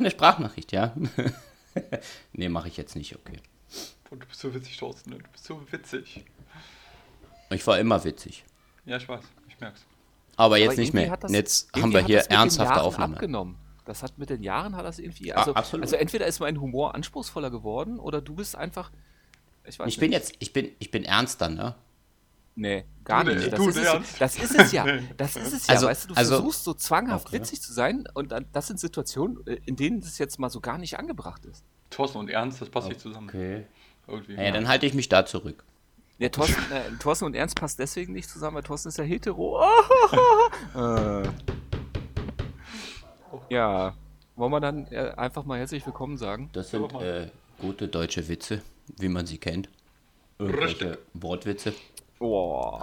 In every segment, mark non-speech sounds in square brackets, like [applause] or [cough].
Eine Sprachnachricht, ja. [laughs] nee, mache ich jetzt nicht, okay. Und du bist so witzig, Thorsten. ne? Du bist so witzig. Ich war immer witzig. Ja, ich weiß. Ich merk's. Aber jetzt Aber nicht mehr. das- jetzt haben wir hier ernsthafte Jahren Aufnahme. Abgenommen. Das hat mit den Jahren hat das irgendwie. Ah, Also, absolut. also entweder ist mein Humor anspruchsvoller geworden oder du bist einfach. Ich weiß Ich bin nicht. jetzt, ich bin, ich bin ernster, ne? Nee, gar Du, nicht. Das ist, es, ernst? das ist es ja. [laughs] Das ist es ja. Also- weißt du, du also- versuchst so zwanghaft Okay. witzig zu sein und dann, das sind Situationen, äh, in denen das jetzt mal so gar nicht angebracht ist. Thorsten und Ernst, das passt nicht zusammen. Okay. Irgendwie. Ja, dann halte ich mich da zurück. Ja, Thorsten, äh, Thorsten und Ernst passt deswegen nicht zusammen, weil Thorsten ist ja hetero. [laughs] äh. Ja, wollen wir dann äh, einfach mal herzlich willkommen sagen? Das sind äh, gute deutsche Witze, wie man sie kennt. Irgendwelche Wortwitze. Oh,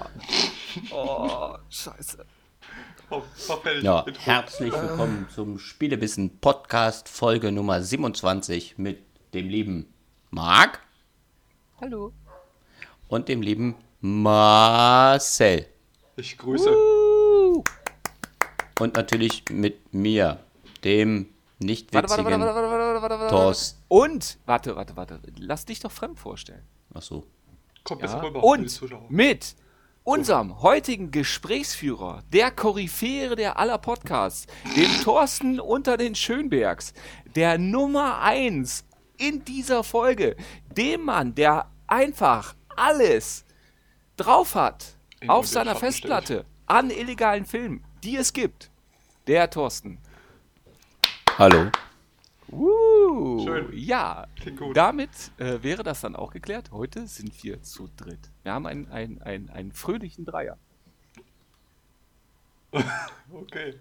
oh scheiße. Oh. Ja, herzlich willkommen zum Spielewissen Podcast Folge Nummer 27 mit dem lieben Marc Hallo. und dem lieben Marcel. Ich grüße. Uh. Und natürlich mit mir, dem nicht Warte, warte, warte, witzigen warte, warte, warte, warte. Thorsten. Und, warte, warte, warte. Lass dich doch fremd vorstellen. Ach so. Kommt Ja? rüber Und mit unserem heutigen Gesprächsführer, der Koryphäre der aller Podcasts, dem Thorsten unter den Schönbergs, der Nummer 1 in dieser Folge, dem Mann, der einfach alles drauf hat In auf seiner Schatten Festplatte an illegalen Filmen, die es gibt. Der Thorsten. Hallo. Uh, Schön. Ja, damit äh, wäre das dann auch geklärt. Heute sind wir zu dritt. Wir haben einen, einen, einen, einen fröhlichen Dreier. [laughs] Okay,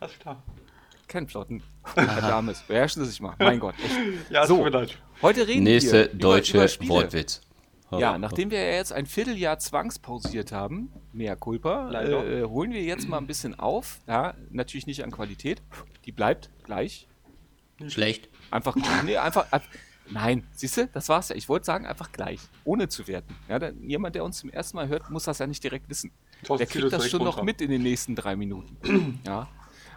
alles klar. Ken Flotten. Herr Dames, beherrschen Sie sich mal. Mein Gott. Echt. [laughs] Ja, So. Heute reden Nächste wir über, deutsche über Spiele. Wortwitz. Ja, nachdem wir ja jetzt ein Vierteljahr zwangspausiert haben, mehr Culpa, Leider. äh, holen wir jetzt mal ein bisschen auf. Ja, natürlich nicht an Qualität. Die bleibt gleich. Schlecht. Einfach, nee, einfach, nein, siehst du, das war's ja. Ich wollte sagen, einfach gleich, ohne zu werten. Ja, denn jemand, der uns zum ersten Mal hört, muss das ja nicht direkt wissen. Thorsten, Der kriegt das schon noch runter. mit in den nächsten drei Minuten. [clears throat] ja,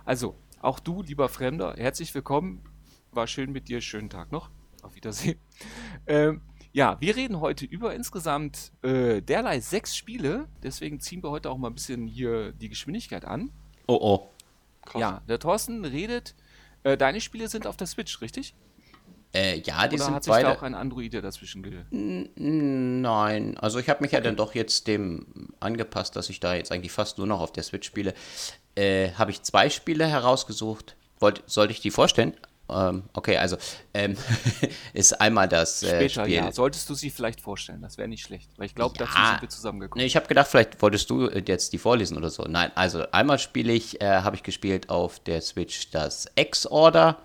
also, auch du, lieber Fremder, herzlich willkommen. War schön mit dir, schönen Tag noch. Auf Wiedersehen. Ähm, ja, wir reden heute über insgesamt äh, derlei sechs Spiele. Deswegen ziehen wir heute auch mal ein bisschen hier die Geschwindigkeit an. Oh oh. Krass. Ja, der Thorsten redet. Äh, deine Spiele sind auf der Switch, richtig? Äh, ja, die Oder sind hat sich da beide. auch ein Android dazwischen ge... Nein, also ich habe mich ja dann doch jetzt dem angepasst, dass ich da jetzt eigentlich fast nur noch auf der Switch spiele. Äh, habe ich zwei Spiele herausgesucht. Wollt, sollte ich die vorstellen? Ähm, okay, also ähm, [laughs] ist einmal das äh, Später, Spiel. ja. Solltest du sie vielleicht vorstellen, das wäre nicht schlecht. Weil ich glaube, dazu Ja. sind wir zusammengekommen. Nee, ich habe gedacht, vielleicht wolltest du äh, jetzt die vorlesen oder so. Nein, also einmal spiele ich, äh, habe ich gespielt auf der Switch das X-Order.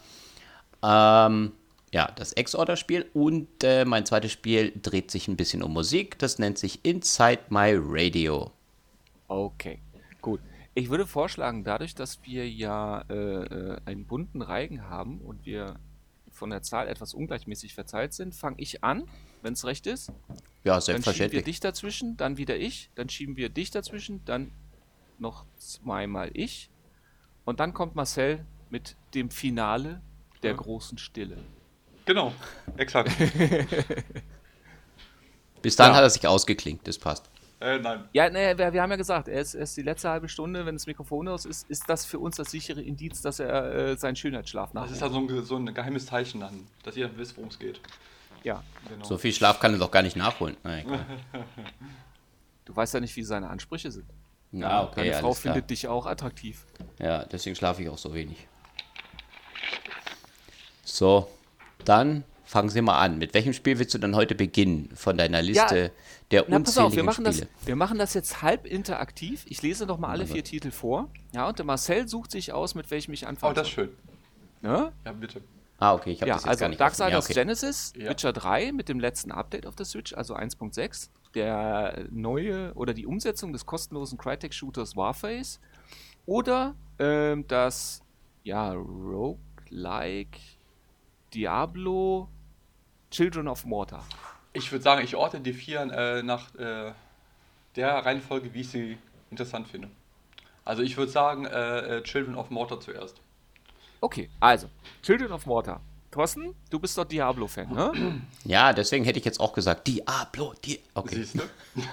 Ähm, ja, das X-Order-Spiel. Und äh, mein zweites Spiel dreht sich ein bisschen um Musik. Das nennt sich Inside My Radio. Okay, gut. Ich würde vorschlagen, dadurch, dass wir ja äh, äh, einen bunten Reigen haben und wir von der Zahl etwas ungleichmäßig verteilt sind, fange ich an, wenn es recht ist. Ja, Dann schieben wir selbstverständlich. dich dazwischen, dann wieder ich, dann schieben wir dich dazwischen, dann noch zweimal ich. Und dann kommt Marcel mit dem Finale der Ja. großen Stille. Genau, exakt. [laughs] Bis dann Ja. hat er sich ausgeklinkt, das passt. Äh, nein. Ja, ne, wir, wir haben ja gesagt, er ist, er ist die letzte halbe Stunde, wenn das Mikrofon aus ist, ist das für uns das sichere Indiz, dass er äh, seinen Schönheitsschlaf Das nachholt. ist halt so ein, so ein geheimes Zeichen dann, dass ihr wisst, worum es geht. Ja, Genau. So viel Schlaf kann er doch gar nicht nachholen. Na, egal. du weißt ja nicht, wie seine Ansprüche sind. Ja, okay, Deine Frau klar. findet dich auch attraktiv. Ja, deswegen schlafe ich auch so wenig. So, dann fangen Sie mal an. Mit welchem Spiel willst du dann heute beginnen von deiner Liste der Na, pass auf, wir machen, das, Spiele? wir machen das jetzt halb interaktiv. Ich lese noch mal alle vier Titel vor. Ja, und der Marcel sucht sich aus, mit welchem ich Oh, anfange. das ist schön. Ne? Ja, bitte. Ah, okay, ich habe Ja, das jetzt also gar nicht. Darksiders ja, okay. Genesis, Ja. Witcher 3 mit dem letzten Update auf der Switch, also 1.6. Der neue oder die Umsetzung des kostenlosen Crytek-Shooters Warface. Oder ähm, das, ja, Roguelike Diablo Children of Mortar. Ich würde sagen, ich ordne die vier äh, nach äh, der Reihenfolge, wie ich sie interessant finde. Also ich würde sagen, äh, äh, Children of Mortar zuerst. Okay, also, Children of Mortar. Thorsten, du bist doch Diablo-Fan, ne? [clears throat] Ja, deswegen hätte ich jetzt auch gesagt, Diablo, Di okay. Siehst du?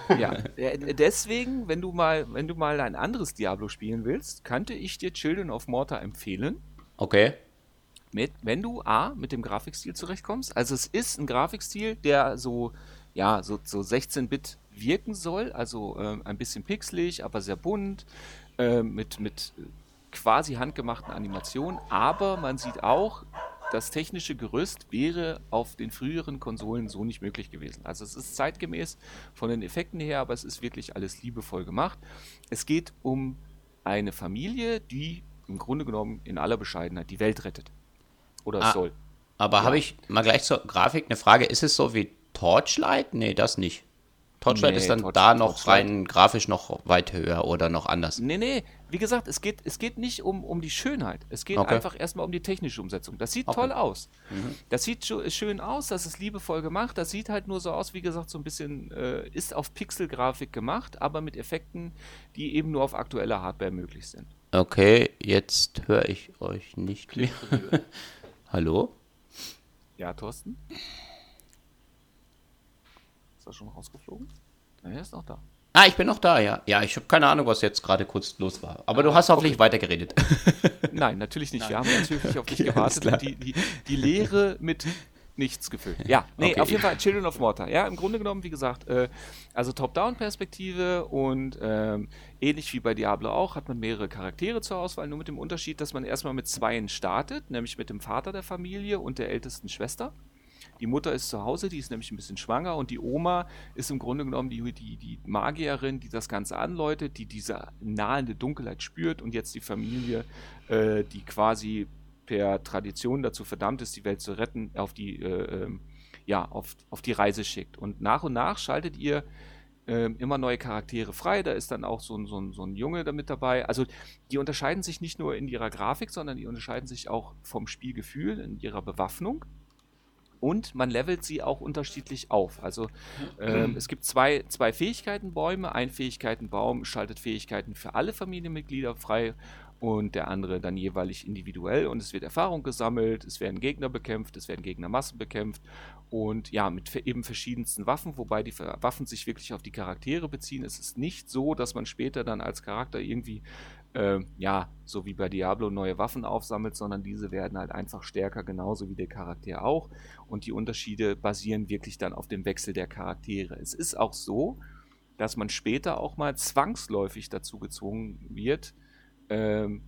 [laughs] ja. äh, Deswegen, wenn du mal, wenn du mal ein anderes Diablo spielen willst, könnte ich dir Children of Mortar empfehlen. Okay. Mit, wenn du A, mit dem Grafikstil zurechtkommst. Also es ist ein Grafikstil, der so, ja, so, so 16-Bit wirken soll. Also ähm, ein bisschen pixelig, aber sehr bunt. äh, mit, mit quasi handgemachten Animationen. Aber man sieht auch, das technische Gerüst wäre auf den früheren Konsolen so nicht möglich gewesen. Also es ist zeitgemäß von den Effekten her, aber es ist wirklich alles liebevoll gemacht. Es geht um eine Familie, die im Grunde genommen in aller Bescheidenheit die Welt rettet. Oder Ah, soll. Aber habe ich mal gleich zur Grafik eine Frage. Ist es so wie Torchlight? Nee, das nicht. Torchlight Nee, ist dann Torch- da noch Torchlight- rein grafisch noch weit höher oder noch anders. Nee, nee, wie gesagt, es geht, es geht nicht um, um die Schönheit. Es geht Okay. einfach erstmal um die technische Umsetzung. Das sieht Okay. toll aus. Das sieht schön aus, das ist liebevoll gemacht. Das sieht halt nur so aus, wie gesagt, so ein bisschen, äh, ist auf Pixelgrafik gemacht, aber mit Effekten, die eben nur auf aktueller Hardware möglich sind. Okay, jetzt höre ich euch nicht [laughs] mehr. Hallo? Ja, Thorsten? Ist er schon rausgeflogen? Na, er ist noch da. Ah, ich bin noch da, ja. Ja, ich habe keine Ahnung, was jetzt gerade kurz los war. Aber du hast hoffentlich weitergeredet. [laughs] Nein, natürlich nicht. Wir haben natürlich auf dich gewartet und die, die, die Leere mit nichts gefüllt. Ja, nee, Okay. auf jeden Fall Children of Mortar. Ja, im Grunde genommen, wie gesagt, äh, also Top-Down-Perspektive und ähm, ähnlich wie bei Diablo auch, hat man mehrere Charaktere zur Auswahl, nur mit dem Unterschied, dass man erstmal mit zweien startet, nämlich mit dem Vater der Familie und der ältesten Schwester. Die Mutter ist zu Hause, die ist nämlich ein bisschen schwanger und die Oma ist im Grunde genommen die, die, die Magierin, die das Ganze anläutet, die diese nahende Dunkelheit spürt und jetzt die Familie, äh, die quasi per Tradition dazu verdammt ist, die Welt zu retten, auf die, äh, ähm, ja, auf, auf die Reise schickt. Und nach und nach schaltet ihr ähm, immer neue Charaktere frei. Da ist dann auch so ein, so, ein, so ein Junge damit dabei. Also die unterscheiden sich nicht nur in ihrer Grafik, sondern die unterscheiden sich auch vom Spielgefühl, in ihrer Bewaffnung. Und man levelt sie auch unterschiedlich auf. Also ähm, es gibt zwei, zwei Fähigkeitenbäume. Ein Fähigkeitenbaum schaltet Fähigkeiten für alle Familienmitglieder frei und der andere dann jeweilig individuell. Und es wird Erfahrung gesammelt, es werden Gegner bekämpft, es werden Gegnermassen bekämpft und ja, mit eben verschiedensten Waffen, wobei die Waffen sich wirklich auf die Charaktere beziehen. Es ist nicht so, dass man später dann als Charakter irgendwie, äh, ja, so wie bei Diablo neue Waffen aufsammelt, sondern diese werden halt einfach stärker, genauso wie der Charakter auch. Und die Unterschiede basieren wirklich dann auf dem Wechsel der Charaktere. Es ist auch so, dass man später auch mal zwangsläufig dazu gezwungen wird, ähm,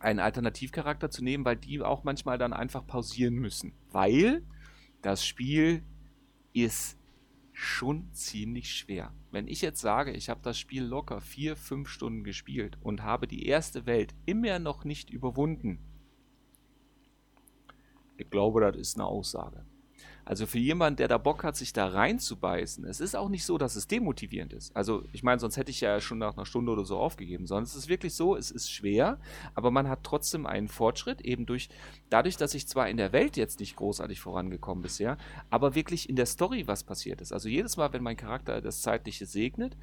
einen Alternativcharakter zu nehmen, weil die auch manchmal dann einfach pausieren müssen. Weil das Spiel ist schon ziemlich schwer. Wenn ich jetzt sage, ich habe das Spiel locker vier, fünf Stunden gespielt und habe die erste Welt immer noch nicht überwunden, ich glaube, das ist eine Aussage. Also für jemanden, der da Bock hat, sich da reinzubeißen, es ist auch nicht so, dass es demotivierend ist. Also ich meine, sonst hätte ich ja schon nach einer Stunde oder so aufgegeben. Sondern es ist wirklich so, es ist schwer, aber man hat trotzdem einen Fortschritt, eben durch, dadurch, dass ich zwar in der Welt jetzt nicht großartig vorangekommen bisher, aber wirklich in der Story was passiert ist. Also jedes Mal, wenn mein Charakter das Zeitliche segnet,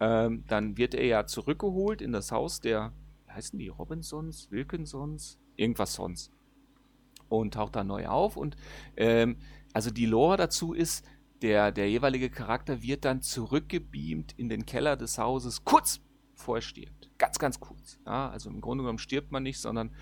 ähm, dann wird er ja zurückgeholt in das Haus der, wie heißen die, Robinsons, Wilkinsons, irgendwas sonst und taucht da neu auf. Und ähm, also die Lore dazu ist, der, der jeweilige Charakter wird dann zurückgebeamt in den Keller des Hauses, kurz bevor er stirbt. Ganz, ganz kurz. Ja, also im Grunde genommen stirbt man nicht, sondern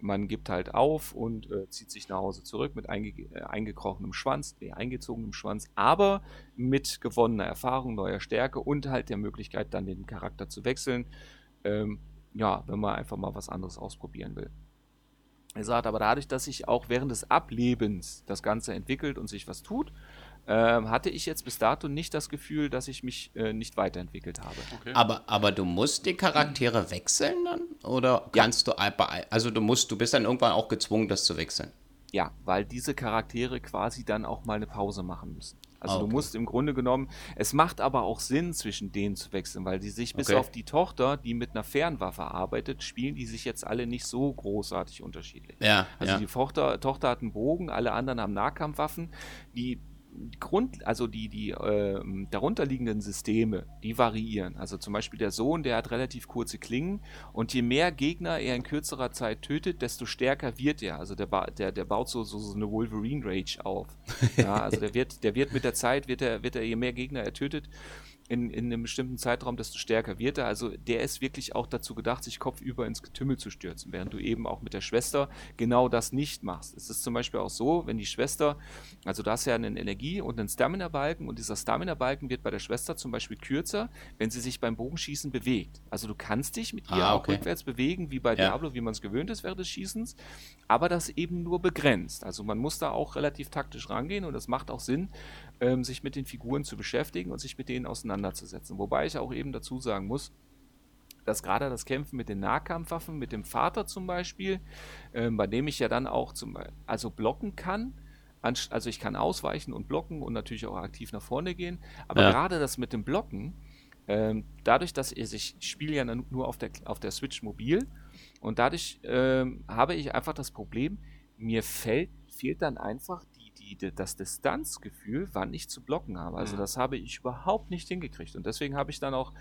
man gibt halt auf und äh, zieht sich nach Hause zurück mit einge äh, eingekrochenem Schwanz, nee, eingezogenem Schwanz, aber mit gewonnener Erfahrung, neuer Stärke und halt der Möglichkeit, dann den Charakter zu wechseln. Ähm, ja, wenn man einfach mal was anderes ausprobieren will. Er sagt aber dadurch, dass sich auch während des Ablebens das Ganze entwickelt und sich was tut, ähm, hatte ich jetzt bis dato nicht das Gefühl, dass ich mich äh, nicht weiterentwickelt habe. Okay. Aber, aber du musst die Charaktere wechseln dann? Oder kannst du einfach, also du musst, du bist dann irgendwann auch gezwungen, das zu wechseln? Ja, weil diese Charaktere quasi dann auch mal eine Pause machen müssen. Also Ah, du okay. musst im Grunde genommen, es macht aber auch Sinn, zwischen denen zu wechseln, weil die sich bis Okay. auf die Tochter, die mit einer Fernwaffe arbeitet, spielen die sich jetzt alle nicht so großartig unterschiedlich. Ja, Also ja. die Tochter, Tochter hat einen Bogen, alle anderen haben Nahkampfwaffen. Die Grund, also die, die äh, darunterliegenden Systeme, die variieren. Also zum Beispiel der Sohn, der hat relativ kurze Klingen und je mehr Gegner er in kürzerer Zeit tötet, desto stärker wird er. Also der, der, der baut so, so, so eine Wolverine Rage auf. Ja, also der wird, der wird mit der Zeit, wird er, wird er, je mehr Gegner er tötet, in, in einem bestimmten Zeitraum, desto stärker wird er. Also der ist wirklich auch dazu gedacht, sich kopfüber ins Getümmel zu stürzen, während du eben auch mit der Schwester genau das nicht machst. Es ist zum Beispiel auch so, wenn die Schwester, also du hast ja einen Energie- und einen Stamina-Balken und dieser Stamina-Balken wird bei der Schwester zum Beispiel kürzer, wenn sie sich beim Bogenschießen bewegt. Also du kannst dich mit ihr ah, okay. auch rückwärts bewegen, wie bei ja. Diablo, wie man es gewöhnt ist während des Schießens, aber das eben nur begrenzt. Also man muss da auch relativ taktisch rangehen und das macht auch Sinn, ähm, sich mit den Figuren zu beschäftigen und sich mit denen auseinanderzusetzen. Wobei ich auch eben dazu sagen muss, dass gerade das Kämpfen mit den Nahkampfwaffen, mit dem Vater zum Beispiel, ähm, bei dem ich ja dann auch zum, also blocken kann, also ich kann ausweichen und blocken und natürlich auch aktiv nach vorne gehen, aber ja. gerade das mit dem Blocken, ähm, dadurch, dass ich, ich spiele ja nur auf der, auf der Switch mobil und dadurch ähm, habe ich einfach das Problem, mir fällt, fehlt dann einfach die, das Distanzgefühl, wann ich zu blocken habe. Also mhm. das habe ich überhaupt nicht hingekriegt. Und deswegen habe ich dann auch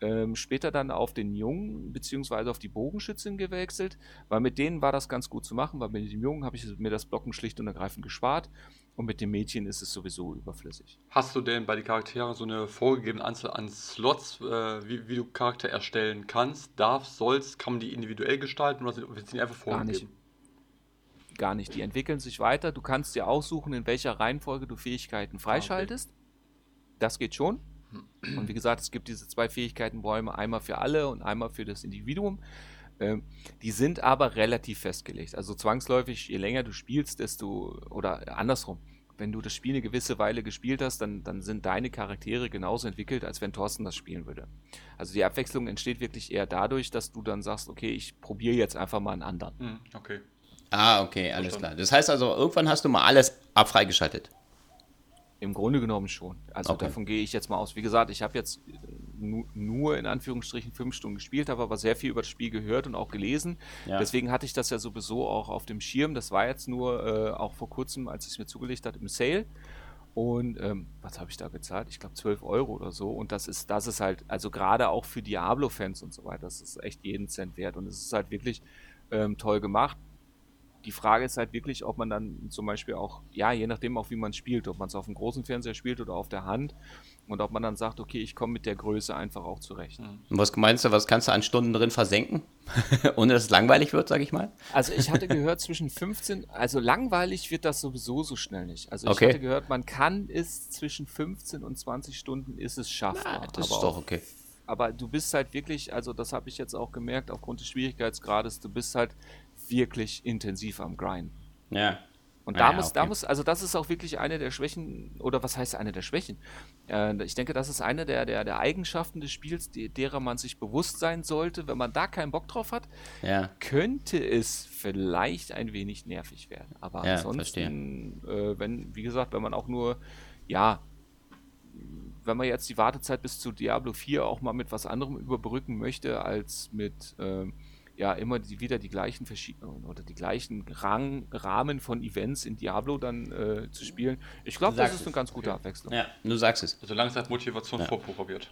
ähm, später dann auf den Jungen beziehungsweise auf die Bogenschützin gewechselt, weil mit denen war das ganz gut zu machen, weil mit dem Jungen habe ich mir das Blocken schlicht und ergreifend gespart und mit dem Mädchen ist es sowieso überflüssig. Hast du denn bei den Charakteren so eine vorgegebene Anzahl an Slots, äh, wie, wie, du Charakter erstellen kannst, darfst, sollst? Kann man die individuell gestalten oder sind die einfach vorgegeben? Gar nicht gar nicht. Die entwickeln sich weiter. Du kannst dir aussuchen, in welcher Reihenfolge du Fähigkeiten ah, freischaltest. Das geht schon. Und wie gesagt, es gibt diese zwei Fähigkeitenbäume, einmal für alle und einmal für das Individuum. Ähm, die sind aber relativ festgelegt. Also zwangsläufig, je länger du spielst, desto, oder andersrum, wenn du das Spiel eine gewisse Weile gespielt hast, dann, dann sind deine Charaktere genauso entwickelt, als wenn Thorsten das spielen würde. Also die Abwechslung entsteht wirklich eher dadurch, dass du dann sagst, okay, ich probiere jetzt einfach mal einen anderen. Hm, okay. Ah, okay, alles klar. Das heißt also, irgendwann hast du mal alles abfreigeschaltet. Im Grunde genommen schon. Also okay. davon gehe ich jetzt mal aus. Wie gesagt, ich habe jetzt äh, nur in Anführungsstrichen fünf Stunden gespielt, habe aber sehr viel über das Spiel gehört und auch gelesen. Ja. Deswegen hatte ich das ja sowieso auch auf dem Schirm. Das war jetzt nur äh, auch vor kurzem, als es mir zugelegt hat, im Sale. Und ähm, was habe ich da bezahlt? Ich glaube 12 Euro oder so. Und das ist, das ist halt, also gerade auch für Diablo-Fans und so weiter, das ist echt jeden Cent wert. Und es ist halt wirklich ähm, toll gemacht die Frage ist halt wirklich, ob man dann zum Beispiel auch, ja, je nachdem auch wie man spielt, ob man es auf dem großen Fernseher spielt oder auf der Hand und ob man dann sagt, okay, ich komme mit der Größe einfach auch zurecht. Und was meinst du, was kannst du an Stunden drin versenken, [laughs] ohne dass es langweilig wird, sag ich mal? Also ich hatte gehört [laughs] zwischen 15, also langweilig wird das sowieso so schnell nicht. Also ich okay. hatte gehört, man kann es zwischen 15 und 20 Stunden ist es schaffbar. Na, das ist doch okay. aber du bist halt wirklich, also das habe ich jetzt auch gemerkt, aufgrund des Schwierigkeitsgrades, du bist halt wirklich intensiv am Grind. Ja. Und da ja, muss, okay. da muss, also das ist auch wirklich eine der Schwächen, oder was heißt eine der Schwächen? Äh, ich denke, das ist eine der, der, der Eigenschaften des Spiels, die, derer man sich bewusst sein sollte. Wenn man da keinen Bock drauf hat, ja. könnte es vielleicht ein wenig nervig werden. Aber ja, ansonsten, äh, wenn, wie gesagt, wenn man auch nur, ja, wenn man jetzt die Wartezeit bis zu Diablo 4 auch mal mit was anderem überbrücken möchte, als mit äh, ja immer die, wieder die gleichen verschiedenen oder die gleichen Rang, Rahmen von Events in Diablo dann äh, zu spielen. Ich glaube, das ist eine ganz gute Abwechslung. Ja, du sagst es. Also langsam Motivation ja. vorprogrammiert.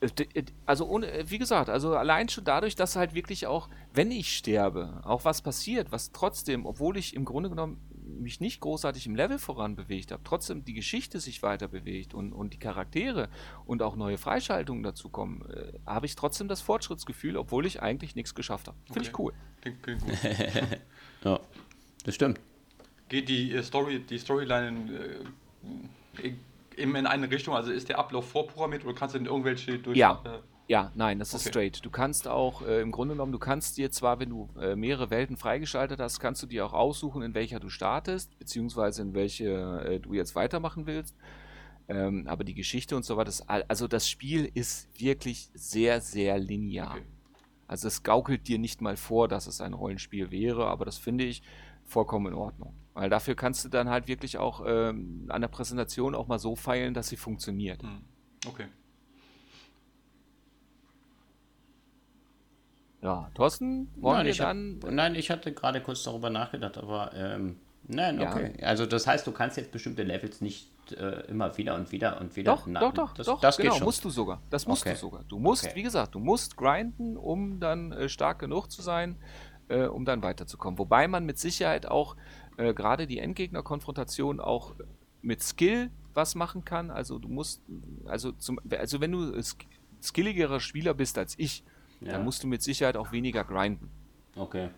Äh, äh, also ohne, äh, wie gesagt, also allein schon dadurch, dass halt wirklich auch, wenn ich sterbe, auch was passiert, was trotzdem, obwohl ich im Grunde genommen mich nicht großartig im Level voran bewegt habe, trotzdem die Geschichte sich weiter bewegt und, und die Charaktere und auch neue Freischaltungen dazu kommen, äh, habe ich trotzdem das Fortschrittsgefühl, obwohl ich eigentlich nichts geschafft habe. Finde okay. ich cool. Klingt, klingt gut. [laughs] ja, das stimmt. Geht die äh, Story, die Storyline äh, in, in eine Richtung, also ist der Ablauf vorprogrammiert oder kannst du in irgendwelche durch. Ja. Äh, ja, nein, das ist straight. Du kannst auch, äh, im Grunde genommen, du kannst dir zwar, wenn du äh, mehrere Welten freigeschaltet hast, kannst du dir auch aussuchen, in welcher du startest, beziehungsweise in welche äh, du jetzt weitermachen willst. Ähm, aber die Geschichte und so weiter, das, also das Spiel ist wirklich sehr, sehr linear. Okay. Also es gaukelt dir nicht mal vor, dass es ein Rollenspiel wäre, aber das finde ich vollkommen in Ordnung. Weil dafür kannst du dann halt wirklich auch ähm, an der Präsentation auch mal so feilen, dass sie funktioniert. Hm. Okay. Ja, Thorsten, wollen nein, wir dann. Hab, nein, ich hatte gerade kurz darüber nachgedacht, aber ähm, Nein, Ja. okay. Also das heißt, du kannst jetzt bestimmte Levels nicht äh, immer wieder und wieder und wieder. Doch, Na, doch, doch, das, doch, das genau, geht schon. musst du sogar. Das musst Okay. du sogar. Du musst, Okay. wie gesagt, du musst grinden, um dann äh, stark genug zu sein, äh, um dann weiterzukommen. Wobei man mit Sicherheit auch äh, gerade die Endgegner-Konfrontation auch mit Skill was machen kann. Also du musst, also zum, also wenn du sk skilligerer Spieler bist als ich, Ja. dann musst du mit Sicherheit auch weniger grinden. Okay.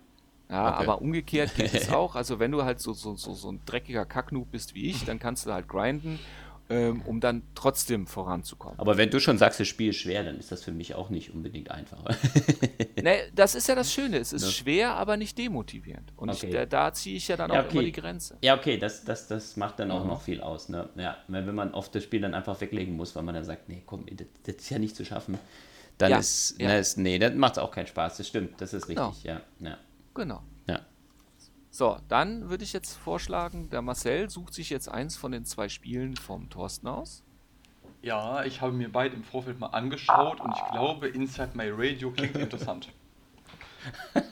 Ja, Okay. aber umgekehrt geht es [laughs] auch. Also wenn du halt so, so, so, so ein dreckiger Kacknoob bist wie ich, dann kannst du halt grinden, ähm, um dann trotzdem voranzukommen. Aber wenn du schon sagst, das Spiel ist schwer, dann ist das für mich auch nicht unbedingt einfach. [laughs] Ne, das ist ja das Schöne. Es ist Das- schwer, aber nicht demotivierend. Und Okay. ich, da, da ziehe ich ja dann Ja, auch okay. immer die Grenze. ja, okay, das, das, das macht dann auch noch viel aus. Ne? Ja, wenn wenn man oft das Spiel dann einfach weglegen muss, weil man dann sagt, nee, komm, das, das ist ja nicht zu schaffen, dann Ja, ist, ja. Ne, ist, nee, dann macht es auch keinen Spaß. Das stimmt, das ist Genau. richtig, ja. ja. Genau. ja. So, dann würde ich jetzt vorschlagen, der Marcel sucht sich jetzt eins von den zwei Spielen vom Thorsten aus. Ja, ich habe mir beide im Vorfeld mal angeschaut und ich glaube, Inside My Radio klingt [laughs] interessant. [laughs]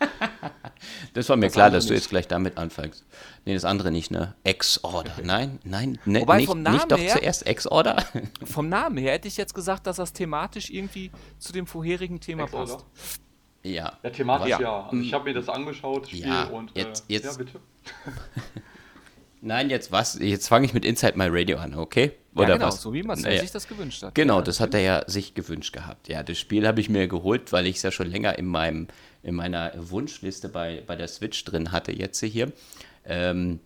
Das war mir Das klar, dass du nicht. jetzt gleich damit anfängst. Nee, das andere nicht, ne? Ex-Order. Nein, nein, ne, Wobei nicht, vom Namen nicht doch her- zuerst Ex-Order. [laughs] Vom Namen her hätte ich jetzt gesagt, dass das thematisch irgendwie zu dem vorherigen Thema passt. ja. Ja, thematisch Ja. ja. Also ich habe mir das angeschaut, das Spiel, Ja, und jetzt- äh, jetzt- ja, bitte. [laughs] Nein, jetzt was? Jetzt fange ich mit Inside My Radio an, okay? Ja, Oder genau, was? so wie Marcel Naja. sich das gewünscht hat. Genau, Ja, das hat er ja sich gewünscht gehabt. Ja, das Spiel habe ich mir geholt, weil ich es ja schon länger in meinem in meiner Wunschliste bei, bei der Switch drin hatte jetzt hier. Ähm,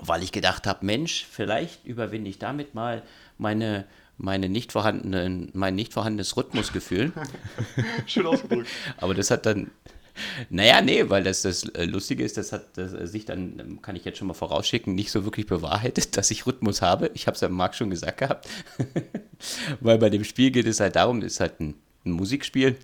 weil ich gedacht habe, Mensch, vielleicht überwinde ich damit mal meine meine nicht vorhandenen mein nicht vorhandenes Rhythmusgefühl. [laughs] Schön ausgedrückt. [laughs] Aber das hat dann. Naja, nee, weil das, das äh, Lustige ist, das hat das, äh, sich dann, ähm, kann ich jetzt schon mal vorausschicken, nicht so wirklich bewahrheitet, [laughs] dass ich Rhythmus habe. Ich habe es ja Marc schon gesagt gehabt. weil bei dem Spiel geht es halt darum, es ist halt ein, ein Musikspiel.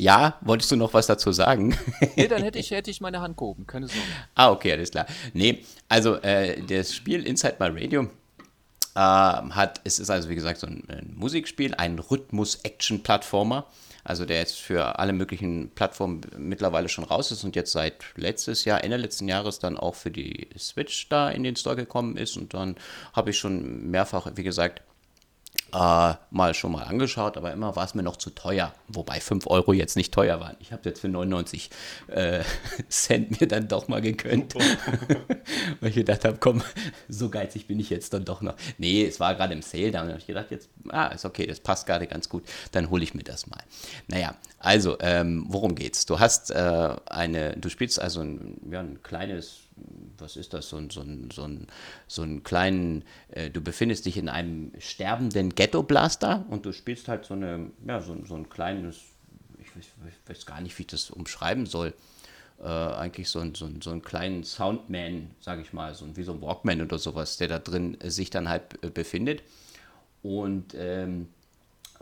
Ja, wolltest du noch was dazu sagen? Nee, dann [laughs] hätte ich, hätte ich meine Hand gehoben, keine Sorge. Ah, okay, alles klar. Nee, also äh, das Spiel Inside My Radio ähm, hat, es ist also wie gesagt so ein, ein Musikspiel, ein Rhythmus-Action-Plattformer, also der jetzt für alle möglichen Plattformen mittlerweile schon raus ist und jetzt seit letztes Jahr, Ende letzten Jahres dann auch für die Switch da in den Store gekommen ist und dann habe ich schon mehrfach, wie gesagt, äh, mal schon mal angeschaut, aber immer war es mir noch zu teuer. Wobei 5 Euro jetzt nicht teuer waren. Ich habe jetzt für 99 äh, [laughs] Cent mir dann doch mal gegönnt. [laughs] Weil ich gedacht habe, komm, so geizig bin ich jetzt dann doch noch. Nee, es war gerade im Sale, da habe ich gedacht, jetzt, ah, ist okay, das passt gerade ganz gut, dann hole ich mir das mal. Naja, also, ähm, worum geht's? Du hast äh, eine, du spielst also ein, ja, ein kleines was ist das, so ein, so so so einen kleinen, äh, du befindest dich in einem sterbenden Ghetto-Blaster und du spielst halt so eine, ja, so, so ein kleines, ich weiß, ich weiß gar nicht, wie ich das umschreiben soll, äh, eigentlich so, ein, so, so einen kleinen Soundman, sage ich mal, so wie so ein Walkman oder sowas, der da drin äh, sich dann halt äh, befindet und ähm,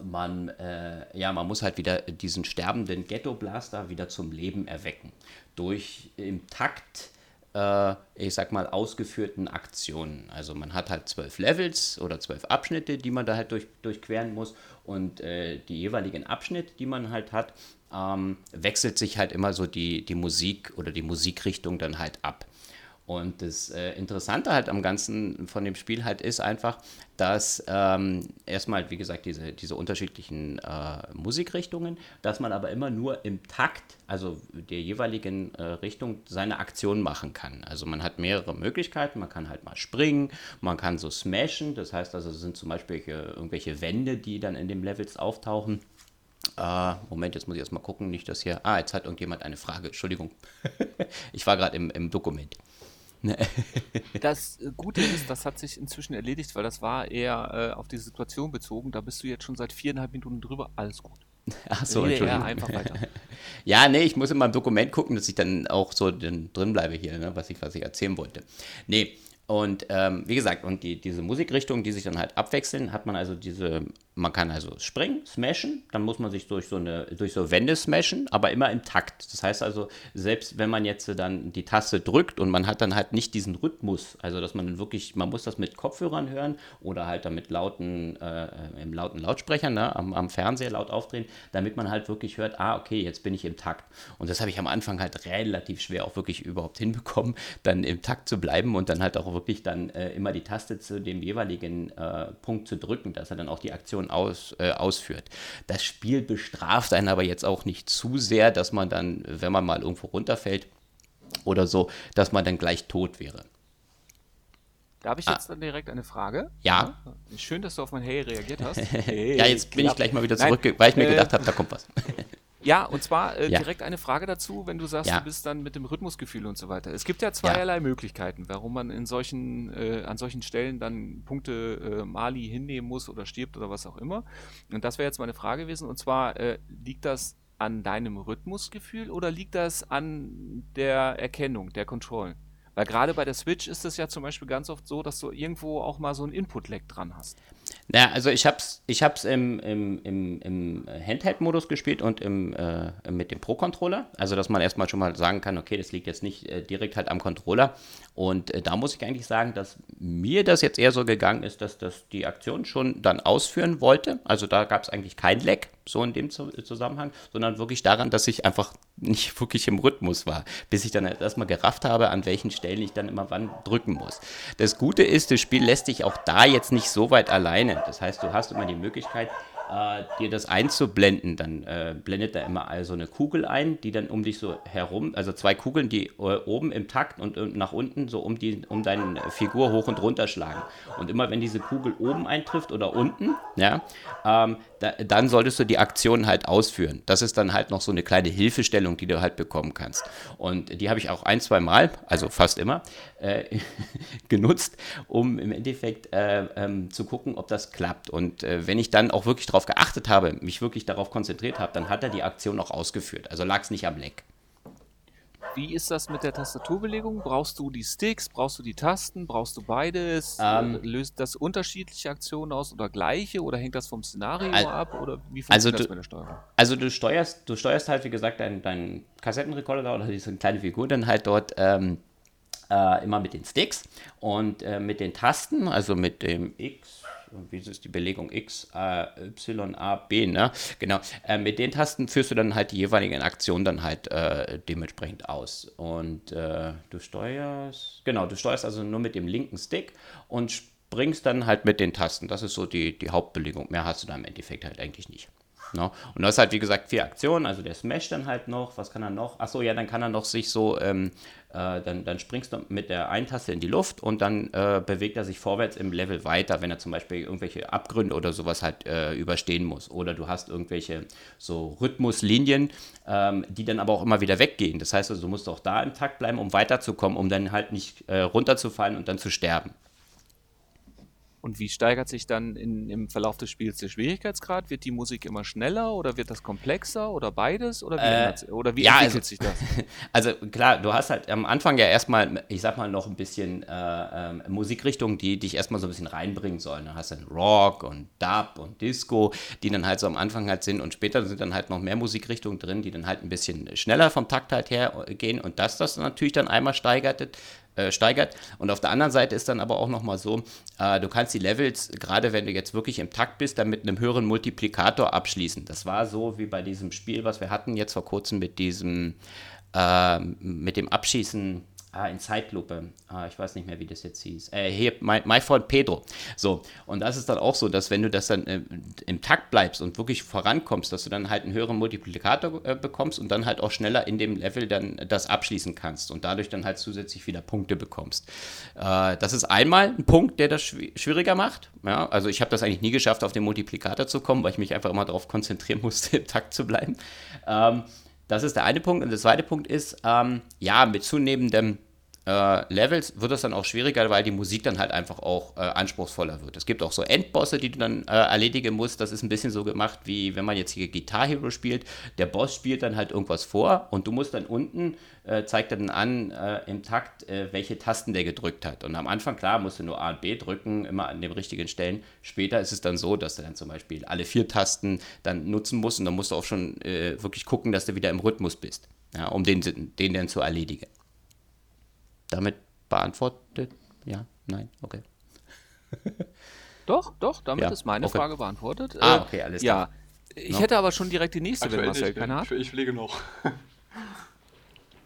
man, äh, ja, man muss halt wieder diesen sterbenden Ghetto-Blaster wieder zum Leben erwecken. Durch im Takt, äh, ich sag mal, ausgeführten Aktionen. Also man hat halt zwölf Levels oder zwölf Abschnitte, die man da halt durch, durchqueren muss. Und äh, die jeweiligen Abschnitte, die man halt hat, ähm, wechselt sich halt immer so die, die Musik oder die Musikrichtung dann halt ab. Und das äh, Interessante halt am Ganzen von dem Spiel halt ist einfach, dass ähm, erstmal, wie gesagt, diese, diese unterschiedlichen äh, Musikrichtungen, dass man aber immer nur im Takt, also der jeweiligen äh, Richtung, seine Aktion machen kann. Also man hat mehrere Möglichkeiten, man kann halt mal springen, man kann so smashen, das heißt also, es sind zum Beispiel irgendwelche Wände, die dann in den Levels auftauchen. Äh, Moment, jetzt muss ich erstmal gucken, nicht dass hier. Ah, jetzt hat irgendjemand eine Frage. Entschuldigung. [laughs] ich war gerade im, im Dokument. [laughs] Das äh, Gute ist, das hat sich inzwischen erledigt, weil das war eher äh, auf die Situation bezogen. Da bist du jetzt schon seit viereinhalb Minuten drüber. Alles gut. [laughs] Ach so, Rede Entschuldigung. einfach weiter. [laughs] Ja, nee, ich muss in meinem Dokument gucken, dass ich dann auch so drin drin bleibe hier, ne, was, ich, was ich erzählen wollte. Nee, und ähm, wie gesagt, und die, diese Musikrichtungen, die sich dann halt abwechseln, hat man also diese man kann also springen, smashen, dann muss man sich durch so eine durch so Wände smashen, aber immer im Takt. Das heißt also, selbst wenn man jetzt dann die Taste drückt und man hat dann halt nicht diesen Rhythmus, also dass man wirklich, man muss das mit Kopfhörern hören oder halt dann mit lauten, äh, im lauten Lautsprecher ne, am, am Fernseher laut aufdrehen, damit man halt wirklich hört, ah, okay, jetzt bin ich im Takt. Und das habe ich am Anfang halt relativ schwer auch wirklich überhaupt hinbekommen, [laughs] dann im Takt zu bleiben und dann halt auch wirklich dann äh, immer die Taste zu dem jeweiligen äh, Punkt zu drücken, dass er dann auch die Aktion aus, äh, ausführt. Das Spiel bestraft einen aber jetzt auch nicht zu sehr, dass man dann, wenn man mal irgendwo runterfällt oder so, dass man dann gleich tot wäre. Da habe ich ah. jetzt ah. dann direkt eine Frage. Ja. Schön, dass du auf mein Hey reagiert hast. Hey, [laughs] ja, jetzt bin ich gleich mal wieder zurück, Nein, weil ich mir äh, gedacht habe, da kommt was. [laughs] Ja, und zwar äh, ja. direkt eine Frage dazu, wenn du sagst, ja. du bist dann mit dem Rhythmusgefühl und so weiter. Es gibt ja zweierlei ja. Möglichkeiten, warum man in solchen, äh, an solchen Stellen dann Punkte äh, Mali hinnehmen muss oder stirbt oder was auch immer. Und das wäre jetzt meine Frage gewesen. Und zwar, äh, liegt das an deinem Rhythmusgefühl oder liegt das an der Erkennung, der Kontrollen? Weil gerade bei der Switch ist es ja zum Beispiel ganz oft so, dass du irgendwo auch mal so ein Input-Lag dran hast. Naja, also ich hab's, ich hab's im, im, im, im Handheld-Modus gespielt und im, äh, mit dem Pro-Controller. Also dass man erstmal schon mal sagen kann, okay, das liegt jetzt nicht äh, direkt halt am Controller. Und äh, da muss ich eigentlich sagen, dass mir das jetzt eher so gegangen ist, dass das die Aktion schon dann ausführen wollte. Also da gab es eigentlich kein Lag, so in dem Zusammenhang, sondern wirklich daran, dass ich einfach nicht [laughs] wirklich im Rhythmus war, bis ich dann erstmal gerafft habe, an welchen Stellen ich dann immer wann drücken muss. Das Gute ist, das Spiel lässt dich auch da jetzt nicht so weit alleine. Das heißt, du hast immer die Möglichkeit, äh, dir das einzublenden, dann äh, blendet er immer also eine Kugel ein, die dann um dich so herum, also zwei Kugeln, die äh, oben im Takt und, und, nach unten so um, die, um deine Figur hoch und runter schlagen. Und immer wenn diese Kugel oben eintrifft oder unten, ja, ähm, da, dann solltest du die Aktion halt ausführen. Das ist dann halt noch so eine kleine Hilfestellung, die du halt bekommen kannst. Und die habe ich auch ein, zwei Mal, also fast immer, äh, [laughs] genutzt, um im Endeffekt äh, ähm, zu gucken, ob das klappt. Und äh, wenn ich dann auch wirklich darauf geachtet habe, mich wirklich darauf konzentriert habe, dann hat er die Aktion auch ausgeführt. Also lag es nicht am Leck. Wie ist das mit der Tastaturbelegung? Brauchst du die Sticks? Brauchst du die Tasten? Brauchst du beides? Ähm, Löst das unterschiedliche Aktionen aus oder gleiche? Oder hängt das vom Szenario al ab? Oder wie funktioniert also du, das mit der Steuerung? Also du steuerst, du steuerst halt, wie gesagt, deinen dein Kassettenrekorder oder diese kleine Figur dann halt dort ähm, äh, immer mit den Sticks und äh, mit den Tasten, also mit dem X, wie ist die Belegung X, A, Y, A, B, ne? Genau. Äh, mit den Tasten führst du dann halt die jeweiligen Aktionen dann halt äh, dementsprechend aus. Und äh, du steuerst, genau, du steuerst also nur mit dem linken Stick und springst dann halt mit den Tasten. Das ist so die, die Hauptbelegung. Mehr hast du da im Endeffekt halt eigentlich nicht. No? Ne? Und das ist halt, wie gesagt, vier Aktionen. Also der Smash dann halt noch. Was kann er noch? Achso, ja, dann kann er noch sich so, ähm, äh, dann, dann springst du mit der einen Taste in die Luft und dann äh, bewegt er sich vorwärts im Level weiter, wenn er zum Beispiel irgendwelche Abgründe oder sowas halt äh, überstehen muss. Oder du hast irgendwelche so Rhythmuslinien, ähm, die dann aber auch immer wieder weggehen. Das heißt also, du musst auch da im Takt bleiben, um weiterzukommen, um dann halt nicht äh, runterzufallen und dann zu sterben. Und wie steigert sich dann in, im Verlauf des Spiels der Schwierigkeitsgrad? Wird die Musik immer schneller oder wird das komplexer oder beides? Oder wie, äh, oder wie ja, entwickelt also, sich das? [laughs] Also klar, du hast halt am Anfang ja erstmal, ich sag mal, noch ein bisschen äh, äh, Musikrichtungen, die dich erstmal so ein bisschen reinbringen sollen. Du hast dann Rock und Dub und Disco, die dann halt so am Anfang halt sind und später sind dann halt noch mehr Musikrichtungen drin, die dann halt ein bisschen schneller vom Takt halt her gehen und das das natürlich dann einmal steigert, äh, steigert. Und auf der anderen Seite ist dann aber auch nochmal so, äh, du kannst die Levels, gerade wenn du jetzt wirklich im Takt bist, dann mit einem höheren Multiplikator abschließen. Das war so wie bei diesem Spiel, was wir hatten jetzt vor kurzem mit diesem, äh, mit dem Abschießen Ah, in Zeitlupe. Ah, ich weiß nicht mehr, wie das jetzt hieß. Äh, hier, my, my Freund Pedro. So, und das ist dann auch so, dass wenn du das dann äh, im Takt bleibst und wirklich vorankommst, dass du dann halt einen höheren Multiplikator äh, bekommst und dann halt auch schneller in dem Level dann das abschließen kannst und dadurch dann halt zusätzlich wieder Punkte bekommst. Äh, das ist einmal ein Punkt, der das schw schwieriger macht. Ja, also ich habe das eigentlich nie geschafft, auf den Multiplikator zu kommen, weil ich mich einfach immer darauf konzentrieren [laughs] musste, im Takt zu bleiben. Ähm, das ist der eine Punkt. Und der zweite Punkt ist, ähm, ja, mit zunehmendem äh, Levels wird es dann auch schwieriger, weil die Musik dann halt einfach auch äh, anspruchsvoller wird. Es gibt auch so Endbosse, die du dann äh, erledigen musst. Das ist ein bisschen so gemacht, wie wenn man jetzt hier Guitar Hero spielt. Der Boss spielt dann halt irgendwas vor und du musst dann unten, äh, zeigt dann an äh, im Takt, äh, welche Tasten der gedrückt hat. Und am Anfang, klar, musst du nur A und B drücken, immer an den richtigen Stellen. Später ist es dann so, dass du dann zum Beispiel alle vier Tasten dann nutzen musst und dann musst du auch schon wirklich gucken, dass du wieder im Rhythmus bist, ja, um den, den dann zu erledigen damit beantwortet? Ja, nein, okay. [laughs] doch, doch, damit ja, ist meine okay. Frage beantwortet. Ah, äh, okay, alles klar. Ja, ich no? hätte aber schon direkt die nächste, Aktuell wenn Marcel keine hat. Ich pflege noch.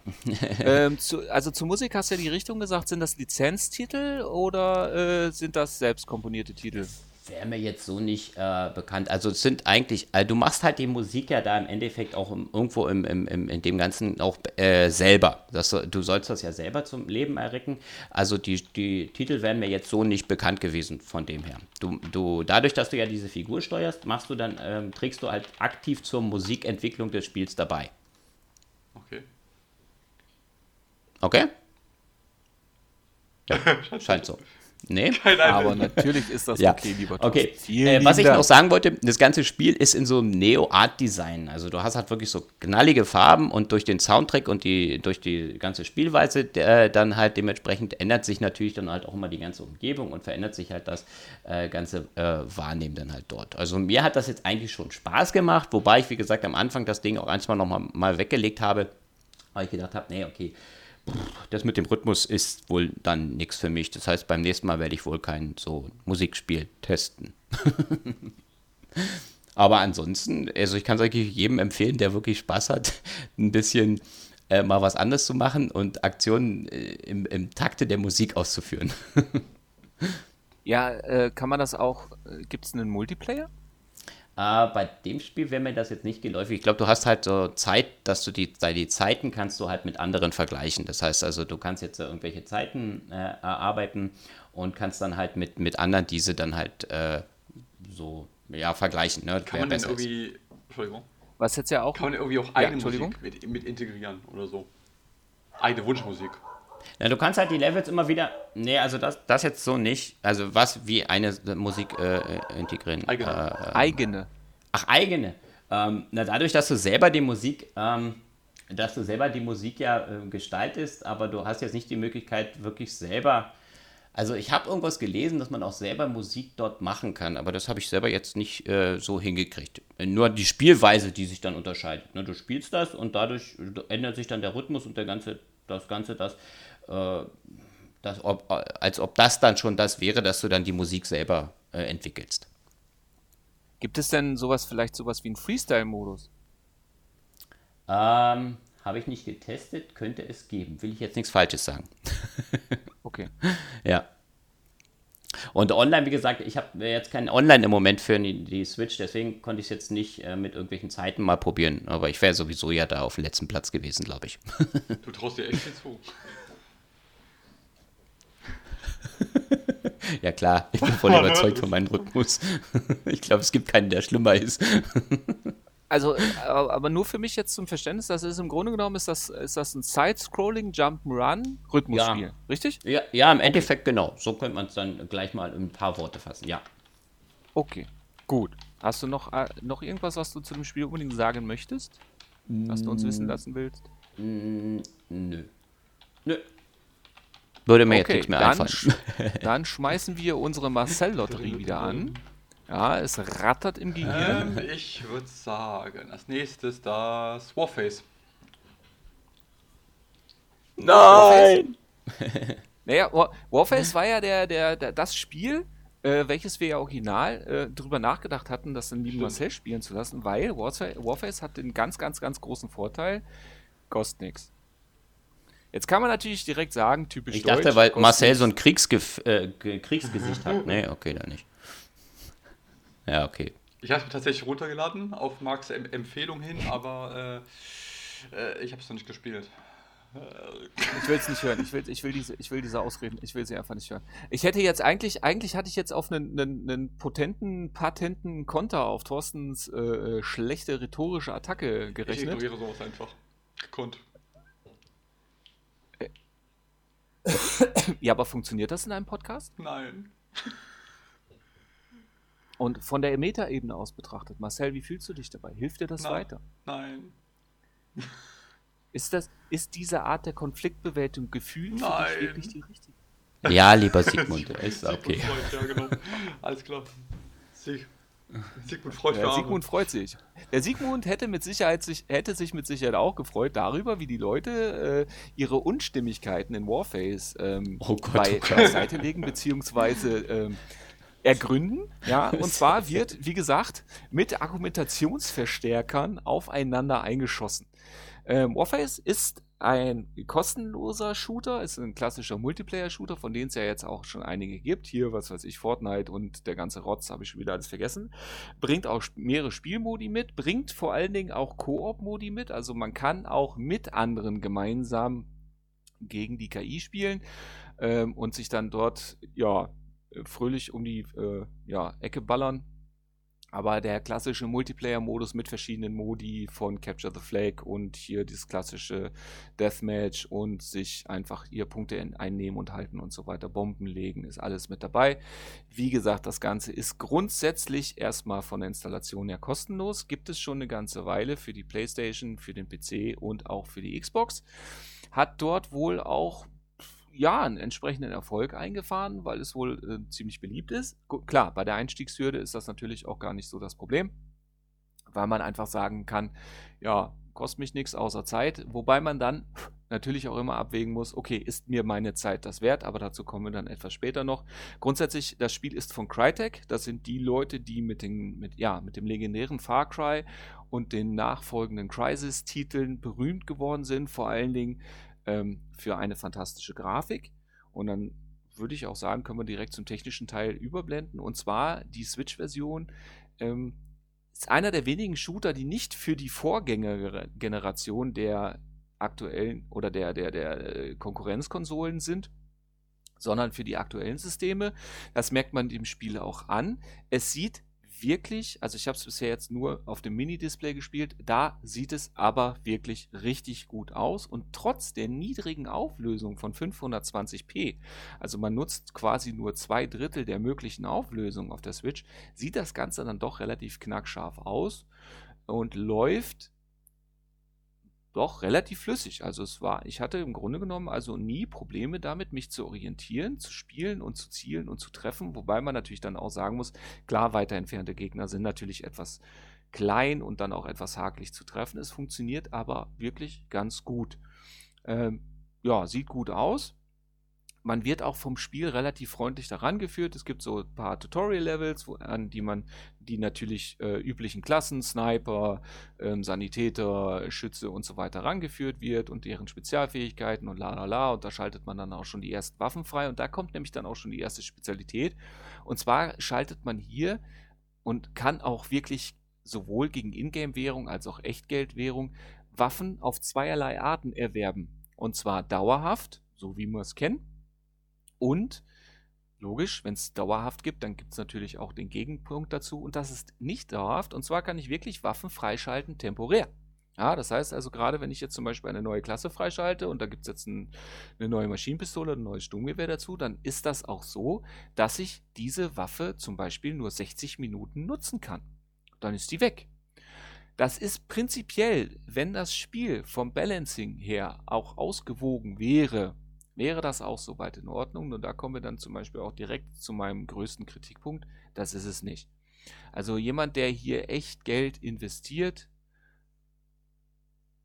[laughs] ähm, zu, also zur Musik hast du ja die Richtung gesagt, sind das Lizenztitel oder äh, sind das selbst komponierte Titel? Wäre mir jetzt so nicht äh, bekannt. Also es sind eigentlich, also du machst halt die Musik ja da im Endeffekt auch im, irgendwo im, im, im, in dem Ganzen auch äh, selber. Das, du sollst das ja selber zum Leben errecken. Also die, die Titel wären mir jetzt so nicht bekannt gewesen von dem her. Du, du, dadurch, dass du ja diese Figur steuerst, machst du dann, ähm, trägst du halt aktiv zur Musikentwicklung des Spiels dabei. Okay. Okay? Ja, [laughs] scheint so. Nee, [laughs] aber natürlich ist das ja. okay, lieber Thorsten. Okay, äh, was ich noch sagen wollte, das ganze Spiel ist in so einem Neo-Art-Design. Also du hast halt wirklich so knallige Farben und durch den Soundtrack und die, durch die ganze Spielweise äh, dann halt dementsprechend ändert sich natürlich dann halt auch immer die ganze Umgebung und verändert sich halt das äh, ganze äh, Wahrnehmen dann halt dort. Also mir hat das jetzt eigentlich schon Spaß gemacht, wobei ich, wie gesagt, am Anfang das Ding auch zwei nochmal mal weggelegt habe, weil ich gedacht habe, nee, okay, das mit dem Rhythmus ist wohl dann nichts für mich. Das heißt, beim nächsten Mal werde ich wohl kein so Musikspiel testen. [laughs] Aber ansonsten, also ich kann es eigentlich jedem empfehlen, der wirklich Spaß hat, [laughs] ein bisschen äh, mal was anderes zu machen und Aktionen äh, im, im Takte der Musik auszuführen. [laughs] ja, äh, kann man das auch, äh, gibt es einen Multiplayer? Äh, bei dem Spiel wäre mir das jetzt nicht geläufig. Ich glaube, du hast halt so Zeit, dass du die, die Zeiten kannst du halt mit anderen vergleichen. Das heißt also, du kannst jetzt irgendwelche Zeiten äh, erarbeiten und kannst dann halt mit, mit anderen diese dann halt äh, so ja, vergleichen. Ne? Kann man denn irgendwie, ist. Entschuldigung. Was jetzt ja auch. Kann man irgendwie auch eigene ja, Musik mit, mit integrieren oder so? Eigene Wunschmusik. Ja, du kannst halt die Levels immer wieder. Nee, also das, das jetzt so nicht. Also was wie eine Musik äh, integrieren. Eigene. Äh, eigene. Ach, eigene. Ähm, na, dadurch, dass du selber die Musik, ähm, dass du selber die Musik ja äh, gestaltest, aber du hast jetzt nicht die Möglichkeit, wirklich selber. Also ich habe irgendwas gelesen, dass man auch selber Musik dort machen kann, aber das habe ich selber jetzt nicht äh, so hingekriegt. Nur die Spielweise, die sich dann unterscheidet. Ne, du spielst das und dadurch ändert sich dann der Rhythmus und der ganze, das Ganze, das äh, das, ob, als ob das dann schon das wäre, dass du dann die Musik selber äh, entwickelst. Gibt es denn sowas, vielleicht sowas wie einen Freestyle-Modus? Ähm, habe ich nicht getestet, könnte es geben. Will ich jetzt nichts Falsches sagen. [laughs] okay. Ja. Und online, wie gesagt, ich habe jetzt kein Online im Moment für die, die Switch, deswegen konnte ich es jetzt nicht äh, mit irgendwelchen Zeiten mal probieren. Aber ich wäre sowieso ja da auf dem letzten Platz gewesen, glaube ich. du traust dir echt viel zu. [laughs] ja klar, ich bin voll [laughs] überzeugt von meinem Rhythmus. ich glaube, es gibt keinen, der schlimmer ist. also, aber nur für mich jetzt zum Verständnis, das ist im Grunde genommen, ist das, ist das ein Side-Scrolling Jump'n'Run Rhythmusspiel, ja. richtig? Ja, ja, im Endeffekt genau. So könnte man es dann gleich mal in ein paar Worte fassen, ja. Okay, gut. Hast du noch, äh, noch irgendwas, was du zu dem Spiel unbedingt sagen möchtest? Was du uns wissen lassen willst? Mm, nö. Nö, würde mir okay, jetzt nichts mehr dann einfallen. Sch dann schmeißen wir unsere Marcel-Lotterie wieder an. Ja, es rattert im Gehirn. Ähm, ich würde sagen, als nächstes das Warface. Nein! naja, War Warface war ja der, der, der das Spiel, äh, welches wir ja original äh, darüber nachgedacht hatten, das in lieben Marcel spielen zu lassen, weil Warface hat den ganz, ganz, ganz großen Vorteil, kostet nichts. Jetzt kann man natürlich direkt sagen, typisch Ich dachte, Deutsch, weil Marcel so ein Kriegsgef äh, Kriegsgesicht hat. Nee, okay, da nicht. Ja, okay. Ich habe es tatsächlich runtergeladen, auf Marks em Empfehlung hin, aber äh, äh, ich habe es noch nicht gespielt. Ich will es nicht hören. Ich will, ich, will diese, ich will diese Ausreden, ich will sie einfach nicht hören. Ich hätte jetzt eigentlich, eigentlich hatte ich jetzt auf einen, einen, einen potenten, patenten Konter auf Thorstens äh, äh schlechte rhetorische Attacke gerechnet. Ich ignoriere sowas einfach. Gekonnt. Ja, aber funktioniert das in einem Podcast? Nein. Und von der Metaebene aus betrachtet, Marcel, wie fühlst du dich dabei? Hilft dir das Nein. weiter? Nein. Ist, das, ist diese Art der Konfliktbewältigung gefühlt für Nein. dich wirklich die richtige? Ja, lieber Sigmund, [laughs] ist okay. Sigmund Freud, ja, genau. Alles klar. Sig [laughs] Sigmund Freud für Der. Sigmund freut sich. Der Sigmund hätte, mit Sicherheit sich, hätte sich mit Sicherheit auch gefreut darüber, wie die Leute äh, ihre Unstimmigkeiten in Warface ähm, Oh Gott, bei, oh beiseite legen beziehungsweise ähm, ergründen. Ja, und [laughs] zwar wird, wie gesagt, mit Argumentationsverstärkern aufeinander eingeschossen. Ähm, Warface ist ein kostenloser Shooter, ist ein klassischer Multiplayer-Shooter, von denen es ja jetzt auch schon einige gibt. Hier, was weiß ich, Fortnite und der ganze Rotz, habe ich schon wieder alles vergessen. Bringt auch mehrere Spielmodi mit, bringt vor allen Dingen auch Koop-Modi mit. Also man kann auch mit anderen gemeinsam gegen die KI spielen ähm, und sich dann dort ja fröhlich um die äh, ja, Ecke ballern. Aber der klassische Multiplayer-Modus mit verschiedenen Modi von Capture the Flag und hier dieses klassische Deathmatch und sich einfach hier Punkte in, einnehmen und halten und so weiter, Bomben legen, ist alles mit dabei. Wie gesagt, das Ganze ist grundsätzlich erstmal von der Installation her kostenlos. Gibt es schon eine ganze Weile für die PlayStation, für den PC und auch für die Xbox. Hat dort wohl auch ja, einen entsprechenden Erfolg eingefahren, weil es wohl äh, ziemlich beliebt ist. Gu- Klar, bei der Einstiegshürde ist das natürlich auch gar nicht so das Problem, weil man einfach sagen kann, ja, kostet mich nichts außer Zeit, wobei man dann natürlich auch immer abwägen muss, okay, ist mir meine Zeit das wert, aber dazu kommen wir dann etwas später noch. Grundsätzlich, das Spiel ist von Crytek, das sind die Leute, die mit, den, mit, ja, mit dem legendären Far Cry und den nachfolgenden Crysis-Titeln berühmt geworden sind, vor allen Dingen ähm, für eine fantastische Grafik. Und dann würde ich auch sagen, können wir direkt zum technischen Teil überblenden. Und zwar die Switch-Version ähm, ist einer der wenigen Shooter, die nicht für die Vorgängergeneration der aktuellen oder der, der, der äh, Konkurrenzkonsolen sind, sondern für die aktuellen Systeme. Das merkt man dem Spiel auch an. Es sieht wirklich, also ich habe es bisher jetzt nur auf dem Mini-Display gespielt, da sieht es aber wirklich richtig gut aus und trotz der niedrigen Auflösung von 520p, also man nutzt quasi nur zwei Drittel der möglichen Auflösung auf der Switch, sieht das Ganze dann doch relativ knackscharf aus und läuft doch relativ flüssig. Also es war, ich hatte im Grunde genommen also nie Probleme damit, mich zu orientieren, zu spielen und zu zielen und zu treffen, wobei man natürlich dann auch sagen muss, klar, weiter entfernte Gegner sind natürlich etwas klein und dann auch etwas hakelig zu treffen. Es funktioniert aber wirklich ganz gut. Ähm, ja, sieht gut aus. Man wird auch vom Spiel relativ freundlich daran geführt. Es gibt so ein paar Tutorial-Levels, an die man die natürlich äh, üblichen Klassen, Sniper, ähm, Sanitäter, Schütze und so weiter rangeführt wird und deren Spezialfähigkeiten und la la la. Und da schaltet man dann auch schon die ersten Waffen frei. Und da kommt nämlich dann auch schon die erste Spezialität. Und zwar schaltet man hier und kann auch wirklich sowohl gegen Ingame-Währung als auch Echtgeldwährung Waffen auf zweierlei Arten erwerben. Und zwar dauerhaft, so wie wir es kennen. Und logisch, wenn es dauerhaft gibt, dann gibt es natürlich auch den Gegenpunkt dazu. Und das ist nicht dauerhaft. Und zwar kann ich wirklich Waffen freischalten temporär. Ja, das heißt also gerade, wenn ich jetzt zum Beispiel eine neue Klasse freischalte und da gibt es jetzt ein, eine neue Maschinenpistole, ein neues Sturmgewehr dazu, dann ist das auch so, dass ich diese Waffe zum Beispiel nur 60 Minuten nutzen kann. Dann ist die weg. Das ist prinzipiell, wenn das Spiel vom Balancing her auch ausgewogen wäre, wäre das auch soweit in Ordnung. Und da kommen wir dann zum Beispiel auch direkt zu meinem größten Kritikpunkt. Das ist es nicht. Also jemand, der hier echt Geld investiert,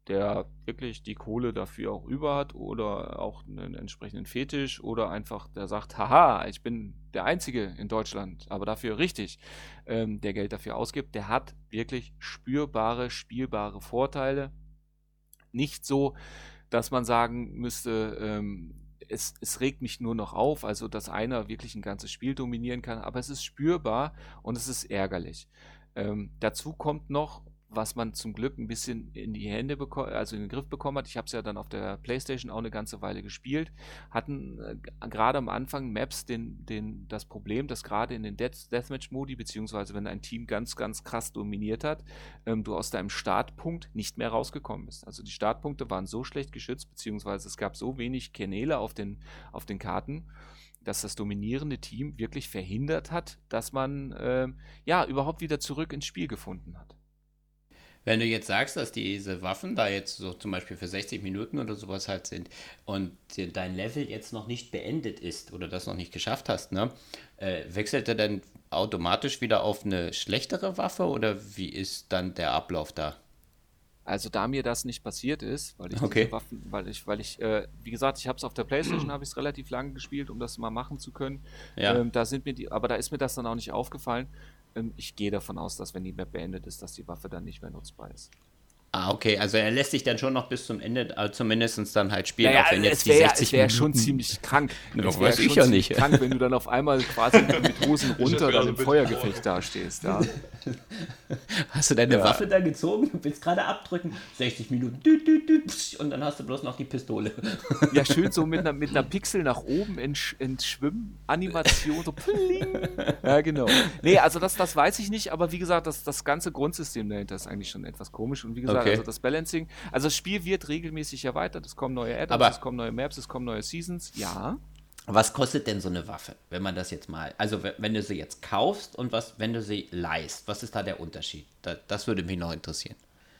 der wirklich die Kohle dafür auch über hat oder auch einen entsprechenden Fetisch oder einfach der sagt, haha, ich bin der Einzige in Deutschland, aber dafür richtig, ähm, der Geld dafür ausgibt, der hat wirklich spürbare, spielbare Vorteile. Nicht so, dass man sagen müsste, ähm, es, es regt mich nur noch auf, also dass einer wirklich ein ganzes Spiel dominieren kann, aber es ist spürbar und es ist ärgerlich. Ähm, dazu kommt noch, was man zum Glück ein bisschen in die Hände bekommen, also in den Griff bekommen hat. Ich habe es ja dann auf der Playstation auch eine ganze Weile gespielt. Hatten äh, gerade am Anfang Maps den, den, das Problem, dass gerade in den Death Deathmatch-Modi, beziehungsweise wenn ein Team ganz, ganz krass dominiert hat, ähm, du aus deinem Startpunkt nicht mehr rausgekommen bist. Also die Startpunkte waren so schlecht geschützt, beziehungsweise es gab so wenig Kanäle auf den, auf den Karten, dass das dominierende Team wirklich verhindert hat, dass man äh, ja überhaupt wieder zurück ins Spiel gefunden hat. Wenn du jetzt sagst, dass diese Waffen da jetzt so zum Beispiel für 60 Minuten oder sowas halt sind und dein Level jetzt noch nicht beendet ist oder das noch nicht geschafft hast, ne, äh, wechselt er dann automatisch wieder auf eine schlechtere Waffe oder wie ist dann der Ablauf da? Also da mir das nicht passiert ist, weil ich okay. diese Waffen, weil ich, weil ich, äh, wie gesagt, ich habe es auf der Playstation, habe ich es relativ lange gespielt, um das mal machen zu können. Ja. Ähm, da sind mir die, aber da ist mir das dann auch nicht aufgefallen. Ähm, ich gehe davon aus, dass wenn die Map beendet ist, dass die Waffe dann nicht mehr nutzbar ist. Ah, okay, also er lässt sich dann schon noch bis zum Ende, äh, zumindest dann halt spielen, Naja, auch wenn jetzt es die wäre 60 wär schon Minuten- ziemlich krank. Ja, Es weiß wär ich schon ja ziemlich nicht. krank, wenn du dann auf einmal quasi mit Hosen [laughs] runter dann im Feuergefecht dastehst. Ja. [laughs] Hast du deine Ja. Waffe da gezogen? Du willst gerade abdrücken. 60 Minuten. Dü, dü, dü, psch, und dann hast du bloß noch die Pistole. [laughs] ja, schön so mit einer, mit einer Pixel nach oben entsch Entschwimmen-Animation. So pling. Ja, genau. Nee, also das, das weiß ich nicht, aber wie gesagt, das, das ganze Grundsystem dahinter ist eigentlich schon etwas komisch. Und wie gesagt, Okay. Also das Balancing, also das Spiel wird regelmäßig erweitert, es kommen neue Add-ons, es kommen neue Maps, es kommen neue Seasons. Ja. Was kostet denn so eine Waffe, wenn man das jetzt mal, also wenn- du sie jetzt kaufst und was, wenn du sie leihst, was ist da der Unterschied? Da, das würde mich noch interessieren.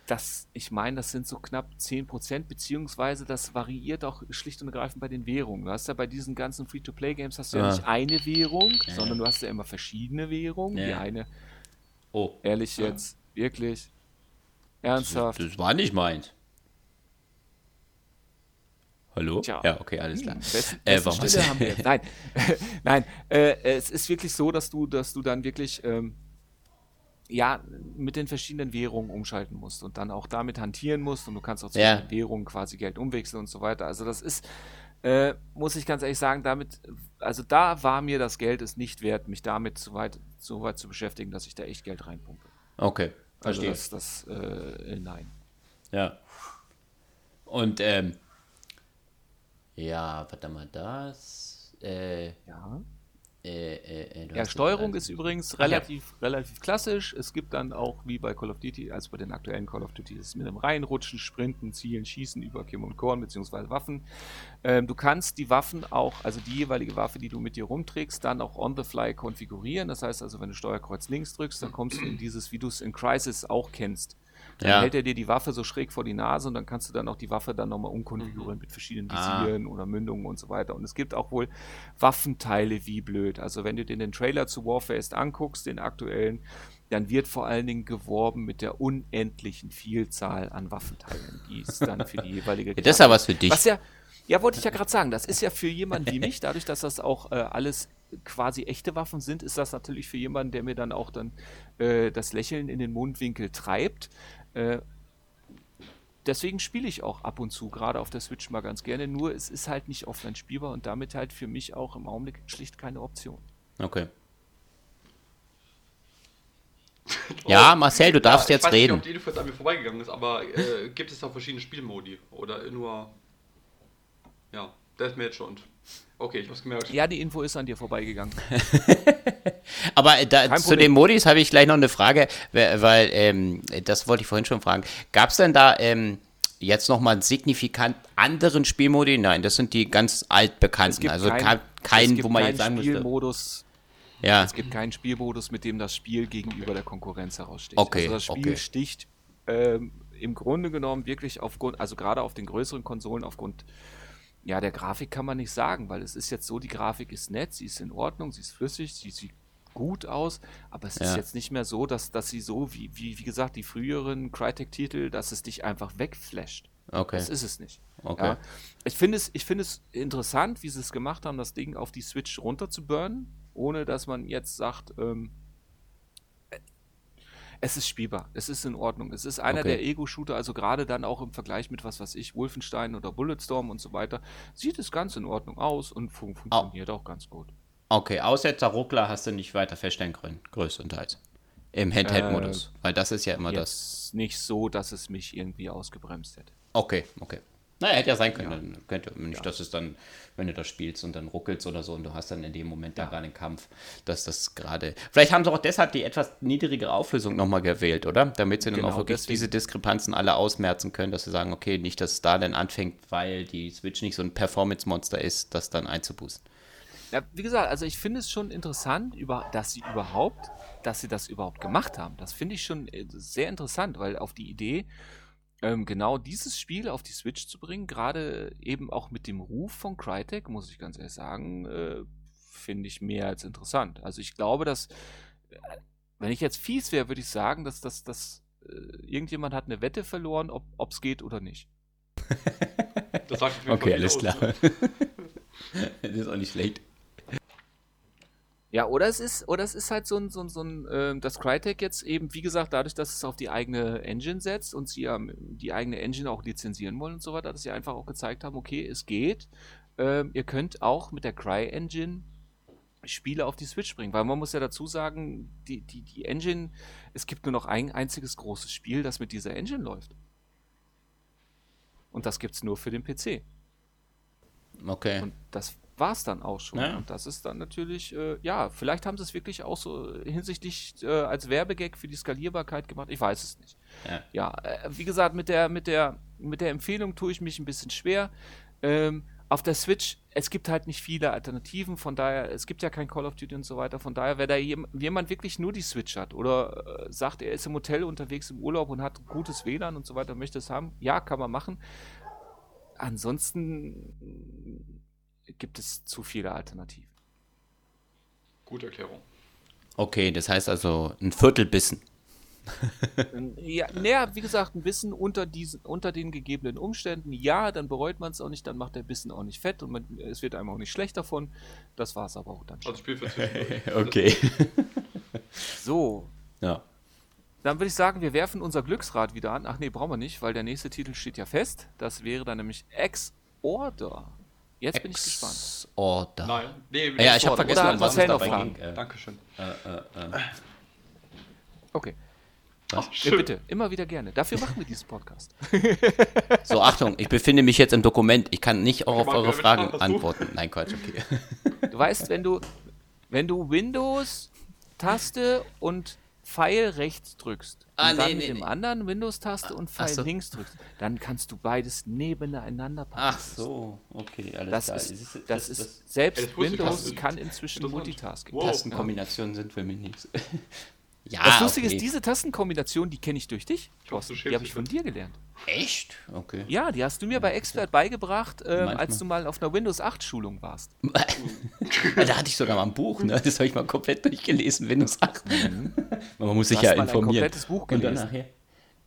Das, ich meine, das sind so knapp 10%, beziehungsweise das variiert auch schlicht und ergreifend bei den Währungen. Du hast ja bei diesen ganzen Free-to-Play-Games hast du ja, Ja. nicht eine Währung, Ja. sondern du hast ja immer verschiedene Währungen. Die Ja. eine, Oh, ehrlich jetzt, wirklich, das, ernsthaft. das war nicht meins. Hallo? Tja. Ja, okay, alles klar. Hm, besten, Äh, warum haben wir. Nein, [laughs] nein. Äh, es ist wirklich so, dass du, dass du dann wirklich ähm, ja mit den verschiedenen Währungen umschalten musst und dann auch damit hantieren musst und du kannst auch zwischen Ja. den Währungen quasi Geld umwechseln und so weiter. Also das ist, äh, muss ich ganz ehrlich sagen, damit, also da war mir das Geld es nicht wert, mich damit so weit, so weit zu beschäftigen, dass ich da echt Geld reinpumpe. Okay, Also verstehe. das, das äh, nein. Ja. Und, ähm, ja, warte mal, das, äh, Ja. Äh, äh, äh, Ja, Steuerung ist übrigens Ach ja. relativ, relativ klassisch. Es gibt dann auch, wie bei Call of Duty, also bei den aktuellen Call of Duty, ist mit dem Reinrutschen, Sprinten, Zielen, Schießen über Kim und Korn beziehungsweise Waffen. Ähm, du kannst die Waffen auch, also die jeweilige Waffe, die du mit dir rumträgst, dann auch on the fly konfigurieren. Das heißt also, wenn du Steuerkreuz links drückst, dann kommst du in dieses, wie du es in Crisis auch kennst. Dann Ja. hält er dir die Waffe so schräg vor die Nase und dann kannst du dann auch die Waffe dann nochmal umkonfigurieren mit verschiedenen Ah. Visieren oder Mündungen und so weiter. Und es gibt auch wohl Waffenteile wie blöd. Also wenn du dir den Trailer zu Warfare anguckst, den aktuellen, dann wird vor allen Dingen geworben mit der unendlichen Vielzahl an Waffenteilen, die es dann für die jeweilige [laughs] Ja, das ist ja was für dich. was ja, ja, wollte ich ja gerade sagen, das ist ja für jemanden wie mich, dadurch, dass das auch äh, alles quasi echte Waffen sind, ist das natürlich für jemanden, der mir dann auch dann äh, das Lächeln in den Mundwinkel treibt. Äh, deswegen spiele ich auch ab und zu, gerade auf der Switch mal ganz gerne, nur es ist halt nicht offline spielbar und damit halt für mich auch im Augenblick schlicht keine Option. Okay. [laughs] Ja, Marcel, du darfst Ja, jetzt ich weiß nicht, reden. ob die Info jetzt an mir vorbeigegangen ist, aber äh, gibt es da verschiedene Spielmodi? Oder nur. Ja, Deathmatch und. Okay, ich hab's gemerkt. Ja, die Info ist an dir vorbeigegangen. [laughs] Aber da, zu den Modis habe ich gleich noch eine Frage, weil, ähm, das wollte ich vorhin schon fragen. Gab es denn da ähm, jetzt nochmal einen signifikant anderen Spielmodi? Nein, das sind die ganz altbekannten. Also kein, kein, es gibt wo man keinen jetzt sagen müsste. Spielmodus, Ja, Es gibt keinen Spielmodus, mit dem das Spiel gegenüber der Konkurrenz heraussticht. Okay, also das Spiel okay. sticht ähm, im Grunde genommen wirklich aufgrund, also gerade auf den größeren Konsolen, aufgrund ja, der Grafik kann man nicht sagen, weil es ist jetzt so, die Grafik ist nett, sie ist in Ordnung, sie ist flüssig, sie sieht gut aus, aber es ist Ja. jetzt nicht mehr so, dass, dass sie so, wie, wie, wie gesagt, die früheren Crytek-Titel, dass es dich einfach wegflasht. okay. Das ist es nicht. okay. Ja. Ich finde es, ich finde es interessant, wie sie es gemacht haben, das Ding auf die Switch runter zu burnen, ohne dass man jetzt sagt, ähm, äh, es ist spielbar, es ist in Ordnung. Es ist einer Okay. der Ego-Shooter, also gerade dann auch im Vergleich mit was weiß ich, Wolfenstein oder Bulletstorm und so weiter, sieht es ganz in Ordnung aus und fun funktioniert auch ganz gut. Okay, Aussetzer Ruckler hast du nicht weiter feststellen können, größtenteils. Im Handheld-Modus. Äh, Weil das ist ja immer das. Nicht so, dass es mich irgendwie ausgebremst hätte. Okay, okay. Naja, hätte ja sein können. Dann könnte nicht, dass es dann, wenn du das spielst und dann ruckelst oder so und du hast dann in dem Moment da gerade einen Kampf, dass das gerade. Vielleicht haben sie auch deshalb die etwas niedrigere Auflösung nochmal gewählt, oder? Damit sie dann Genau, auch wirklich deswegen. diese Diskrepanzen alle ausmerzen können, dass sie sagen, okay, nicht, dass es da dann anfängt, weil die Switch nicht so ein Performance-Monster ist, das dann einzuboosten. Ja, wie gesagt, also ich finde es schon interessant, über, dass sie überhaupt, dass sie das überhaupt gemacht haben. Das finde ich schon äh, sehr interessant, weil auf die Idee, ähm, genau dieses Spiel auf die Switch zu bringen, gerade eben auch mit dem Ruf von Crytek, muss ich ganz ehrlich sagen, äh, finde ich mehr als interessant. Also ich glaube, dass, äh, wenn ich jetzt fies wäre, würde ich sagen, dass das, dass, äh, irgendjemand hat eine Wette verloren, ob es geht oder nicht. [laughs] Das sagt jeden Okay, alles aus, klar. ne? [laughs] das ist auch nicht schlecht. Ja, oder es ist, oder es ist halt so ein, so ein, so ein ähm, dass Crytek jetzt eben, wie gesagt, dadurch, dass es auf die eigene Engine setzt und sie ja die eigene Engine auch lizenzieren wollen und so weiter, dass sie einfach auch gezeigt haben, okay, es geht. Ähm, ihr könnt auch mit der Cry-Engine Spiele auf die Switch bringen, weil man muss ja dazu sagen, die, die, die Engine, es gibt nur noch ein einziges großes Spiel, das mit dieser Engine läuft. Und das gibt es nur für den PC. Okay. Und das war's dann auch schon. Ja. Und das ist dann natürlich, äh, ja, vielleicht haben sie es wirklich auch so hinsichtlich äh, als Werbegag für die Skalierbarkeit gemacht. Ich weiß es nicht. Ja. Ja, äh, wie gesagt, mit der, mit der, mit der Empfehlung tue ich mich ein bisschen schwer. Ähm, auf der Switch, es gibt halt nicht viele Alternativen, von daher, es gibt ja kein Call of Duty und so weiter, von daher, wer da jem, jemand wirklich nur die Switch hat oder äh, sagt, er ist im Hotel unterwegs im Urlaub und hat gutes WLAN und so weiter, möchte es haben, ja, kann man machen. Ansonsten gibt es zu viele Alternativen. Gute Erklärung. Okay, das heißt also ein Viertelbissen. Ja, naja, wie gesagt, ein bisschen unter, diesen, unter den gegebenen Umständen. Ja, dann bereut man es auch nicht, dann macht der Bissen auch nicht fett und man, es wird einem auch nicht schlecht davon. Das war es aber auch dann schon. Also Spiel für. [laughs] Okay. [laughs] So, ja. dann würde ich sagen, wir werfen unser Glücksrad wieder an. Ach nee, brauchen wir nicht, weil der nächste Titel steht ja fest. Das wäre dann nämlich Ex-Order. Jetzt bin ich gespannt. Order. Nein. Nee, Ja, ich habe Oder vergessen, um was es Marcel noch dabei Fragen? ging. Äh, Dankeschön. äh, äh, Okay. Was? Ja, Schön. bitte, immer wieder gerne. Dafür machen wir diesen Podcast. [laughs] So, Achtung, ich befinde mich jetzt im Dokument. Ich kann nicht auch auf eure Fragen antworten. Nein, Quatsch, okay. Du weißt, wenn du, wenn du Windows, Taste und Pfeil rechts drückst Ah, und dann nee, mit nee, dem nee. anderen Windows-Taste und Pfeil so. links drückst, dann kannst du beides nebeneinander packen. Ach so, okay, alles Das klar. ist, das ist, selbst Ja, das wusste ich Windows kann inzwischen. Multitasking. Wow. Tastenkombinationen sind für mich nichts. [laughs] ja, Das Lustige okay. ist, diese Tastenkombination, die kenne ich durch dich. Ich hoffe, du Thorsten. Die habe ich von dir gelernt. Echt? Okay. Ja, die hast du mir bei Expert beigebracht, ähm, als du mal auf einer Windows 8 Schulung warst. [laughs] da hatte ich sogar mal ein Buch, ne? Das habe ich mal komplett durchgelesen, Windows 8. [laughs] Man muss sich Du ja hast mal ein informieren. komplettes Buch Und dann gelesen. nachher.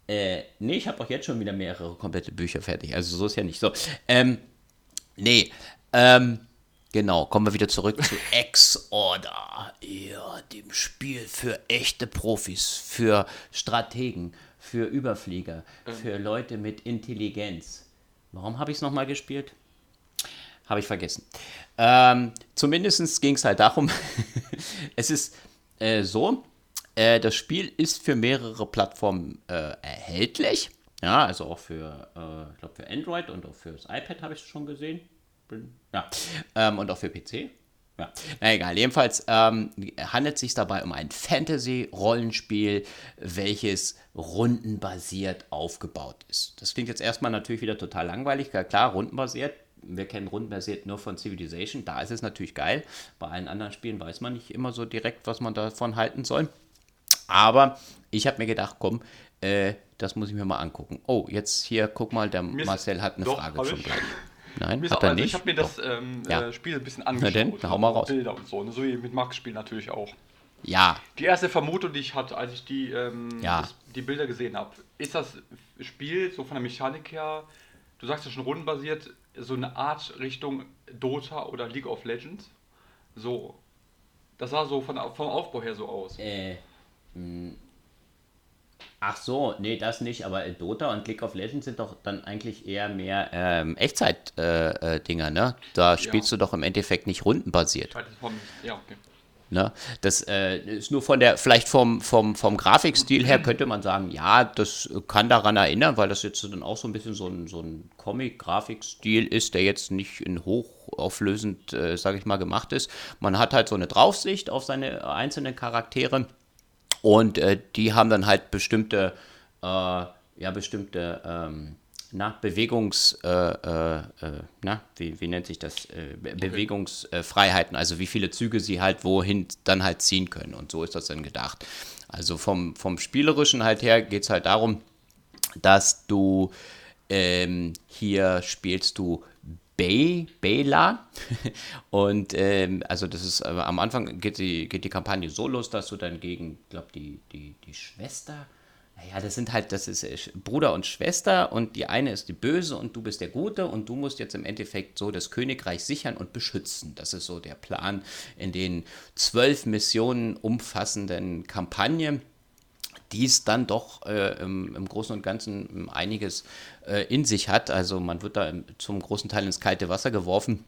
Äh, nee, ich habe auch jetzt schon wieder mehrere komplette Bücher fertig. Also so ist ja nicht so. Ähm, nee, ähm, genau, kommen wir wieder zurück zu X-Order. Ja, dem Spiel für echte Profis, für Strategen, für Überflieger, für Leute mit Intelligenz. Warum habe ich es nochmal gespielt? Habe ich vergessen. Ähm, Zumindest ging es halt darum, [laughs] es ist äh, so, äh, das Spiel ist für mehrere Plattformen äh, erhältlich. Ja, also auch für, äh, ich glaube für Android und auch fürs iPad habe ich es schon gesehen. Ja, ähm, und auch für PC. Ja, na egal. Jedenfalls ähm, handelt es sich dabei um ein Fantasy-Rollenspiel, welches rundenbasiert aufgebaut ist. Das klingt jetzt erstmal natürlich wieder total langweilig. Klar, rundenbasiert. Wir kennen rundenbasiert nur von Civilization. Da ist es natürlich geil. Bei allen anderen Spielen weiß man nicht immer so direkt, was man davon halten soll. Aber ich habe mir gedacht, komm, äh, das muss ich mir mal angucken. Oh, jetzt hier, guck mal, der Marcel hat eine Doch, Frage schon ich. gleich. Nein, hat auch, er also nicht. ich habe mir das ähm, Ja. äh, Spiel ein bisschen angeschaut. denn, na, hau mal raus. Bilder und so, ne? so wie mit Max-Spiel natürlich auch. ja, Die erste Vermutung, die ich hatte, als ich die, ähm, Ja. das, die Bilder gesehen habe, ist das Spiel so von der Mechanik her, du sagst ja schon rundenbasiert, so eine Art Richtung Dota oder League of Legends. So. Das sah so von, vom Aufbau her so aus. Äh, mh. Ach so, nee, das nicht, aber Dota und League of Legends sind doch dann eigentlich eher mehr ähm, Echtzeit-Dinger, äh, Dinger, ne? Da spielst du doch im Endeffekt nicht rundenbasiert. Vom, ja, okay. Ne? Das äh, ist nur von der, vielleicht vom, vom, vom Grafikstil her könnte man sagen, ja, das kann daran erinnern, weil das jetzt dann auch so ein bisschen so ein, so ein Comic-Grafikstil ist, der jetzt nicht in hochauflösend, äh, sage ich mal, gemacht ist. Man hat halt so eine Draufsicht auf seine einzelnen Charaktere und äh, die haben dann halt bestimmte, äh, ja, bestimmte ähm, na, Bewegungs, äh, äh, äh, na, wie, wie nennt sich das? Äh, Be Bewegungsfreiheiten, also wie viele Züge sie halt wohin dann halt ziehen können. Und so ist das dann gedacht. Also vom, vom Spielerischen halt her geht es halt darum, dass du ähm, hier spielst du Bay, Bayla. [laughs] Und ähm, also das ist, äh, am Anfang geht die, geht die Kampagne so los, dass du dann gegen, glaube die, die, die Schwester ja, das sind halt, das ist äh, Bruder und Schwester und die eine ist die Böse und du bist der Gute und du musst jetzt im Endeffekt so das Königreich sichern und beschützen. Das ist so der Plan in den zwölf Missionen umfassenden Kampagne die es dann doch äh, im, im, Großen und Ganzen einiges äh, in sich hat. Also man wird da zum großen Teil ins kalte Wasser geworfen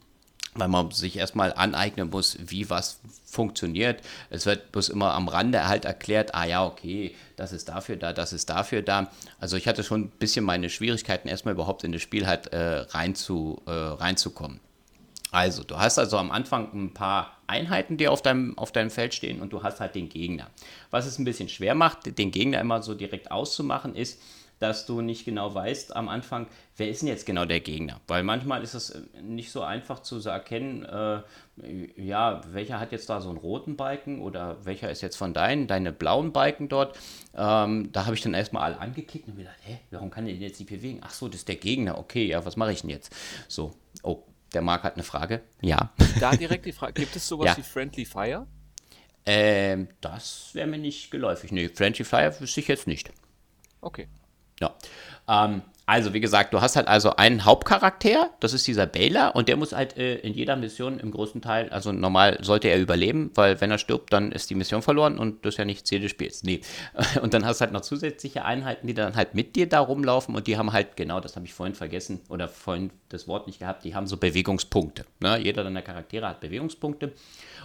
weil man sich erstmal aneignen muss, wie was funktioniert. Es wird bloß immer am Rande halt erklärt, ah ja, okay, das ist dafür da, das ist dafür da. Also ich hatte schon ein bisschen meine Schwierigkeiten, erstmal überhaupt in das Spiel halt äh, rein zu, äh, reinzukommen. Also, du hast also am Anfang ein paar Einheiten, die auf deinem, auf deinem Feld stehen und du hast halt den Gegner. Was es ein bisschen schwer macht, den Gegner immer so direkt auszumachen, ist, dass du nicht genau weißt am Anfang, wer ist denn jetzt genau der Gegner? Weil manchmal ist es äh, nicht so einfach zu erkennen, äh, ja, welcher hat jetzt da so einen roten Balken oder welcher ist jetzt von deinen, deine blauen Balken dort. Ähm, da habe ich dann erstmal alle angeklickt und mir gedacht, hä, warum kann der denn jetzt nicht bewegen? Ach so, das ist der Gegner. Okay, ja, was mache ich denn jetzt? So, oh, der Marc hat eine Frage. Ja. [laughs] Da direkt die Frage, gibt es sowas ja. wie Friendly Fire? Ähm, das wäre mir nicht geläufig. Nee, Friendly Fire wüsste ich jetzt nicht. Okay. Ja. Ähm, also, wie gesagt, du hast halt also einen Hauptcharakter, das ist dieser Baylor, und der muss halt äh, in jeder Mission im größten Teil, also normal sollte er überleben, weil wenn er stirbt, dann ist die Mission verloren und das ist ja nicht Ziel des Spiels. Nee. [laughs] Und dann hast du halt noch zusätzliche Einheiten, die dann halt mit dir da rumlaufen und die haben halt, genau, das habe ich vorhin vergessen oder vorhin das Wort nicht gehabt, die haben so Bewegungspunkte. Ne? Jeder deiner Charaktere hat Bewegungspunkte.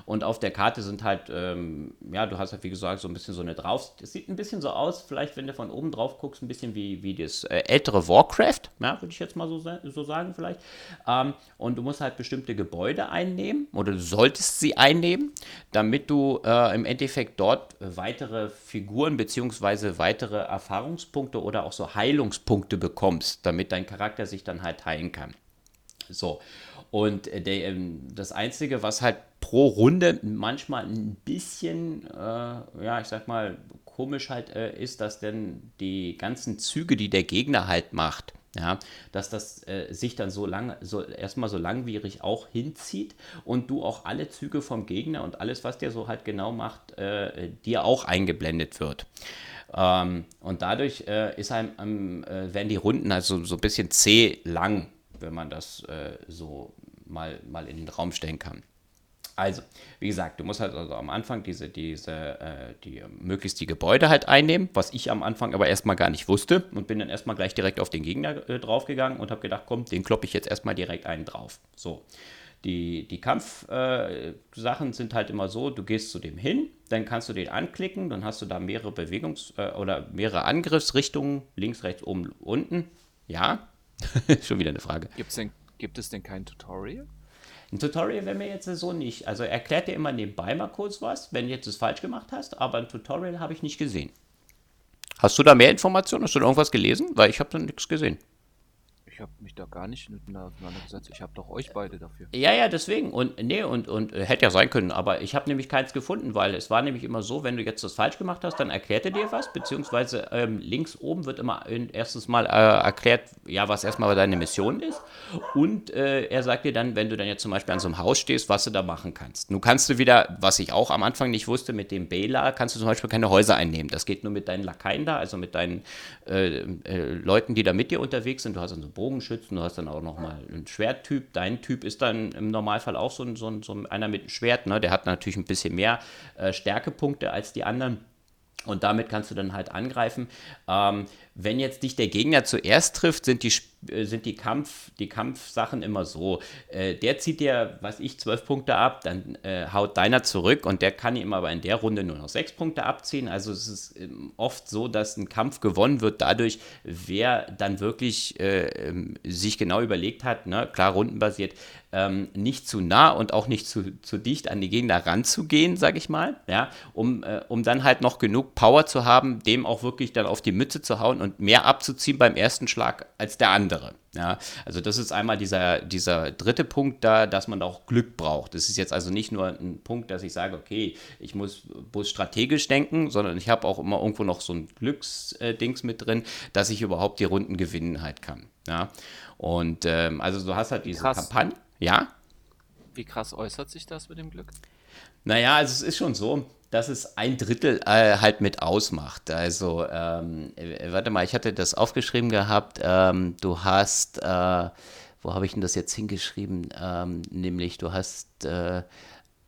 Und auf der Karte sind halt, ähm, ja, du hast halt wie gesagt so ein bisschen so eine drauf. Es sieht ein bisschen so aus, vielleicht wenn du von oben drauf guckst, ein bisschen wie, wie das äh, ältere Warcraft, ja, würde ich jetzt mal so, so sagen vielleicht. Ähm, und du musst halt bestimmte Gebäude einnehmen oder du solltest sie einnehmen, damit du äh, im Endeffekt dort weitere Figuren bzw. weitere Erfahrungspunkte oder auch so Heilungspunkte bekommst, damit dein Charakter sich dann halt heilen kann. So. Und äh, der, ähm, das Einzige, was halt pro Runde manchmal ein bisschen, äh, ja, ich sag mal, komisch halt äh, ist, dass denn die ganzen Züge, die der Gegner halt macht, ja, dass das äh, sich dann so lang, so erstmal so langwierig auch hinzieht und du auch alle Züge vom Gegner und alles, was der so halt genau macht, äh, dir auch eingeblendet wird. Ähm, und dadurch äh, ist einem, äh, werden die Runden also so ein bisschen zäh lang, wenn man das äh, so mal, mal in den Raum stellen kann. Also, wie gesagt, du musst halt also am Anfang diese, diese, äh, die, möglichst die Gebäude halt einnehmen, was ich am Anfang aber erstmal gar nicht wusste und bin dann erstmal gleich direkt auf den Gegner äh, draufgegangen und habe gedacht, komm, den kloppe ich jetzt erstmal direkt einen drauf. So. Die, die Kampfsachen äh, sind halt immer so, du gehst zu dem hin, dann kannst du den anklicken, dann hast du da mehrere Bewegungs- äh, oder mehrere Angriffsrichtungen, links, rechts, oben, unten. Ja, [laughs] schon wieder eine Frage. Gibt's denn, gibt es denn kein Tutorial? Ein Tutorial wäre mir jetzt so nicht. Also erklärt dir immer nebenbei mal kurz was, wenn du jetzt es falsch gemacht hast, aber ein Tutorial habe ich nicht gesehen. Hast du da mehr Informationen? Hast du da irgendwas gelesen? Weil ich habe da nichts gesehen ich habe mich da gar nicht miteinander auseinandergesetzt. Ich habe doch euch beide dafür. Ja, ja, deswegen. Und nee, und, und äh, hätte ja sein können, aber ich habe nämlich keins gefunden, weil es war nämlich immer so, wenn du jetzt das falsch gemacht hast, dann erklärt er dir was, beziehungsweise ähm, links oben wird immer erstes Mal äh, erklärt, ja, was erstmal deine Mission ist. Und äh, er sagt dir dann, wenn du dann jetzt zum Beispiel an so einem Haus stehst, was du da machen kannst. Nun kannst du wieder, was ich auch am Anfang nicht wusste, mit dem Bela kannst du zum Beispiel keine Häuser einnehmen. Das geht nur mit deinen Lakaien da, also mit deinen äh, äh Leuten, die da mit dir unterwegs sind. Du hast also Bogen Bogenschützen, du hast dann auch nochmal einen Schwerttyp. Dein Typ ist dann im Normalfall auch so, ein, so, ein, so einer mit einem Schwert, ne? der hat natürlich ein bisschen mehr äh, Stärkepunkte als die anderen. Und damit kannst du dann halt angreifen. Ähm, wenn jetzt dich der Gegner zuerst trifft, sind die äh, sind die, Kampf, die Kampfsachen immer so. Äh, der zieht dir, was ich, zwölf Punkte ab, dann äh, haut deiner zurück und der kann ihm aber in der Runde nur noch sechs Punkte abziehen. Also es ist ähm, oft so, dass ein Kampf gewonnen wird dadurch, wer dann wirklich äh, ähm, sich genau überlegt hat, ne, klar rundenbasiert, ähm, nicht zu nah und auch nicht zu, zu dicht an die Gegner ranzugehen, sag ich mal, ja, um, äh, um dann halt noch genug Power zu haben, dem auch wirklich dann auf die Mütze zu hauen und mehr abzuziehen beim ersten Schlag als der andere. Ja, also das ist einmal dieser, dieser dritte Punkt da, dass man auch Glück braucht. Das ist jetzt also nicht nur ein Punkt, dass ich sage, okay, ich muss bloß strategisch denken, sondern ich habe auch immer irgendwo noch so ein Glücksdings mit drin, dass ich überhaupt die Runden gewinnen halt kann. Ja, und ähm, also du hast halt diese Krass. Kampagne. Ja? Wie krass äußert sich das mit dem Glück? Naja, also es ist schon so, dass es ein Drittel äh, halt mit ausmacht. Also, ähm, äh, warte mal, ich hatte das aufgeschrieben gehabt. Ähm, du hast, äh, wo habe ich denn das jetzt hingeschrieben? Ähm, nämlich, du hast äh,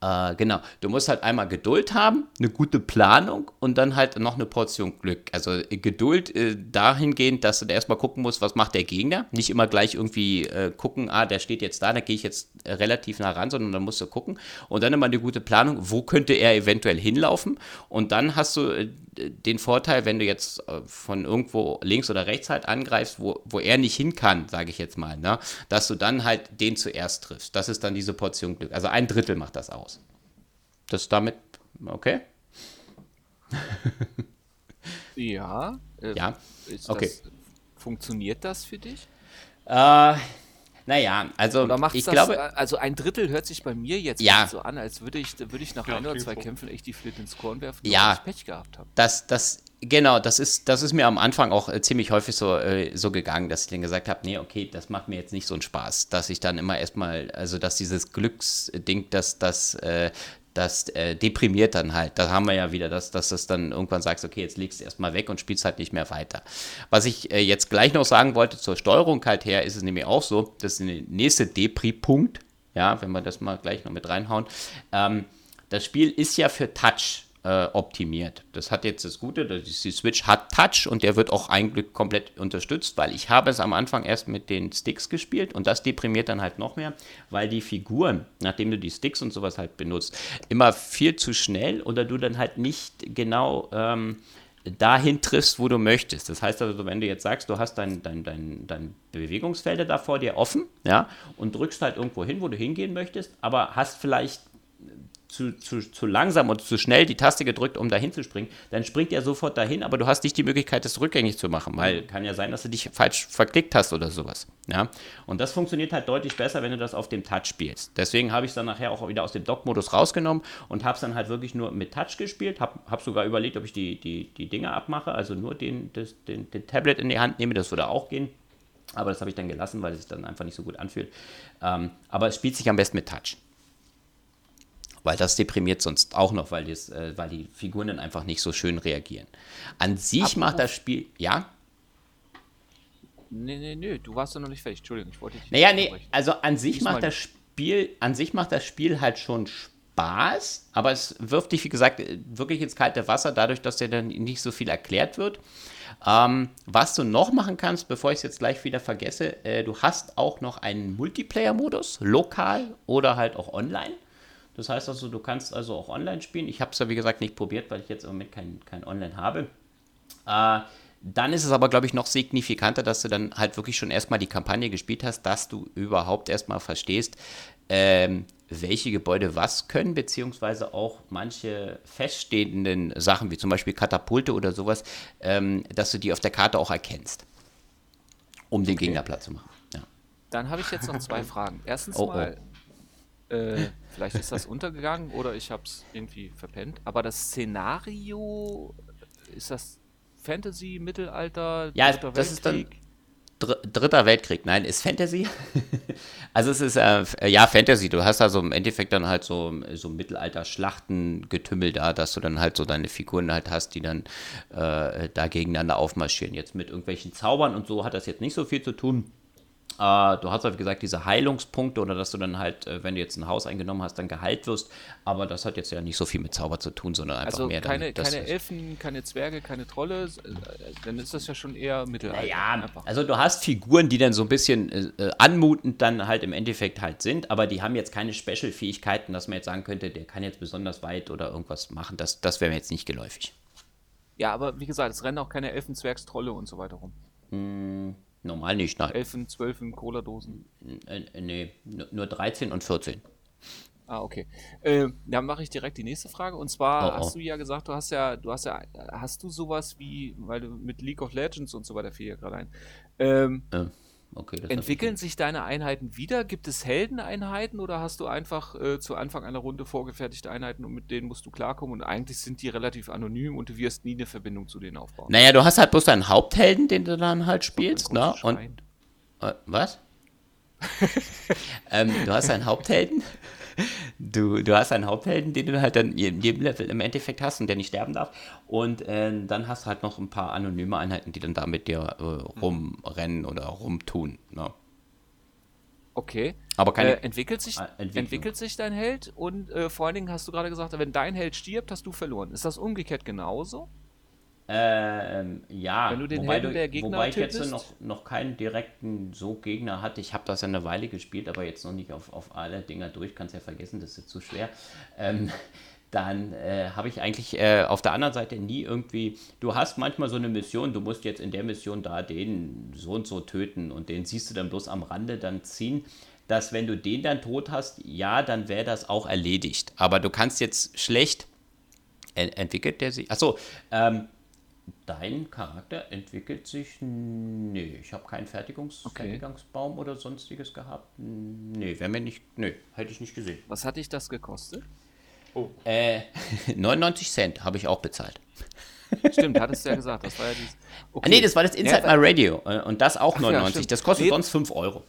äh, genau, du musst halt einmal Geduld haben, eine gute Planung und dann halt noch eine Portion Glück. Also äh, Geduld äh, dahingehend, dass du da erstmal gucken musst, was macht der Gegner. Nicht immer gleich irgendwie äh, gucken, ah, der steht jetzt da, da gehe ich jetzt äh, relativ nah ran, sondern dann musst du gucken. Und dann immer eine gute Planung, wo könnte er eventuell hinlaufen. Und dann hast du äh, den Vorteil, wenn du jetzt von irgendwo links oder rechts halt angreifst, wo, wo er nicht hin kann, sage ich jetzt mal, ne? dass du dann halt den zuerst triffst. Das ist dann diese Portion Glück. Also ein Drittel macht das aus. Das damit, okay? [laughs] ja. Äh, ja. okay. Das, funktioniert das für dich? Äh, naja, also ich das, glaube. Also ein Drittel hört sich bei mir jetzt ja. so an, als würde ich, würde ich nach ja, ein oder zwei Kämpfen echt die Flinte ins Korn werfen, ja, ich Pech gehabt habe. Das, das, genau, das ist, das ist mir am Anfang auch äh, ziemlich häufig so, äh, so gegangen, dass ich dann gesagt habe, nee, okay, das macht mir jetzt nicht so einen Spaß, dass ich dann immer erstmal, also dass dieses Glücksding, dass das, äh, das äh, deprimiert dann halt. Da haben wir ja wieder, das, dass du dann irgendwann sagst, okay, jetzt legst du erstmal weg und spielst halt nicht mehr weiter. Was ich äh, jetzt gleich noch sagen wollte zur Steuerung halt her, ist es nämlich auch so, das ist der nächste Depri-Punkt, ja, wenn wir das mal gleich noch mit reinhauen. Ähm, das Spiel ist ja für Touch äh, optimiert. Das hat jetzt das Gute, dass die Switch hat Touch und der wird auch eigentlich komplett unterstützt, weil ich habe es am Anfang erst mit den Sticks gespielt und das deprimiert dann halt noch mehr, weil die Figuren, nachdem du die Sticks und sowas halt benutzt, immer viel zu schnell oder du dann halt nicht genau ähm, dahin triffst, wo du möchtest. Das heißt also, wenn du jetzt sagst, du hast dein, dein, dein, dein Bewegungsfelder da vor dir offen, ja, und drückst halt irgendwo hin, wo du hingehen möchtest, aber hast vielleicht zu, zu, zu langsam und zu schnell die Taste gedrückt, um dahin zu springen, dann springt er sofort dahin, aber du hast nicht die Möglichkeit, das rückgängig zu machen, weil kann ja sein, dass du dich falsch verklickt hast oder sowas. Ja? Und das funktioniert halt deutlich besser, wenn du das auf dem Touch spielst. Deswegen habe ich es dann nachher auch wieder aus dem Dock-Modus rausgenommen und habe es dann halt wirklich nur mit Touch gespielt, habe hab sogar überlegt, ob ich die, die, die Dinger abmache, also nur den, das, den, den Tablet in die Hand nehme, das würde auch gehen. Aber das habe ich dann gelassen, weil es sich dann einfach nicht so gut anfühlt. Ähm, aber es spielt sich am besten mit Touch weil das deprimiert sonst auch noch, weil, das, äh, weil die Figuren dann einfach nicht so schön reagieren. An sich Apropos macht das Spiel, ja? Nee, nee, nee, du warst ja noch nicht fertig, Entschuldigung, ich wollte dich Naja, nee, also an sich Diesmal macht das Spiel, an sich macht das Spiel halt schon Spaß, aber es wirft dich, wie gesagt, wirklich ins kalte Wasser, dadurch, dass dir dann nicht so viel erklärt wird. Ähm, was du noch machen kannst, bevor ich es jetzt gleich wieder vergesse, äh, du hast auch noch einen Multiplayer-Modus, lokal oder halt auch online. Das heißt also, du kannst also auch online spielen. Ich habe es ja wie gesagt nicht probiert, weil ich jetzt im Moment kein, kein Online habe. Äh, dann ist es aber, glaube ich, noch signifikanter, dass du dann halt wirklich schon erstmal die Kampagne gespielt hast, dass du überhaupt erstmal verstehst, ähm, welche Gebäude was können, beziehungsweise auch manche feststehenden Sachen, wie zum Beispiel Katapulte oder sowas, ähm, dass du die auf der Karte auch erkennst, um den okay. Gegner platt zu machen. Ja. Dann habe ich jetzt noch zwei [laughs] Fragen. Erstens oh, oh. mal, äh, vielleicht ist das untergegangen oder ich habe es irgendwie verpennt. Aber das Szenario, ist das Fantasy, Mittelalter, ja, Dritter das ist dann Dritter Weltkrieg. Nein, ist Fantasy. [laughs] also es ist äh, ja Fantasy. Du hast also im Endeffekt dann halt so, so Mittelalter-Schlachtengetümmel da, dass du dann halt so deine Figuren halt hast, die dann äh, da gegeneinander aufmarschieren. Jetzt mit irgendwelchen Zaubern und so hat das jetzt nicht so viel zu tun. Äh, du hast halt, gesagt, diese Heilungspunkte oder dass du dann halt, äh, wenn du jetzt ein Haus eingenommen hast, dann geheilt wirst. Aber das hat jetzt ja nicht so viel mit Zauber zu tun, sondern einfach Also mehr keine, dass keine Elfen, keine Zwerge, keine Trolle, äh, dann ist das ja schon eher Mittelalter. Naja, also du hast Figuren, die dann so ein bisschen äh, äh, anmutend dann halt im Endeffekt halt sind, aber die haben jetzt keine Special-Fähigkeiten, dass man jetzt sagen könnte, der kann jetzt besonders weit oder irgendwas machen. Das, das wäre mir jetzt nicht geläufig. Ja, aber wie gesagt, es rennen auch keine Elfen, Zwergs, Trolle und so weiter rum. Normal nicht, nein. Elfen, Zwölfen, Cola-Dosen. Äh, äh, nee, nur nur 13 und 14. Ah, okay. Äh, dann mache ich direkt die nächste Frage. Und zwar Oh, oh. hast du ja gesagt, du hast ja, du hast ja, hast du sowas wie, weil du mit League of Legends und so weiter fiel ja gerade ein. Ähm, Äh, okay, entwickeln sich deine Einheiten wieder? Gibt es Heldeneinheiten oder hast du einfach äh, zu Anfang einer Runde vorgefertigte Einheiten und mit denen musst du klarkommen und eigentlich sind die relativ anonym und du wirst nie eine Verbindung zu denen aufbauen? Naja, du hast halt bloß deinen Haupthelden, den du dann halt spielst, ne? Und. Äh, was? [laughs] ähm, du hast einen Haupthelden. Du, du hast einen Haupthelden, den du halt dann in jedem Level im Endeffekt hast und der nicht sterben darf. Und äh, dann hast du halt noch ein paar anonyme Einheiten, die dann da mit dir äh, rumrennen oder rumtun. Ne? Okay. Aber keine. äh, entwickelt, sich, Ah, Entwicklung. entwickelt sich dein Held und äh, vor allen Dingen hast du gerade gesagt, wenn dein Held stirbt, hast du verloren. Ist das umgekehrt genauso? Ähm, ja, Wenn du den wobei, der Gegner wobei ich jetzt noch, noch keinen direkten so Gegner hatte. Ich habe das ja eine Weile gespielt, aber jetzt noch nicht auf, auf alle Dinger durch. Kannst ja vergessen, das ist jetzt zu schwer. Ähm, [laughs] dann äh, habe ich eigentlich äh, auf der anderen Seite nie irgendwie. Du hast manchmal so eine Mission, du musst jetzt in der Mission da den so und so töten und den siehst du dann bloß am Rande dann ziehen. Dass wenn du den dann tot hast, ja, dann wäre das auch erledigt. Aber du kannst jetzt schlecht en- entwickelt der sich. Achso, ähm, dein Charakter entwickelt sich. Nee, ich habe keinen Fertigungs Okay. Fertigungsbaum oder sonstiges gehabt. Nee, wäre mir nicht. Nee, hätte ich nicht gesehen. Was hat dich das gekostet? Oh, Äh, [laughs] 99 Cent habe ich auch bezahlt. Stimmt, hattest du ja gesagt. Das war ja dieses. Ah, nee, das war das Inside Ja, My Radio. äh, Und das auch ja, 99. stimmt. das kostet Nee. sonst 5 Euro.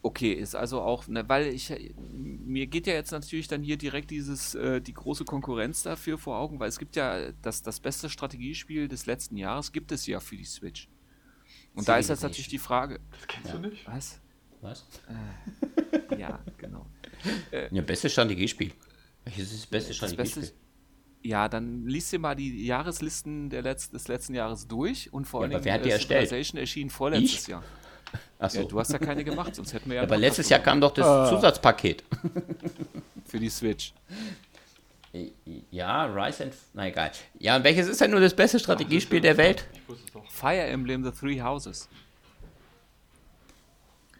Okay, ist also auch, ne, weil ich, mir geht ja jetzt natürlich dann hier direkt dieses, äh, die große Konkurrenz dafür vor Augen, weil es gibt ja das, das beste Strategiespiel des letzten Jahres, gibt es ja für die Switch. Und da ist jetzt natürlich die Frage, das kennst du nicht? was? Was? Ja, genau. [laughs] Ja, bestes Strategiespiel. Welches ist das beste Das Strategiespiel? Beste, ja, dann liest dir mal die Jahreslisten der Letz-, des letzten Jahres durch und vor Ja, allem aber wer hat die erstellt? Civilization erschien vorletztes Ich? Jahr. Achso. Ja, du hast ja keine gemacht, sonst hätten wir ja. aber noch letztes was Jahr kam doch das Ah. Zusatzpaket. [laughs] für die Switch. Ja, Rise and. Na egal. Ja, und welches ist denn nur das beste Strategiespiel der Welt? Fire Emblem The Three Houses.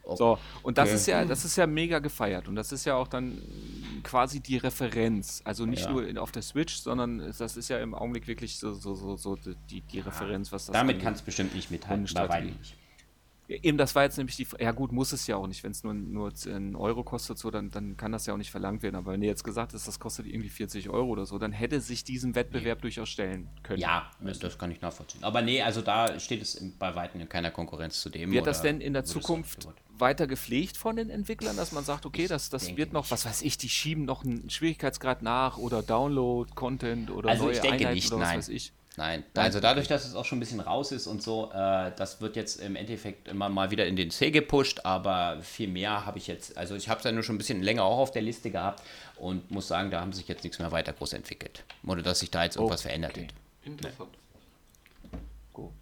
Oh, So, und das okay. ist ja, das ist ja mega gefeiert und das ist ja auch dann quasi die Referenz. Also nicht Ja. nur in, auf der Switch, sondern das ist ja im Augenblick wirklich so, so, so, so die, die Referenz, was das Damit kannst du bestimmt nicht mithalten. Bei weitem nicht. Eben, das war jetzt nämlich die. Ja, gut, muss es ja auch nicht. Wenn es nur, nur einen Euro kostet, so, dann, dann kann das ja auch nicht verlangt werden. Aber wenn ihr jetzt gesagt hast, das kostet irgendwie 40 Euro oder so, dann hätte sich diesem Wettbewerb durchaus stellen können. Ja, das kann ich nachvollziehen. Aber nee, also da steht es bei weitem in keiner Konkurrenz zu dem. Wird das denn in der Zukunft weiter gepflegt von den Entwicklern, dass man sagt, okay, das, das wird noch, was weiß ich, die schieben noch einen Schwierigkeitsgrad nach oder Download, Content oder Also neue ich denke Einheiten nicht, oder was nein. weiß ich. Nein, Nein, also dadurch, dass es auch schon ein bisschen raus ist und so, äh, das wird jetzt im Endeffekt immer mal wieder in den C gepusht, aber viel mehr habe ich jetzt, also ich habe es ja nur schon ein bisschen länger auch auf der Liste gehabt und muss sagen, da haben sich jetzt nichts mehr weiter groß entwickelt. Oder dass sich da jetzt irgendwas verändert okay. hat. Interessant. Go.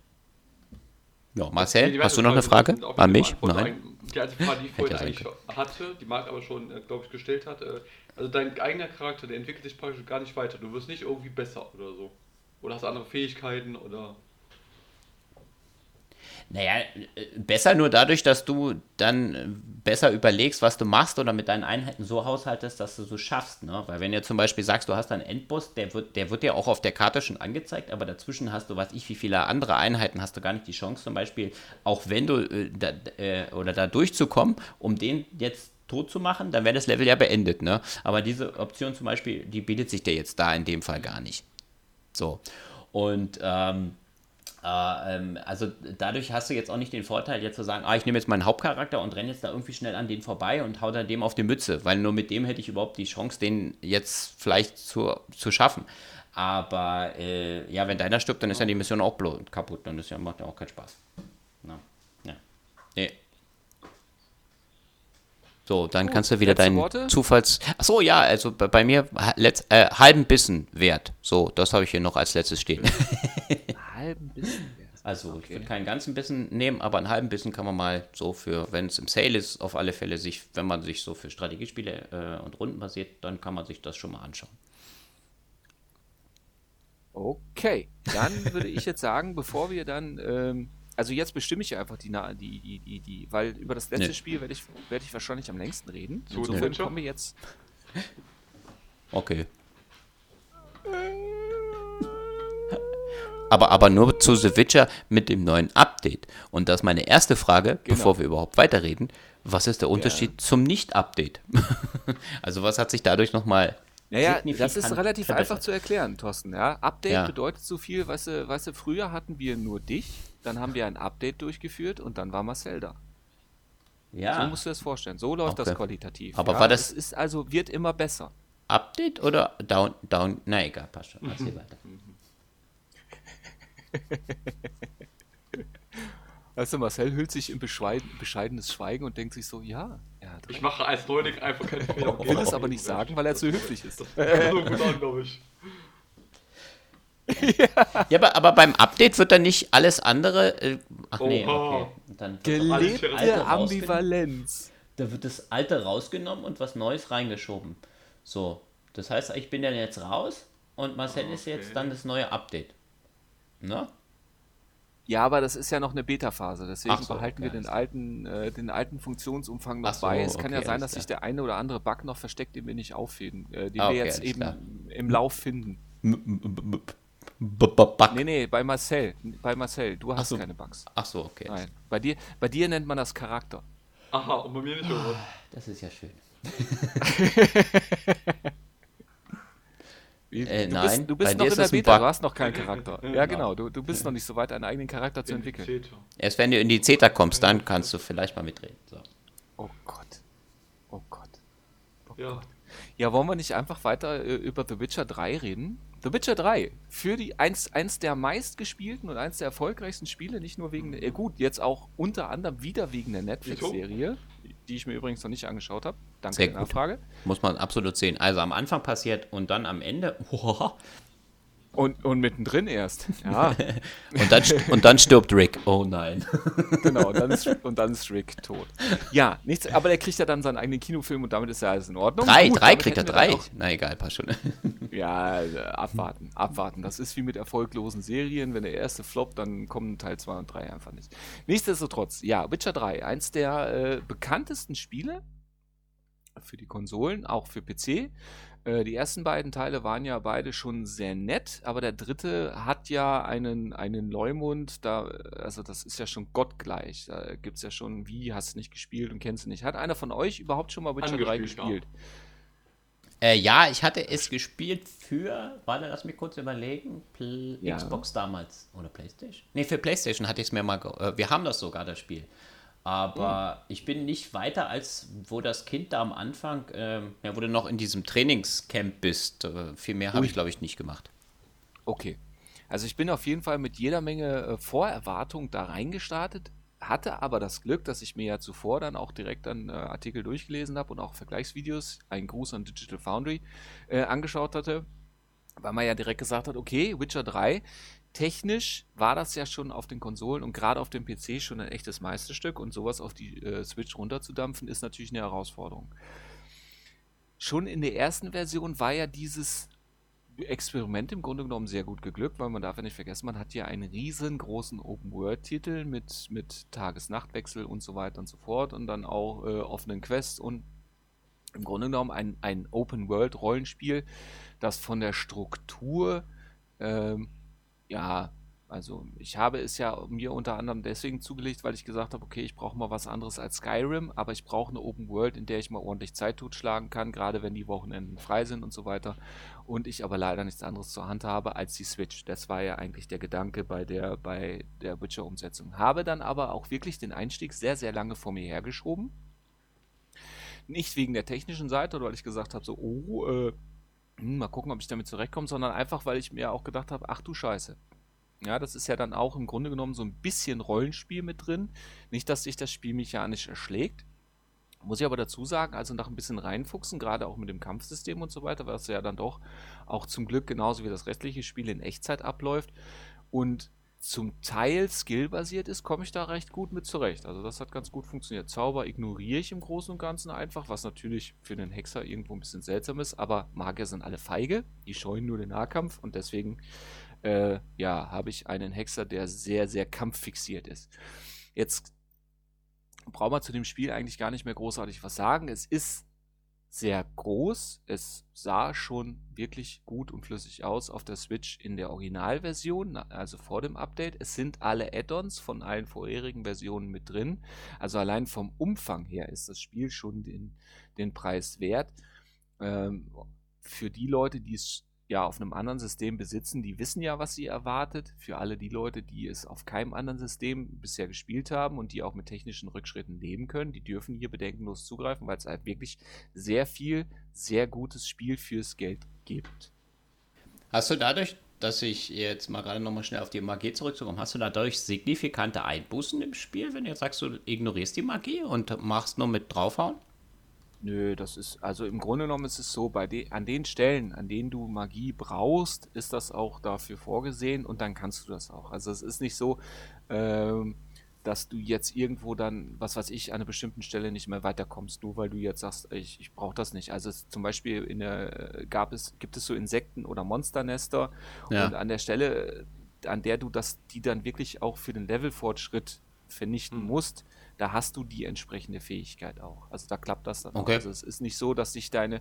Ja, Marcel, hast du noch eine Frage an mich? Nein. Die einzige Frage, die ich [laughs] vorhin eigentlich hatte, die Marc aber schon, glaube ich, gestellt hat, äh, also dein eigener Charakter, der entwickelt sich praktisch gar nicht weiter. Du wirst nicht irgendwie besser oder so. Oder hast andere Fähigkeiten oder. Naja, besser nur dadurch, dass du dann besser überlegst, was du machst oder mit deinen Einheiten so haushaltest, dass du so schaffst. Ne? Weil wenn du zum Beispiel sagst, du hast einen Endboss, der wird, der wird dir auch auf der Karte schon angezeigt, aber dazwischen hast du, weiß ich, wie viele andere Einheiten, hast du gar nicht die Chance zum Beispiel, auch wenn du äh, da, äh, oder da durchzukommen, um den jetzt tot zu machen, dann wäre das Level ja beendet. Ne? Aber diese Option zum Beispiel, die bietet sich dir jetzt da in dem Fall gar nicht. So. Und ähm, äh, ähm, also dadurch hast du jetzt auch nicht den Vorteil, jetzt zu sagen, ah, ich nehme jetzt meinen Hauptcharakter und renne jetzt da irgendwie schnell an den vorbei und hau dann dem auf die Mütze, weil nur mit dem hätte ich überhaupt die Chance, den jetzt vielleicht zu, zu schaffen. Aber äh, ja, wenn deiner stirbt, dann ist ja die Mission auch bloß kaputt, dann ist ja, macht ja auch keinen Spaß. Na, ja. Nee. So, dann Gut, kannst du wieder deinen Worte? Zufalls. Achso, ja, also bei, bei mir letzt, äh, halben Bissen wert. So, das habe ich hier noch als letztes stehen. [laughs] Halben bisschen wär's. Also, ich Okay. würde keinen ganzen Bissen nehmen, aber einen halben Bissen kann man mal so für, wenn es im Sale ist, auf alle Fälle sich, wenn man sich so für Strategiespiele äh, und Runden basiert, dann kann man sich das schon mal anschauen. Okay, dann würde ich jetzt sagen, bevor wir dann, ähm, also jetzt bestimme ich ja einfach die, Na- die, die, die, die, weil über das letzte Nee. Spiel werde ich, werde ich wahrscheinlich am längsten reden. Zu Insofern Adventure? kommen wir jetzt. Okay. Aber, aber nur zu The Witcher mit dem neuen Update. Und das ist meine erste Frage, Genau. bevor wir überhaupt weiterreden. Was ist der Unterschied zum Nicht-Update? [laughs] also was hat sich dadurch nochmal Naja, das ist relativ verbessert? einfach zu erklären, Thorsten. Ja? Update Ja. bedeutet so viel, weißt du, weißt du, früher hatten wir nur dich, dann haben wir ein Update durchgeführt und dann war Marcel da. So Ja, musst du das vorstellen. So läuft das Okay. qualitativ. Aber ja? war das- Es ist also, wird immer besser. Update oder Down, Down, na egal, passt schon, erzähl weiter. [laughs] Weißt du, Marcel hüllt sich in bescheiden, bescheidenes Schweigen und denkt sich so, ja, er hat Ich mache als Neuling einfach keine Fehler. Will es aber nicht sagen, weil er zu höflich ist. Das kommt so gut an, glaube ich. [laughs] Ja, aber, aber beim Update wird dann nicht alles andere. Äh, ach nee, Oha. okay. Dann Gelebte. Ambivalenz. Da wird das Alte rausgenommen und was Neues reingeschoben. So, das heißt, ich bin dann jetzt raus und Marcel ist jetzt Okay. dann das neue Update. Ne? Ja, aber das ist ja noch eine Beta-Phase, deswegen so, behalten okay, wir den alten, äh, den alten Funktionsumfang noch so, bei. Es kann ja okay, sein, dass sich klar. der eine oder andere Bug noch versteckt, den wir nicht auffinden, äh, den Ah, wir okay, jetzt eben klar. im Lauf finden. Bug. Nee, nee, bei Marcel. Bei Marcel, du hast so. keine Bugs. Ach so, okay. Nein. Bei dir, bei dir nennt man das Charakter. Aha, und bei mir nicht, oder was? Das ist ja schön. Wie- [laughs] Äh, du nein, bist, du bei bist dir noch ist in der Beta, Bug. du hast noch keinen Charakter. [laughs] Ja, Ja. genau, du, du bist noch nicht so weit, einen eigenen Charakter zu entwickeln. Zeta. Erst wenn du in die Zeta kommst, dann kannst du vielleicht mal mitreden. So. Oh Gott. Oh Gott. Ja. Ja, wollen wir nicht einfach weiter äh, über The Witcher 3 reden? The Witcher 3, für die eins, eins der meistgespielten und eins der erfolgreichsten Spiele, nicht nur wegen, äh, gut, jetzt auch unter anderem wieder wegen der Netflix-Serie, die ich mir übrigens noch nicht angeschaut habe. Danke Sehr der gut. Nachfrage. Muss man absolut sehen. Also am Anfang passiert und dann am Ende. [laughs] Und, und mittendrin erst. [laughs] Ja, Und dann, und dann stirbt Rick. Oh nein. [laughs] genau. Und dann, ist, [laughs] und dann ist Rick tot. Ja, nichts, aber der kriegt ja dann seinen eigenen Kinofilm und damit ist ja alles in Ordnung. Drei, Gut, drei kriegt er drei. auch- Na egal, passt schon. Ja, äh, abwarten, abwarten. Das ist wie mit erfolglosen Serien. Wenn der erste floppt, dann kommen Teil 2 und 3 einfach nicht. Nichtsdestotrotz, ja, Witcher 3, eins der äh, bekanntesten Spiele für die Konsolen, auch für PC. Äh, die ersten beiden Teile waren ja beide schon sehr nett, aber der dritte hat ja einen, einen Leumund, da, also das ist ja schon gottgleich. Da gibt es ja schon, wie, hast du nicht gespielt und kennst du nicht. Hat einer von euch überhaupt schon mal Witcher 3 Angespielt, ja. gespielt? Äh, ja, ich hatte es gespielt für, warte, lass mich kurz überlegen, Pl Ja. Xbox damals oder Playstation? Nee, für Playstation hatte ich es mir mal, ge äh, wir haben das sogar, das Spiel. Aber ich bin nicht weiter als, wo das Kind da am Anfang, ähm, ja, wo du noch in diesem Trainingscamp bist. Äh, viel mehr habe ich, glaube ich, nicht gemacht. Okay. Also ich bin auf jeden Fall mit jeder Menge äh, Vorerwartung da reingestartet, hatte aber das Glück, dass ich mir ja zuvor dann auch direkt dann äh, Artikel durchgelesen habe und auch Vergleichsvideos, ein Gruß an Digital Foundry, äh, angeschaut hatte, weil man ja direkt gesagt hat, okay, Witcher 3, technisch war das ja schon auf den Konsolen und gerade auf dem PC schon ein echtes Meisterstück und sowas auf die äh, Switch runterzudampfen, ist natürlich eine Herausforderung. Schon in der ersten Version war ja dieses Experiment im Grunde genommen sehr gut geglückt, weil man darf ja nicht vergessen, man hat ja einen riesengroßen Open-World-Titel mit, mit Tages-Nacht-Wechsel und so weiter und so fort und dann auch äh, offenen Quests und im Grunde genommen ein, ein Open-World-Rollenspiel, das von der Struktur, ähm, ja, also ich habe es ja mir unter anderem deswegen zugelegt, weil ich gesagt habe, okay, ich brauche mal was anderes als Skyrim, aber ich brauche eine Open World, in der ich mal ordentlich Zeit totschlagen kann, gerade wenn die Wochenenden frei sind und so weiter. Und ich aber leider nichts anderes zur Hand habe als die Switch. Das war ja eigentlich der Gedanke bei der, bei der Witcher-Umsetzung. Habe dann aber auch wirklich den Einstieg sehr, sehr lange vor mir hergeschoben. Nicht wegen der technischen Seite weil ich gesagt habe, so, oh, äh, hm, mal gucken, ob ich damit zurechtkomme, sondern einfach, weil ich mir auch gedacht habe, ach du Scheiße. Ja, das ist ja dann auch im Grunde genommen so ein bisschen Rollenspiel mit drin. Nicht, dass sich das Spiel mechanisch erschlägt, Muss ich aber dazu sagen, also nach ein bisschen reinfuchsen, gerade auch mit dem Kampfsystem und so weiter, was ja dann doch auch zum Glück genauso wie das restliche Spiel in Echtzeit abläuft und zum Teil skillbasiert ist, komme ich da recht gut mit zurecht. Also das hat ganz gut funktioniert. Zauber ignoriere ich im Großen und Ganzen einfach, was natürlich für einen Hexer irgendwo ein bisschen seltsam ist, aber Magier sind alle feige, die scheuen nur den Nahkampf und deswegen äh, ja, habe ich einen Hexer, der sehr, sehr kampffixiert ist. Jetzt braucht man zu dem Spiel eigentlich gar nicht mehr großartig was sagen. Es ist sehr groß. Es sah schon wirklich gut und flüssig aus auf der Switch in der Originalversion, also vor dem Update. Es sind alle Add-ons von allen vorherigen Versionen mit drin. Also allein vom Umfang her ist das Spiel schon den, den Preis wert. Ähm, für die Leute, die es ja auf einem anderen System besitzen, die wissen ja, was sie erwartet. Für alle die Leute, die es auf keinem anderen System bisher gespielt haben und die auch mit technischen Rückschritten leben können, die dürfen hier bedenkenlos zugreifen, weil es halt wirklich sehr viel, sehr gutes Spiel fürs Geld gibt. Hast du dadurch, dass ich jetzt mal gerade nochmal schnell auf die Magie zurückzukommen, hast du dadurch signifikante Einbußen im Spiel, wenn du jetzt sagst, du ignorierst die Magie und machst nur mit draufhauen? Nö, das ist, also im Grunde genommen ist es so, bei de, an den Stellen, an denen du Magie brauchst, ist das auch dafür vorgesehen und dann kannst du das auch. Also es ist nicht so, ähm, dass du jetzt irgendwo dann, was weiß ich, an einer bestimmten Stelle nicht mehr weiterkommst, nur weil du jetzt sagst, ich, ich brauche das nicht. Also es, zum Beispiel in der, gab es, gibt es so Insekten oder Monsternester ja. und an der Stelle, an der du das, die dann wirklich auch für den Levelfortschritt vernichten mhm. musst, da hast du die entsprechende Fähigkeit auch. Also da klappt das dann okay. auch. Also es ist nicht so, dass sich deine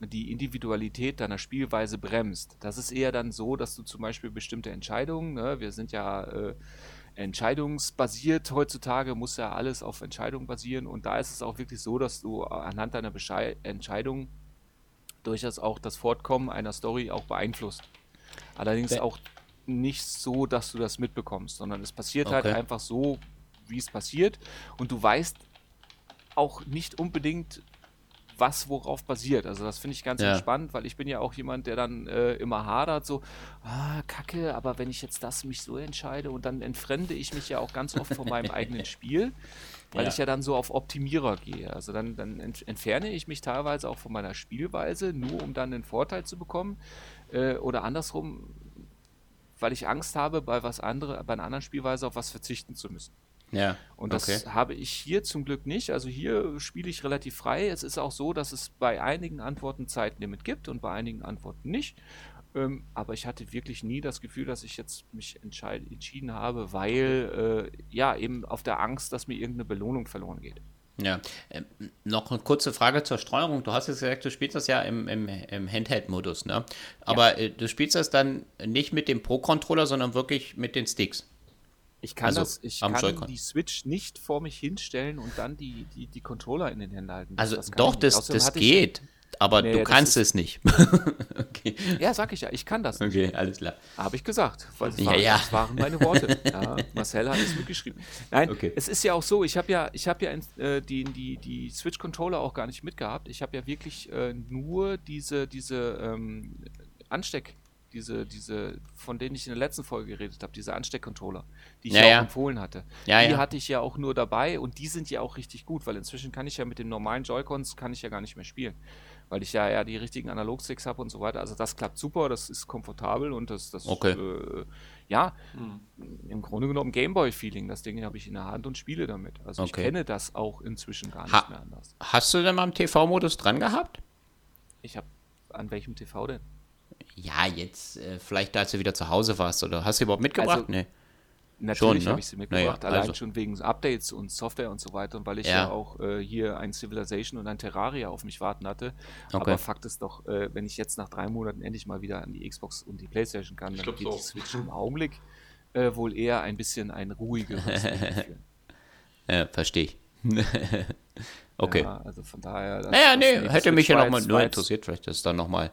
die Individualität deiner Spielweise bremst. Das ist eher dann so, dass du zum Beispiel bestimmte Entscheidungen, ne, wir sind ja äh, entscheidungsbasiert heutzutage, muss ja alles auf Entscheidungen basieren und da ist es auch wirklich so, dass du anhand deiner Beschei Entscheidung durchaus auch das Fortkommen einer Story auch beeinflusst. Allerdings auch nicht so, dass du das mitbekommst, sondern es passiert halt okay. halt einfach so, wie es passiert. Und du weißt auch nicht unbedingt, was worauf basiert. Also das finde ich ganz ja. spannend, weil ich bin ja auch jemand, der dann äh, immer hadert, so, ah, kacke, aber wenn ich jetzt das mich so entscheide und dann entfremde ich mich ja auch ganz oft von meinem [laughs] eigenen Spiel, weil ja. ich ja dann so auf Optimierer gehe. Also dann, dann ent entferne ich mich teilweise auch von meiner Spielweise, nur um dann einen Vorteil zu bekommen. Äh, oder andersrum, weil ich Angst habe, bei was andere, bei einer anderen Spielweise auf was verzichten zu müssen. Ja. Und das okay. habe ich hier zum Glück nicht. Also hier spiele ich relativ frei. Es ist auch so, dass es bei einigen Antworten Zeitlimit gibt und bei einigen Antworten nicht. Ähm, aber ich hatte wirklich nie das Gefühl, dass ich jetzt mich entschieden habe, weil äh, ja eben auf der Angst, dass mir irgendeine Belohnung verloren geht. Ja, ähm, noch eine kurze Frage zur Steuerung. Du hast jetzt gesagt, du spielst das ja im, im, im Handheld-Modus, ne? Aber ja. äh, du spielst das dann nicht mit dem Pro-Controller, sondern wirklich mit den Sticks. Ich kann, also, das, ich kann die Switch nicht vor mich hinstellen und dann die, die, die Controller in den Händen halten. Also das doch, das, das geht, aber nee, du kannst es nicht. [laughs] okay. Ja, sag ich ja, ich kann das nicht. Okay, alles klar. Habe ich gesagt. Weil das, ja, waren, ja. das waren meine Worte. [laughs] Ja, Marcel hat es mitgeschrieben. Nein, okay. es ist ja auch so, ich habe ja, ich hab ja äh, die, die, die Switch-Controller auch gar nicht mitgehabt. Ich habe ja wirklich äh, nur diese, diese ähm, Ansteck- diese, diese, von denen ich in der letzten Folge geredet habe, diese Ansteckcontroller, die ich ja, ja auch empfohlen hatte. Ja, die ja. hatte ich ja auch nur dabei und die sind ja auch richtig gut, weil inzwischen kann ich ja mit den normalen Joy-Cons kann ich ja gar nicht mehr spielen, weil ich ja ja die richtigen Analogsticks habe und so weiter. Also das klappt super, das ist komfortabel und das, das okay. äh, ja, hm. im Grunde genommen Gameboy-Feeling. Das Ding habe ich in der Hand und spiele damit. Also okay. ich kenne das auch inzwischen gar nicht ha mehr anders. Hast du denn mal im TV-Modus dran gehabt? Ich habe an welchem TV denn? Ja, jetzt äh, vielleicht, als du wieder zu Hause warst, oder hast du überhaupt mitgebracht? Also, nee. Natürlich ne? habe ich sie mitgebracht, naja, allein also. schon wegen Updates und Software und so weiter und weil ich ja, ja auch äh, hier ein Civilization und ein Terraria auf mich warten hatte. Okay. Aber Fakt ist doch, äh, wenn ich jetzt nach drei Monaten endlich mal wieder an die Xbox und die Playstation kann, dann geht die Switch im Augenblick äh, wohl eher ein bisschen ein ruhigeres [laughs] Ja, verstehe ich. [laughs] okay. Ja, also von daher. Das, naja, nee, hätte mich ja nochmal nur interessiert, vielleicht ist dann nochmal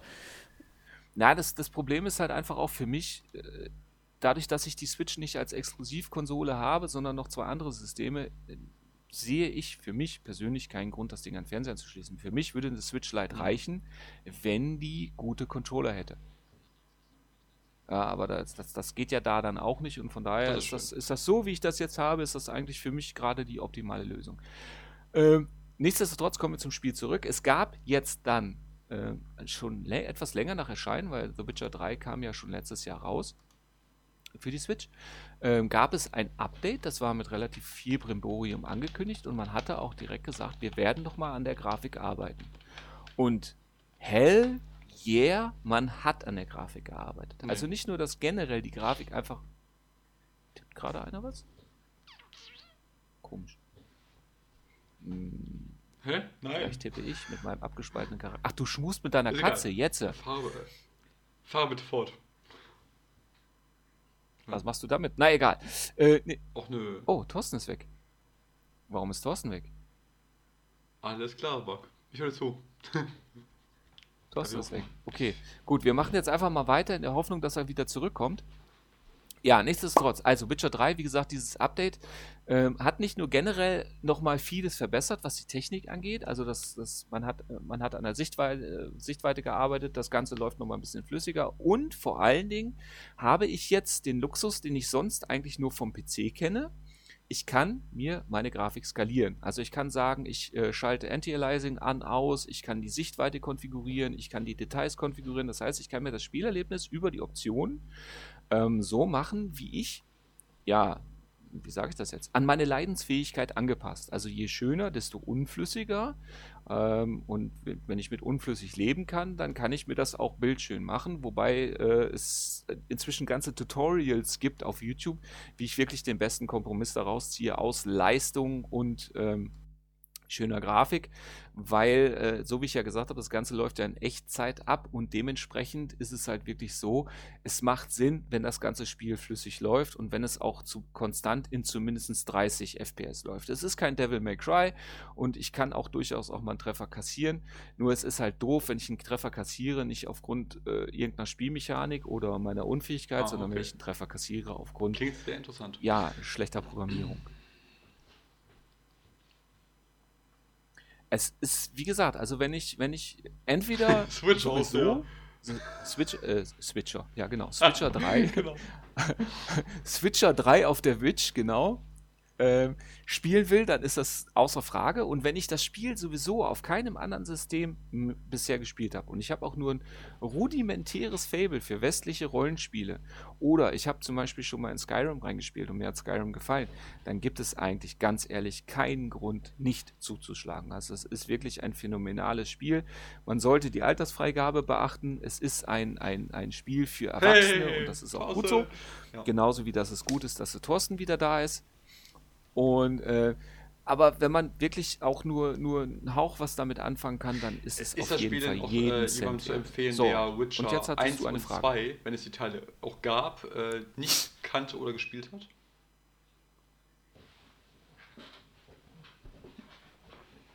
na, das, das Problem ist halt einfach auch für mich, äh, dadurch, dass ich die Switch nicht als Exklusivkonsole habe, sondern noch zwei andere Systeme, äh, sehe ich für mich persönlich keinen Grund, das Ding an den Fernseher anzuschließen. Für mich würde eine Switch Lite mhm. reichen, wenn die gute Controller hätte. Ja, aber das, das, das geht ja da dann auch nicht und von daher das ist, ist, das, ist das so, wie ich das jetzt habe, ist das eigentlich für mich gerade die optimale Lösung. Ähm, nichtsdestotrotz kommen wir zum Spiel zurück. Es gab jetzt dann äh, schon etwas länger nach Erscheinen, weil The Witcher 3 kam ja schon letztes Jahr raus für die Switch, ähm, gab es ein Update, das war mit relativ viel Brimborium angekündigt und man hatte auch direkt gesagt, wir werden noch mal an der Grafik arbeiten. Und hell yeah, man hat an der Grafik gearbeitet. Nee. Also nicht nur, dass generell die Grafik einfach. Tippt gerade einer was? Komisch. Hm. Hä? Nein. Vielleicht tippe ich mit meinem abgespaltenen Charakter. Ach, du schmust mit deiner Ist Katze, egal. jetzt. Farbe. Fahr bitte fort. Was machst du damit? Na egal. Äh, nee. Och nö. Oh, Thorsten ist weg. Warum ist Thorsten weg? Alles klar, Bock. Ich höre zu. Thorsten ist weg. Okay, gut. Wir machen jetzt einfach mal weiter in der Hoffnung, dass er wieder zurückkommt. Ja, nichtsdestotrotz, also Witcher 3, wie gesagt, dieses Update ähm, hat nicht nur generell nochmal vieles verbessert, was die Technik angeht. Also das, das, man, hat, man hat an der Sichtweite, äh, Sichtweite gearbeitet, das Ganze läuft nochmal ein bisschen flüssiger. Und vor allen Dingen habe ich jetzt den Luxus, den ich sonst eigentlich nur vom PC kenne. Ich kann mir meine Grafik skalieren. Also ich kann sagen, ich äh, schalte Anti-Aliasing an, aus, ich kann die Sichtweite konfigurieren, ich kann die Details konfigurieren. Das heißt, ich kann mir das Spielerlebnis über die Optionen ähm, so machen, wie ich, ja, wie sage ich das jetzt, an meine Leidensfähigkeit angepasst. Also je schöner, desto unflüssiger. Ähm, und wenn ich mit unflüssig leben kann, dann kann ich mir das auch bildschön machen. Wobei äh, es inzwischen ganze Tutorials gibt auf YouTube, wie ich wirklich den besten Kompromiss daraus ziehe aus Leistung und ähm, schöner Grafik, weil, äh, so wie ich ja gesagt habe, das Ganze läuft ja in Echtzeit ab und dementsprechend ist es halt wirklich so, es macht Sinn, wenn das ganze Spiel flüssig läuft und wenn es auch zu konstant in zumindest 30 FPS läuft. Es ist kein Devil May Cry und ich kann auch durchaus auch mal einen Treffer kassieren, nur es ist halt doof, wenn ich einen Treffer kassiere, nicht aufgrund äh, irgendeiner Spielmechanik oder meiner Unfähigkeit, ah, sondern wenn ich einen Treffer kassiere aufgrund Klingt sehr interessant. Ja, schlechter Programmierung. Es ist, wie gesagt, also wenn ich, wenn ich entweder [laughs] Switch sowieso, ja. Switch, äh, Switcher, ja genau, [laughs] Switcher 3. genau. [laughs] Switcher 3 auf der Witch, genau äh, spielen will, dann ist das außer Frage. Und wenn ich das Spiel sowieso auf keinem anderen System bisher gespielt habe und ich habe auch nur ein rudimentäres Fable für westliche Rollenspiele oder ich habe zum Beispiel schon mal in Skyrim reingespielt und mir hat Skyrim gefallen, dann gibt es eigentlich ganz ehrlich keinen Grund, nicht zuzuschlagen. Also es ist wirklich ein phänomenales Spiel. Man sollte die Altersfreigabe beachten. Es ist ein, ein, ein Spiel für Erwachsene hey, und das ist auch Pause. gut so. Ja. Genauso wie dass es gut ist, dass der Thorsten wieder da ist. Und äh, aber wenn man wirklich auch nur, nur einen Hauch was damit anfangen kann, dann ist es ist auf jeden Spiel Fall auch, jeden äh, Cent zu empfehlen, so, der Witcher und jetzt 1 du eine und Frage. 2, wenn es die Teile auch gab, äh, nicht kannte oder gespielt hat?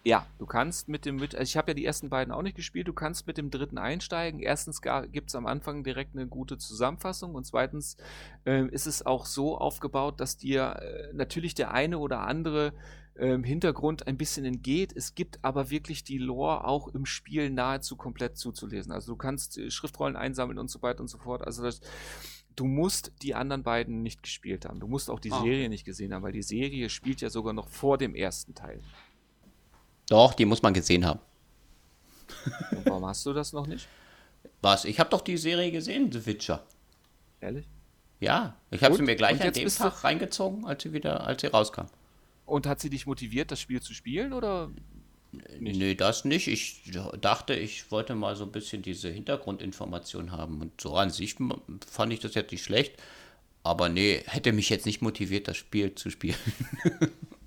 Ja, du kannst mit dem, also ich habe ja die ersten beiden auch nicht gespielt, du kannst mit dem dritten einsteigen. Erstens gibt es am Anfang direkt eine gute Zusammenfassung und zweitens äh, ist es auch so aufgebaut, dass dir äh, natürlich der eine oder andere äh, Hintergrund ein bisschen entgeht. Es gibt aber wirklich die Lore auch im Spiel nahezu komplett zuzulesen. Also du kannst äh, Schriftrollen einsammeln und so weiter und so fort. Also das, du musst die anderen beiden nicht gespielt haben. Du musst auch die oh. Serie nicht gesehen haben, weil die Serie spielt ja sogar noch vor dem ersten Teil. Doch, die muss man gesehen haben. Und warum hast du das noch nicht? Was? Ich habe doch die Serie gesehen, The Witcher. Ehrlich? Ja, ich habe sie mir gleich an dem Tag reingezogen, als sie wieder, als sie rauskam. Und hat sie dich motiviert, das Spiel zu spielen oder? Nicht? Nee, das nicht. Ich dachte, ich wollte mal so ein bisschen diese Hintergrundinformation haben. Und so an sich fand ich das jetzt nicht schlecht. Aber nee, hätte mich jetzt nicht motiviert, das Spiel zu spielen. [laughs]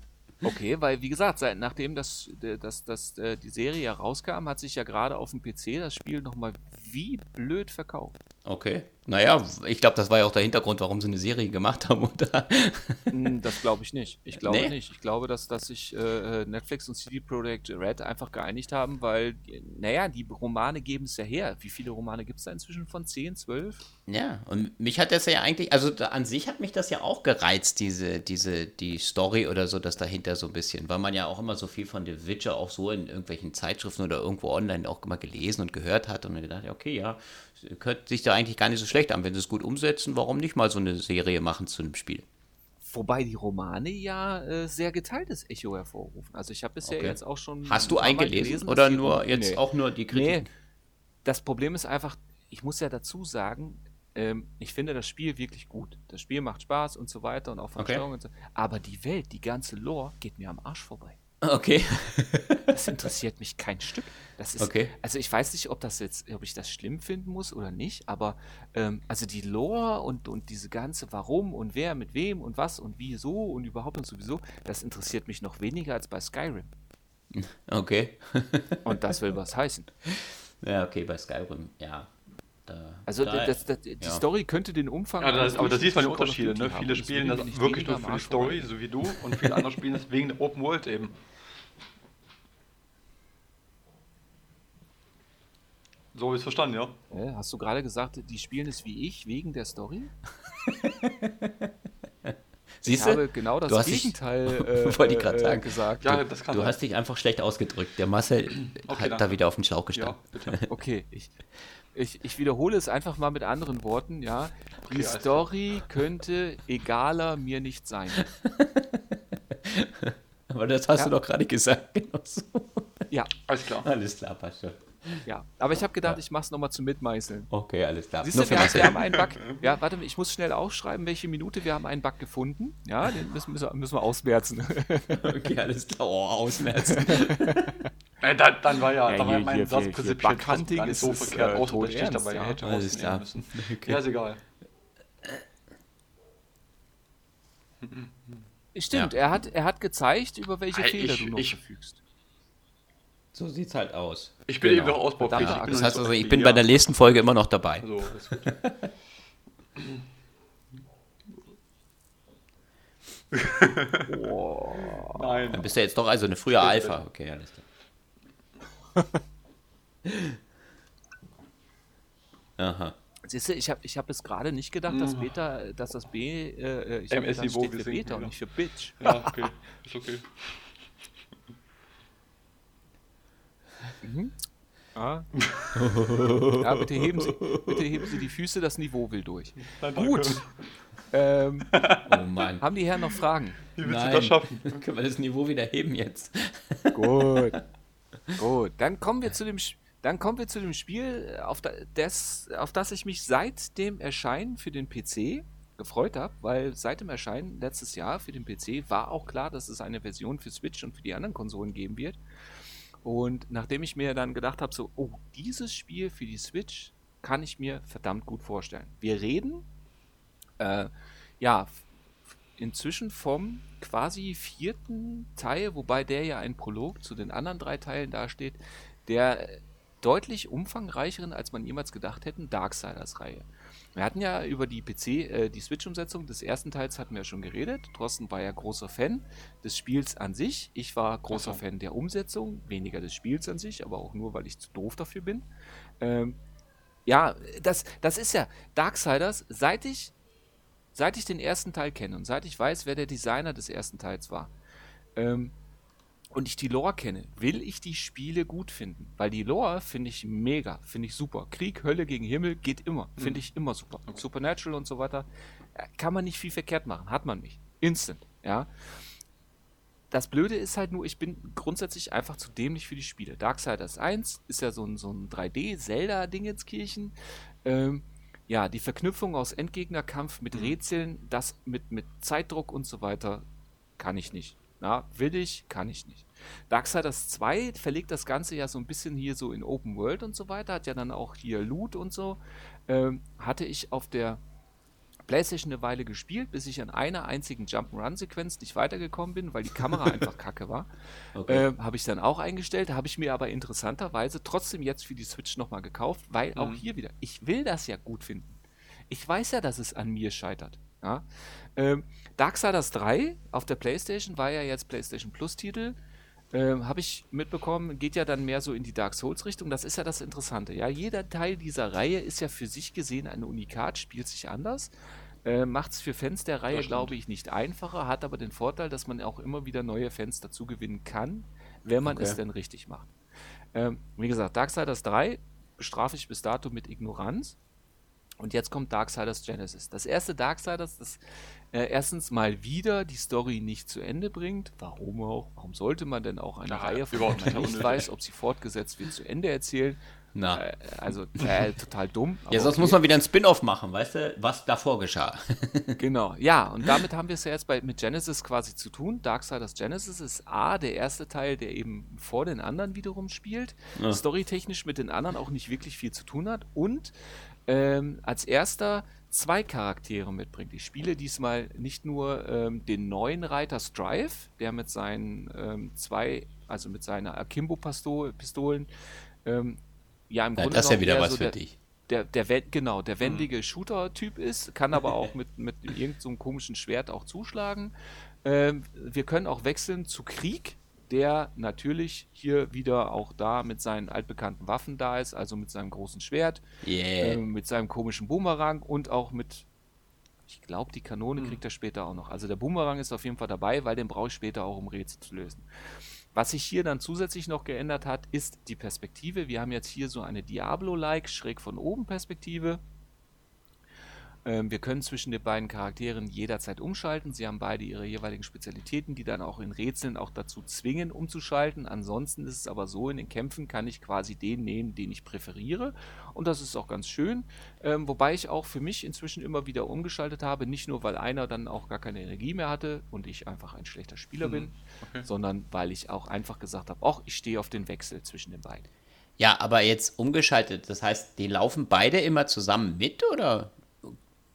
Okay, weil wie gesagt, seit, nachdem das, das, das, äh, die Serie ja rauskam, hat sich ja gerade auf dem PC das Spiel nochmal wie blöd verkauft. Okay. Naja, ich glaube, das war ja auch der Hintergrund, warum sie eine Serie gemacht haben. [laughs] Hm, das glaube ich nicht. Ich glaube nee. nicht. Ich glaube, dass, dass sich äh, Netflix und CD Projekt Red einfach geeinigt haben, weil, naja, die Romane geben es ja her. Wie viele Romane gibt es da inzwischen von? 10, 12? Ja, und mich hat das ja eigentlich, also da, an sich hat mich das ja auch gereizt, diese, diese, die Story oder so, das dahinter so ein bisschen, weil man ja auch immer so viel von The Witcher auch so in irgendwelchen Zeitschriften oder irgendwo online auch immer gelesen und gehört hat und mir gedacht, okay, ja, hört sich da eigentlich gar nicht so schlecht an. Wenn sie es gut umsetzen, warum nicht mal so eine Serie machen zu einem Spiel? Wobei die Romane ja äh, sehr geteiltes Echo hervorrufen. Also ich habe bisher Okay. jetzt auch schon. Hast du eingelesen gelesen, oder nur jetzt Nee. auch nur die Nee, Kritik? das Problem ist einfach, ich muss ja dazu sagen, ähm, ich finde das Spiel wirklich gut. Das Spiel macht Spaß und so weiter und auch von Okay. Steuerung und so. Aber die Welt, die ganze Lore geht mir am Arsch vorbei. Okay. [laughs] Das interessiert mich kein Stück. Das ist, Okay. Also ich weiß nicht, ob das jetzt, ob ich das schlimm finden muss oder nicht, aber ähm, also die Lore und, und diese ganze Warum und wer mit wem und was und wieso und überhaupt und sowieso, das interessiert mich noch weniger als bei Skyrim. Okay. Und das will was heißen. [laughs] Ja, okay, bei Skyrim, ja. Da, Also da, das, das, die ja. Story könnte den Umfang. Ja, das, aber da sieht man die Unterschiede. Ne? Viele spielen das wirklich nur für die Story, so wie du, und viele andere spielen es wegen der Open World eben. So habe ich es verstanden, ja. Hä? Hast du gerade gesagt, die spielen es wie ich wegen der Story? [laughs] Siehst ich habe du? genau das Du hast dich- Gegenteil äh, [laughs] Wollte ich grad äh, sagen. gesagt. Ja, das kann Du sein. hast dich einfach schlecht ausgedrückt. Der Marcel Okay, hat danke. da wieder auf den Schlauch Ja, gestanden. bitte. Okay, [laughs] ich, ich, ich wiederhole es einfach mal mit anderen Worten, ja. Die Okay, Story könnte egaler mir nicht sein. [laughs] Aber das hast Ja. du doch gerade gesagt. Genau so. Ja, Alles klar. Alles klar, passt schon. ja. Aber ich habe gedacht, ich mache es nochmal zum Mitmeißeln. Okay, alles klar. Siehst du, wir, haben- wir haben einen Bug. Ja, warte, mal, ich muss schnell aufschreiben, welche Minute wir haben einen Bug gefunden. Ja, den müssen, müssen, wir- müssen wir ausmerzen. [laughs] Okay, alles klar. Oh, ausmerzen. [laughs] Äh, dann, dann war ja, Ja, dann war hier- mein hier- Satz prinzipiell Backhunting gar nicht so ist verkehrt äh, aus, aber ich dabei ja. hätte Alles rausnehmen klar. müssen. [laughs] Okay. Ja, ist egal. Stimmt, Ja. er, hat, er hat gezeigt, über welche Hey, Fehler ich- du noch ich- verfügst. So sieht's halt aus. Ich bin Genau. eben noch ausbaufähig. Bin Das heißt also, ich bin bei der nächsten Folge immer noch dabei. So, ist gut. [laughs] [laughs] Nein. Dann bist du jetzt doch also eine frühe Alpha. Okay, alles klar. Aha. Siehst du, ich habe ich hab es gerade nicht gedacht, dass Beta, dass das B, äh, ich hab gedacht, MS-Niveau steht für Beta und nicht für Bitch. Ja, okay. Ist okay. Ja. ja, bitte heben, Sie, bitte heben Sie die Füße, das Niveau will durch. Nein, Gut. Ähm, Oh Mann. haben die Herren noch Fragen? Wie willst Nein. du das schaffen? [laughs] Können wir das Niveau wieder heben jetzt? Gut. Gut, dann kommen wir zu dem dann kommen wir zu dem Spiel, auf, da, das, auf das ich mich seit dem Erscheinen für den PC gefreut habe, weil seit dem Erscheinen letztes Jahr für den PC war auch klar, dass es eine Version für Switch und für die anderen Konsolen geben wird. Und nachdem ich mir dann gedacht habe, so, oh, dieses Spiel für die Switch kann ich mir verdammt gut vorstellen. Wir reden, äh, ja, inzwischen vom quasi vierten Teil, wobei der ja ein Prolog zu den anderen drei Teilen dasteht, der deutlich umfangreicheren, als man jemals gedacht hätten, Darksiders-Reihe. Wir hatten ja über die PC, äh, die Switch-Umsetzung des ersten Teils hatten wir ja schon geredet. Thorsten war ja großer Fan des Spiels an sich. Ich war großer so. Fan der Umsetzung, weniger des Spiels an sich, aber auch nur, weil ich zu doof dafür bin. Ähm, ja, das, das ist ja Darksiders, seit ich, seit ich den ersten Teil kenne und seit ich weiß, wer der Designer des ersten Teils war, ähm, und ich die Lore kenne, will ich die Spiele gut finden. Weil die Lore finde ich mega, finde ich super. Krieg, Hölle gegen Himmel geht immer, finde ich immer super. Supernatural und so weiter, äh, kann man nicht viel verkehrt machen, hat man mich. Instant, ja. Das Blöde ist halt nur, ich bin grundsätzlich einfach zu dämlich für die Spiele. Darksiders 1 ist ja so ein, so ein 3D-Zelda-Dingenskirchen. Ähm, ja, die Verknüpfung aus Endgegnerkampf mit Rätseln, das mit, mit Zeitdruck und so weiter, kann ich nicht. Na, will ich, kann ich nicht. Darksiders 2 verlegt das Ganze ja so ein bisschen hier so in Open World und so weiter, hat ja dann auch hier Loot und so. Ähm, hatte ich auf der PlayStation eine Weile gespielt, bis ich an einer einzigen Jump'n'Run-Sequenz nicht weitergekommen bin, weil die Kamera [laughs] einfach kacke war. Okay. Ähm, habe ich dann auch eingestellt, habe ich mir aber interessanterweise trotzdem jetzt für die Switch nochmal gekauft, weil auch Mhm. hier wieder, ich will das ja gut finden. Ich weiß ja, dass es an mir scheitert. Ja? Ähm, Darksiders 3 auf der PlayStation war ja jetzt PlayStation Plus-Titel. Ähm, habe ich mitbekommen, geht ja dann mehr so in die Dark Souls-Richtung. Das ist ja das Interessante. Ja, jeder Teil dieser Reihe ist ja für sich gesehen ein Unikat, spielt sich anders. Äh, Macht es für Fans der Reihe, glaube ich, nicht einfacher, hat aber den Vorteil, dass man auch immer wieder neue Fans dazu gewinnen kann, wenn man Okay. es denn richtig macht. Ähm, wie gesagt, Darksiders 3 bestrafe ich bis dato mit Ignoranz. Und jetzt kommt Darksiders Genesis. Das erste Darksiders, das äh, erstens mal wieder die Story nicht zu Ende bringt. Warum auch? Warum sollte man denn auch eine Ja, Reihe, von der man nicht weiß, ob sie fortgesetzt wird, zu Ende erzählen? Na. Äh, also äh, total dumm. Ja, sonst okay. muss man wieder ein Spin-off machen, weißt du, was davor geschah. [laughs] Genau, ja, und damit haben wir es ja jetzt bei, mit Genesis quasi zu tun. Darksiders Genesis ist A, der erste Teil, der eben vor den anderen wiederum spielt, Ja. storytechnisch mit den anderen auch nicht wirklich viel zu tun hat und ähm, als erster zwei Charaktere mitbringt. Ich spiele diesmal nicht nur ähm, den neuen Reiter Strife, der mit seinen ähm, zwei, also mit seiner Akimbo-Pistolen, ähm, ja im Grunde das ist ja wieder was so für der, dich. der, der wen- genau, der wendige Shooter-Typ ist, kann aber auch mit, mit irgendeinem so komischen Schwert auch zuschlagen. Ähm, wir können auch wechseln zu Krieg, der natürlich hier wieder auch da mit seinen altbekannten Waffen da ist, also mit seinem großen Schwert, Yeah. ähm, mit seinem komischen Boomerang und auch mit, ich glaube, die Kanone kriegt er später auch noch. Also der Boomerang ist auf jeden Fall dabei, weil den brauche ich später auch, um Rätsel zu lösen. Was sich hier dann zusätzlich noch geändert hat, ist die Perspektive. Wir haben jetzt hier so eine Diablo-like, schräg von oben Perspektive. Ähm, wir können zwischen den beiden Charakteren jederzeit umschalten. Sie haben beide ihre jeweiligen Spezialitäten, die dann auch in Rätseln auch dazu zwingen, umzuschalten. Ansonsten ist es aber so, in den Kämpfen kann ich quasi den nehmen, den ich präferiere. Und das ist auch ganz schön. Ähm, wobei ich auch für mich inzwischen immer wieder umgeschaltet habe. Nicht nur, weil einer dann auch gar keine Energie mehr hatte und ich einfach ein schlechter Spieler Mhm. bin, Okay. sondern weil ich auch einfach gesagt habe, ach, ich stehe auf den Wechsel zwischen den beiden. Ja, aber jetzt umgeschaltet, das heißt, die laufen beide immer zusammen mit oder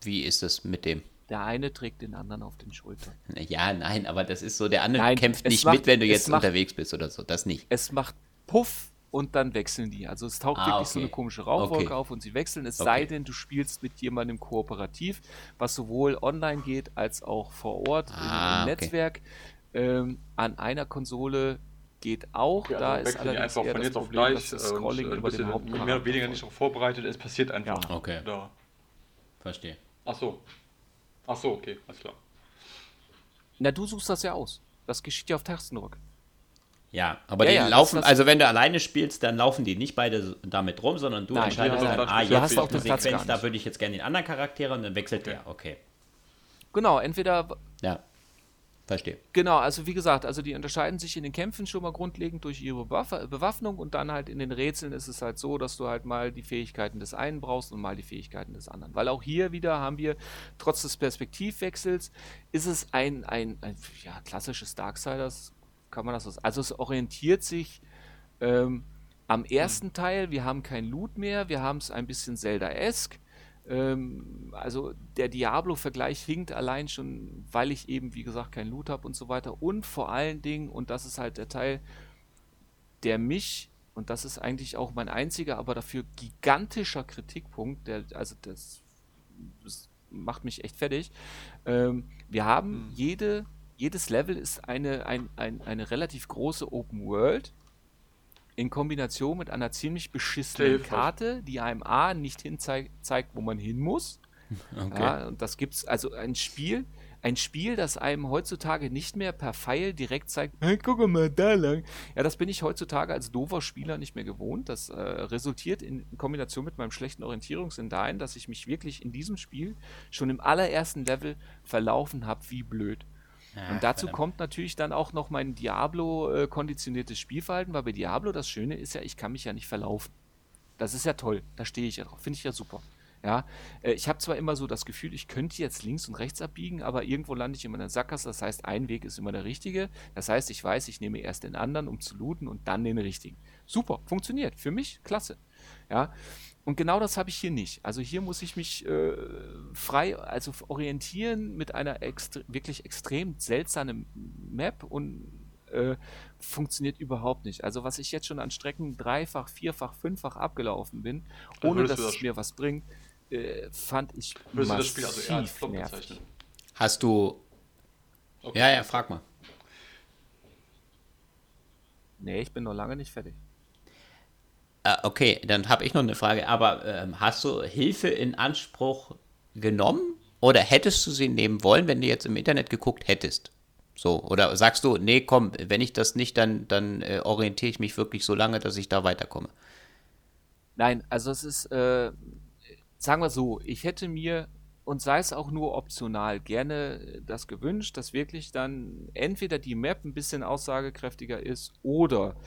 wie ist es mit dem? Der eine trägt den anderen auf den Schultern. Ja, nein, aber das ist so, der andere Nein, kämpft nicht macht- mit, wenn du jetzt macht- unterwegs bist oder so, das nicht. Es macht Puff und dann wechseln die. Also es taucht Ah, wirklich so okay. eine komische Rauchwolke Okay. auf und sie wechseln. Es Okay. sei denn, du spielst mit jemandem kooperativ, was sowohl online geht als auch vor Ort Ah, im, im okay. Netzwerk. Ähm, an einer Konsole geht auch. Ja, da also ist allerdings einfach eher von das jetzt auf Problem, gleich dass das und Scrolling über den Hauptcharakter mehr oder weniger nicht darauf vorbereitet. Es passiert einfach. Ja. Okay, Da. verstehe. Ach so. Ach so, okay, alles klar. Na, du suchst das ja aus. Das geschieht ja auf Tastendruck. Ja, aber Ja, die ja, laufen, das- also wenn du alleine spielst, dann laufen die nicht beide damit rum, sondern du Nein, entscheidest nein, dann, ah, Du jetzt hast ist auch Platz Sequenz, da würde ich jetzt gerne den anderen Charakter und dann wechselt Okay. der, okay. Genau, entweder Ja, verstehe. Genau, also wie gesagt, also die unterscheiden sich in den Kämpfen schon mal grundlegend durch ihre Bewaff- Bewaffnung und dann halt in den Rätseln ist es halt so, dass du halt mal die Fähigkeiten des einen brauchst und mal die Fähigkeiten des anderen. Weil auch hier wieder haben wir, trotz des Perspektivwechsels, ist es ein, ein, ein ja, klassisches Darksiders, kann man das so sagen. Also es orientiert sich ähm, am ersten Teil, wir haben kein Loot mehr, wir haben es ein bisschen Zelda-esque. Ähm, also der Diablo-Vergleich hinkt allein schon, weil ich eben, wie gesagt, kein Loot habe und so weiter. Und vor allen Dingen, und das ist halt der Teil, der mich, und das ist eigentlich auch mein einziger, aber dafür gigantischer Kritikpunkt, der, also das, das macht mich echt fertig. Ähm, wir haben Hm. jede, jedes Level ist eine, ein, ein, eine relativ große Open World in Kombination mit einer ziemlich beschissenen. Karte, die einem A nicht hinzeigt, zeigt, wo man hin muss. [laughs] Okay. Ja, und das gibt's also ein Spiel, ein Spiel, das einem heutzutage nicht mehr per Pfeil direkt zeigt, hey, guck mal da lang. Ja, das bin ich heutzutage als doofer Spieler nicht mehr gewohnt. Das äh, resultiert in Kombination mit meinem schlechten Orientierungssinn dahin, dass ich mich wirklich in diesem Spiel schon im allerersten Level verlaufen habe, wie blöd. Und dazu verdammt. kommt natürlich dann auch noch mein Diablo-konditioniertes Spielverhalten, weil bei Diablo das Schöne ist ja, ich kann mich ja nicht verlaufen. Das ist ja toll, da stehe ich ja drauf, finde ich ja super. Ja, äh, ich habe zwar immer so das Gefühl, ich könnte jetzt links und rechts abbiegen, aber irgendwo lande ich immer in der Sackgasse. Das heißt, ein Weg ist immer der richtige. Das heißt, ich weiß, ich nehme erst den anderen, um zu looten und dann den richtigen. Super, funktioniert. Für mich klasse. Ja, und genau das habe ich hier nicht. Also hier muss ich mich äh, frei, also orientieren mit einer extre wirklich extrem seltsamen Map und äh, funktioniert überhaupt nicht. Also was ich jetzt schon an Strecken dreifach, vierfach, fünffach abgelaufen bin, ohne dass du es das- mir was bringt, äh, fand ich Würdest du massiv das Spiel also eher als Flop bezeichnen? Hast du. Okay. Ja, ja, frag mal. Nee, ich bin noch lange nicht fertig. Äh, okay, dann habe ich noch eine Frage. Aber ähm, hast du Hilfe in Anspruch genommen oder hättest du sie nehmen wollen, wenn du jetzt im Internet geguckt hättest? So, oder sagst du, nee, komm, wenn ich das nicht, dann, dann äh, orientiere ich mich wirklich so lange, dass ich da weiterkomme. Nein, also es ist, äh, sagen wir so, ich hätte mir und sei es auch nur optional, gerne das gewünscht, dass wirklich dann entweder die Map ein bisschen aussagekräftiger ist oder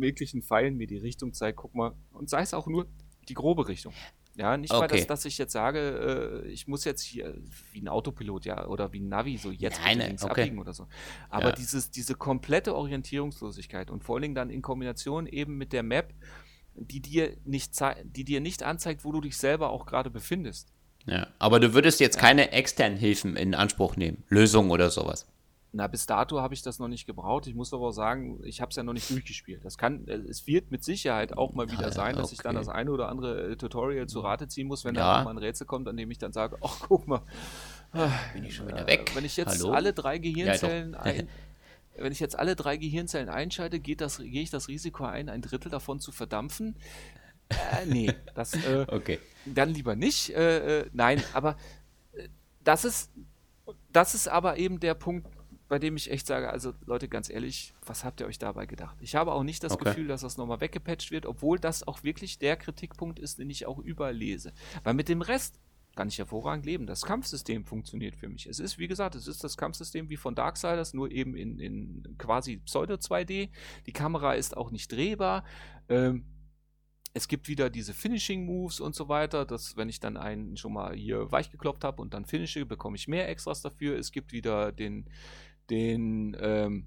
wirklich ein Pfeil mir die Richtung zeigt, guck mal, und sei es auch nur die grobe Richtung. Ja, nicht okay. mal, dass, dass ich jetzt sage, äh, ich muss jetzt hier wie ein Autopilot, ja, oder wie ein Navi, so jetzt Nein, links okay. abbiegen oder so. Aber ja. dieses, diese komplette Orientierungslosigkeit und vor allen Dingen dann in Kombination eben mit der Map, die dir nicht, die dir nicht anzeigt, wo du dich selber auch gerade befindest. Ja, aber du würdest jetzt ja. keine externen Hilfen in Anspruch nehmen, Lösungen oder sowas. Na, bis dato habe ich das noch nicht gebraucht. Ich muss aber auch sagen, ich habe es ja noch nicht durchgespielt. Das kann, äh, es wird mit Sicherheit auch mal wieder sein, dass okay. ich dann das eine oder andere äh, Tutorial zu Rate ziehen muss, wenn ja. da mal ein Rätsel kommt, an dem ich dann sage, ach guck mal, bin ich schon wieder weg. Wenn ich jetzt Hallo? alle drei Gehirnzellen ja, [laughs] ein, wenn ich jetzt alle drei Gehirnzellen einschalte, geht das, gehe ich das Risiko ein, ein Drittel davon zu verdampfen. Äh, nee, das äh, [laughs] okay. dann lieber nicht. Äh, äh nein, aber äh, das ist, das ist aber eben der Punkt, bei dem ich echt sage, also Leute, ganz ehrlich, was habt ihr euch dabei gedacht? Ich habe auch nicht das okay. Gefühl, dass das nochmal weggepatcht wird, obwohl das auch wirklich der Kritikpunkt ist, den ich auch überall lese. Weil mit dem Rest kann ich hervorragend leben. Das Kampfsystem funktioniert für mich. Es ist, wie gesagt, es ist das Kampfsystem wie von Darksiders, nur eben in, in quasi Pseudo 2D. Die Kamera ist auch nicht drehbar. Ähm, es gibt wieder diese Finishing Moves und so weiter, dass wenn ich dann einen schon mal hier weich gekloppt habe und dann finische, bekomme ich mehr Extras dafür. Es gibt wieder den, den ähm,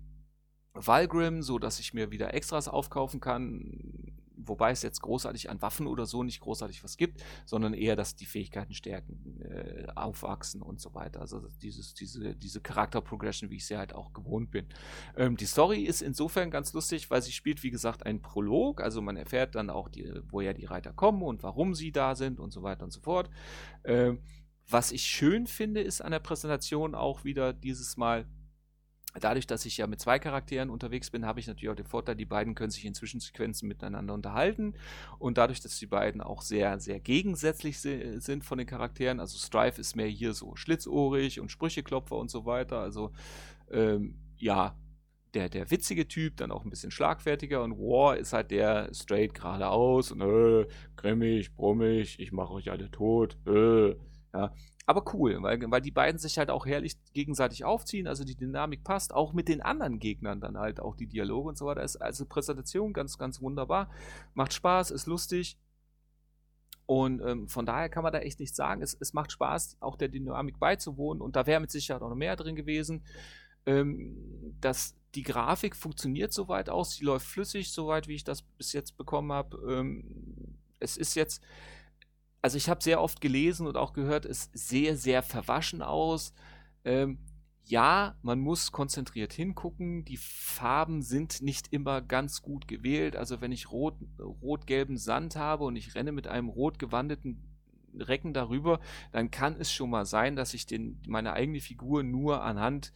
Valgrim, so dass ich mir wieder Extras aufkaufen kann wobei es jetzt großartig an Waffen oder so nicht großartig was gibt, sondern eher, dass die Fähigkeiten stärken, äh, aufwachsen und so weiter. Also dieses, diese, diese Charakter-Progression, wie ich sie halt auch gewohnt bin. Ähm, die Story ist insofern ganz lustig, weil sie spielt, wie gesagt, einen Prolog, also man erfährt dann auch, die, woher die Reiter kommen und warum sie da sind und so weiter und so fort. Ähm, was ich schön finde, ist an der Präsentation auch wieder dieses Mal, Dadurch, dass ich ja mit zwei Charakteren unterwegs bin, habe ich natürlich auch den Vorteil, die beiden können sich in Zwischensequenzen miteinander unterhalten. Und dadurch, dass die beiden auch sehr, sehr gegensätzlich sind von den Charakteren, also Strife ist mehr hier so schlitzohrig und Sprücheklopfer und so weiter. Also, ähm, ja, der, der witzige Typ, dann auch ein bisschen schlagfertiger und War ist halt der straight geradeaus und äh, grimmig, brummig, ich mache euch alle tot, äh, ja. Aber cool, weil, weil die beiden sich halt auch herrlich gegenseitig aufziehen, also die Dynamik passt, auch mit den anderen Gegnern dann halt auch die Dialoge und so weiter. Ist also Präsentation ganz, ganz wunderbar. Macht Spaß, ist lustig. Und ähm, von daher kann man da echt nichts sagen. Es, es macht Spaß, auch der Dynamik beizuwohnen. Und da wäre mit Sicherheit auch noch mehr drin gewesen. Ähm, das, die Grafik funktioniert soweit aus, sie läuft flüssig, soweit wie ich das bis jetzt bekommen habe. Ähm, es ist jetzt also ich habe sehr oft gelesen und auch gehört, es sehr, sehr verwaschen aus. Ähm, ja, man muss konzentriert hingucken. Die Farben sind nicht immer ganz gut gewählt. Also wenn ich rot, rot-gelben Sand habe und ich renne mit einem rot gewandeten Recken darüber, dann kann es schon mal sein, dass ich den, meine eigene Figur nur anhand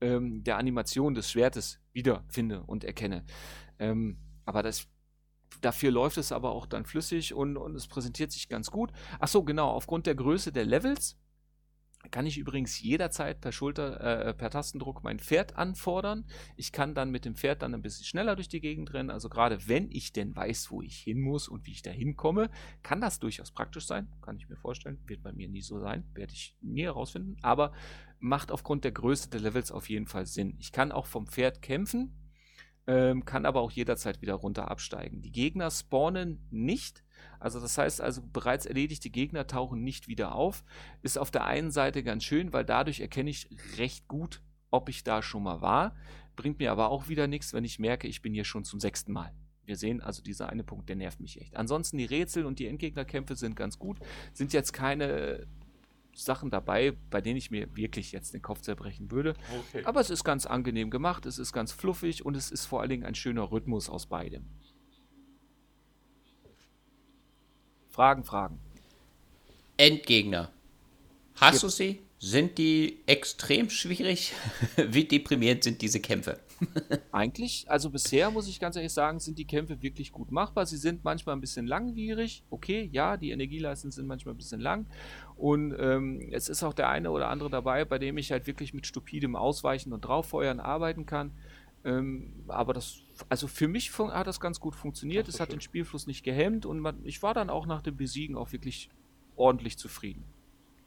ähm, der Animation des Schwertes wiederfinde und erkenne. Ähm, aber das Dafür läuft es aber auch dann flüssig und, und es präsentiert sich ganz gut. Achso, genau, aufgrund der Größe der Levels kann ich übrigens jederzeit per Schulter, äh, per Tastendruck mein Pferd anfordern. Ich kann dann mit dem Pferd dann ein bisschen schneller durch die Gegend rennen. Also gerade wenn ich denn weiß, wo ich hin muss und wie ich da hinkomme, kann das durchaus praktisch sein. Kann ich mir vorstellen. Wird bei mir nie so sein. Werde ich nie herausfinden. Aber macht aufgrund der Größe der Levels auf jeden Fall Sinn. Ich kann auch vom Pferd kämpfen ähm, kann aber auch jederzeit wieder runter absteigen. Die Gegner spawnen nicht, also das heißt also bereits erledigte Gegner tauchen nicht wieder auf. Ist auf der einen Seite ganz schön, weil dadurch erkenne ich recht gut, ob ich da schon mal war. Bringt mir aber auch wieder nichts, wenn ich merke, ich bin hier schon zum sechsten Mal. Wir sehen also dieser eine Punkt, der nervt mich echt. Ansonsten die Rätsel und die Endgegnerkämpfe sind ganz gut. Sind jetzt keine Sachen dabei, bei denen ich mir wirklich jetzt den Kopf zerbrechen würde. Okay. Aber es ist ganz angenehm gemacht, es ist ganz fluffig und es ist vor allen Dingen ein schöner Rhythmus aus beidem. Fragen, Fragen. Endgegner. Hast Gibt. du sie? Sind die extrem schwierig? [laughs] Wie deprimierend sind diese Kämpfe? Eigentlich, also bisher muss ich ganz ehrlich sagen, sind die Kämpfe wirklich gut machbar. Sie sind manchmal ein bisschen langwierig. Okay, ja, die Energieleisten sind manchmal ein bisschen lang. Und ähm, es ist auch der eine oder andere dabei, bei dem ich halt wirklich mit stupidem Ausweichen und Drauffeuern arbeiten kann. Ähm, aber das, also für mich hat das ganz gut funktioniert. Es hat den Spielfluss nicht gehemmt und man, ich war dann auch nach dem Besiegen auch wirklich ordentlich zufrieden.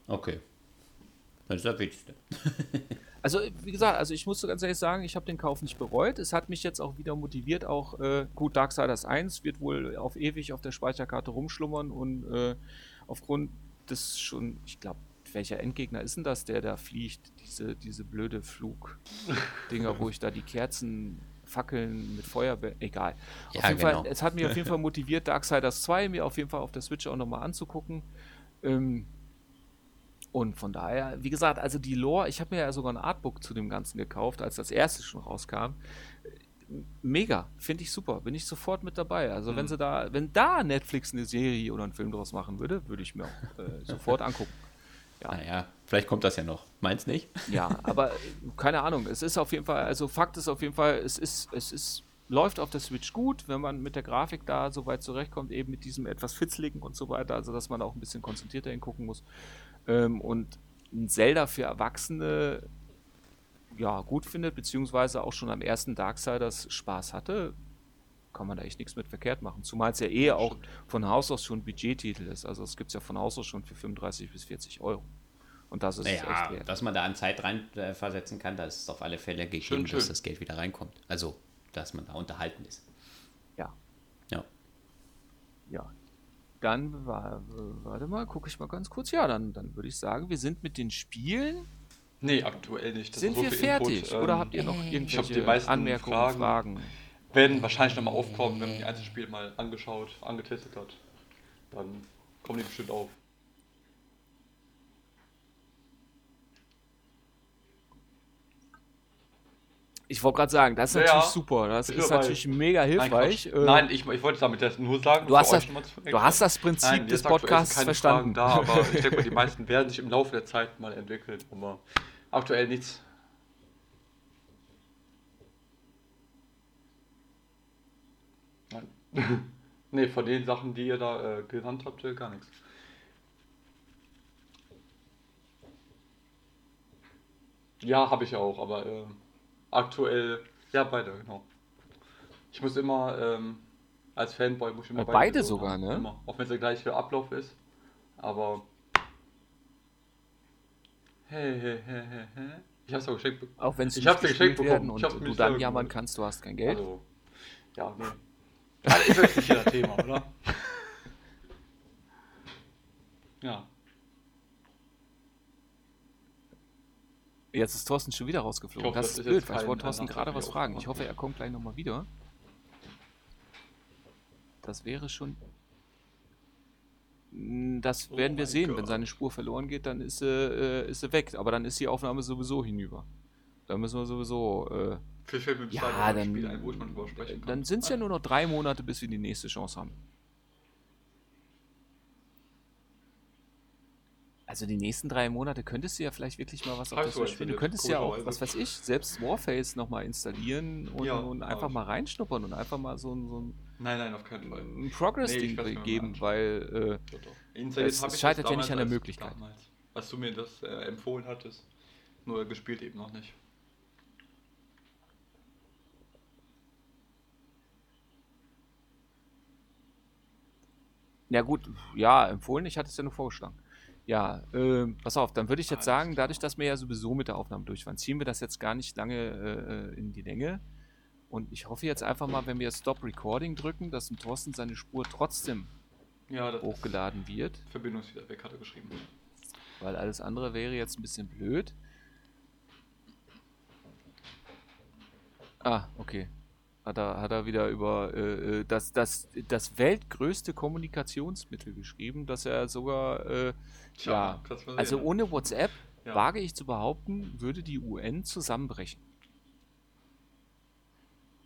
Okay. Das ist das Wichtigste. [laughs] Also, wie gesagt, also ich muss ganz ehrlich sagen, ich habe den Kauf nicht bereut. Es hat mich jetzt auch wieder motiviert, auch äh, gut, Darksiders 1 wird wohl auf ewig auf der Speicherkarte rumschlummern und äh, aufgrund des schon, ich glaube, welcher Endgegner ist denn das, der da fliegt? Diese, diese blöde Flugdinger, wo ich da die Kerzen, Fackeln mit Feuer, egal. Ja, auf jeden genau. Fall, es hat mich auf jeden [laughs] Fall motiviert, Darksiders 2 mir auf jeden Fall auf der Switch auch nochmal anzugucken. Ähm, und von daher, wie gesagt, also die Lore, ich habe mir ja sogar ein Artbook zu dem Ganzen gekauft, als das erste schon rauskam. Mega, finde ich super, bin ich sofort mit dabei. Also wenn Mhm. sie da, wenn da Netflix eine Serie oder einen Film draus machen würde, würde ich mir auch äh, [laughs] sofort angucken. Ja. Naja, vielleicht kommt das ja noch. Meinst nicht? Ja, aber äh, keine Ahnung. Es ist auf jeden Fall, also Fakt ist auf jeden Fall, es ist, es ist, läuft auf der Switch gut, wenn man mit der Grafik da so weit zurechtkommt, eben mit diesem etwas fitzligen und so weiter, also dass man auch ein bisschen konzentrierter hingucken muss. Ähm, und ein Zelda für Erwachsene ja gut findet, beziehungsweise auch schon am ersten Darksiders Spaß hatte, kann man da echt nichts mit verkehrt machen. Zumal es ja eh auch von Haus aus schon ein Budgettitel ist. Also es gibt es ja von Haus aus schon für 35 bis 40 Euro. Und das ist es echt Naja, wert. dass man da an Zeit rein äh, kann, das ist auf alle Fälle gegeben, Schön, dass schön. das Geld wieder reinkommt. Also, dass man da unterhalten ist. Ja. Ja. Ja. Dann, wa- warte mal, gucke ich mal ganz kurz. Ja, dann, dann würde ich sagen, wir sind mit den Spielen. Nee, aktuell nicht. Das sind so wir fertig? Input. Oder Ähm, habt ihr noch die irgendwelche meisten Anmerkungen, Fragen? Fragen. Werden wahrscheinlich nochmal aufkommen, wenn man die Einzelspiele mal angeschaut, angetestet hat. Dann kommen die bestimmt auf. Ich wollte gerade sagen, das ist Ja, natürlich ja. super. Das Ich ist natürlich mega hilfreich. Nein, Äh, Nein ich, ich wollte damit das nur sagen. du, hast das, du hast das Prinzip Nein, des Podcasts verstanden. Da, aber [laughs] ich denke mal, die meisten werden sich im Laufe der Zeit mal entwickeln. Aber aktuell nichts. Nein. [laughs] nee, von den Sachen, die ihr da äh, genannt habt, äh, gar nichts. Ja, habe ich auch, aber äh, aktuell, ja, beide, genau. Ich muss immer, ähm, als Fanboy muss ich immer Äh, beide Versionen sogar, haben. ne? Immer. Auch wenn es der gleiche Ablauf ist. Aber. Hey, hey, hey, hey, hey. Ich hab's doch geschenkt bekommen. Auch wenn es Ich nicht geschenkt werden bekommen. Ich und du dann jammern kannst, du hast kein Geld. Also, ja, nee. Das ist jetzt nicht jeder Thema, oder? [laughs] Ja. Jetzt ist Thorsten schon wieder rausgeflogen. Ich hoffe, das das ist blöd, weil ich wollte äh, Thorsten gerade was fragen. Ich hoffe, er kommt gleich nochmal wieder. Das wäre schon. Mm, Das Oh werden wir mein sehen. Wenn Gott. seine Spur verloren geht, dann ist sie, äh, ist sie weg. Aber dann ist die Aufnahme sowieso hinüber. Da müssen wir sowieso. Äh, ja, dann, ein, dann sind es ja nur noch drei Monate, bis wir die nächste Chance haben. Also die nächsten drei Monate könntest du ja vielleicht wirklich mal was auf das sogar spielen. Du könntest ja auch, was weiß ich, selbst Warface nochmal installieren und, Ja, und einfach mal reinschnuppern und einfach mal so ein, so ein, Nein, nein, auf keinen Fall. ein Nee, Progress-Ding mal geben, weil. Installiert Es- es scheitert ja nicht an der Möglichkeit. Damals, als du mir das äh, empfohlen hattest. Nur gespielt eben noch nicht. äh, ja gut, ja, empfohlen, ich hatte es ja nur vorgeschlagen. Ja, ähm, pass auf, dann würde ich jetzt sagen, dadurch, dass wir ja sowieso mit der Aufnahme durchfahren, ziehen wir das jetzt gar nicht lange äh, in die Länge. Und ich hoffe jetzt einfach mal, wenn wir Stop Recording drücken, dass dem Thorsten seine Spur trotzdem Ja, hochgeladen wird. Verbindung ist wieder weg, hat er geschrieben. Weil alles andere wäre jetzt ein bisschen blöd. Ah, okay. Hat er, hat er wieder über äh, äh, das, das, das weltgrößte Kommunikationsmittel geschrieben, dass er sogar, äh, ja, also ne? ohne WhatsApp, Ja. wage ich zu behaupten, würde die UN zusammenbrechen.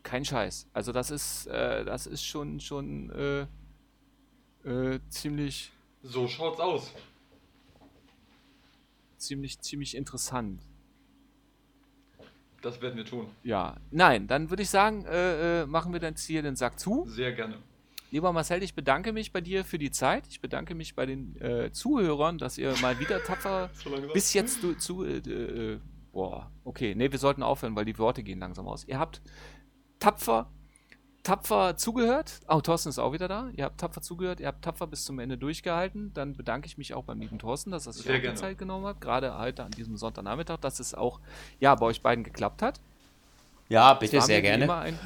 Kein Scheiß. Also das ist, äh, das ist schon, schon äh, äh, ziemlich, So schaut's aus. ziemlich, ziemlich interessant. Das werden wir tun. Ja, nein, dann würde ich sagen, äh, äh, machen wir dann jetzt hier den Sack zu. Sehr gerne. Lieber Marcel, ich bedanke mich bei dir für die Zeit. Ich bedanke mich bei den äh, Zuhörern, dass ihr mal wieder tapfer [laughs] So bis jetzt du, zu. Äh, äh, boah, okay, nee, wir sollten aufhören, weil die Worte gehen langsam aus. Ihr habt tapfer tapfer zugehört. Oh, Thorsten ist auch wieder da. Ihr habt tapfer zugehört, ihr habt tapfer bis zum Ende durchgehalten. Dann bedanke ich mich auch beim lieben Thorsten, dass er sich auch die. Zeit genommen hat. Gerade heute an diesem Sonntagnachmittag, dass es auch ja, bei euch beiden geklappt hat. Ja, bitte, sehr gerne. Ein,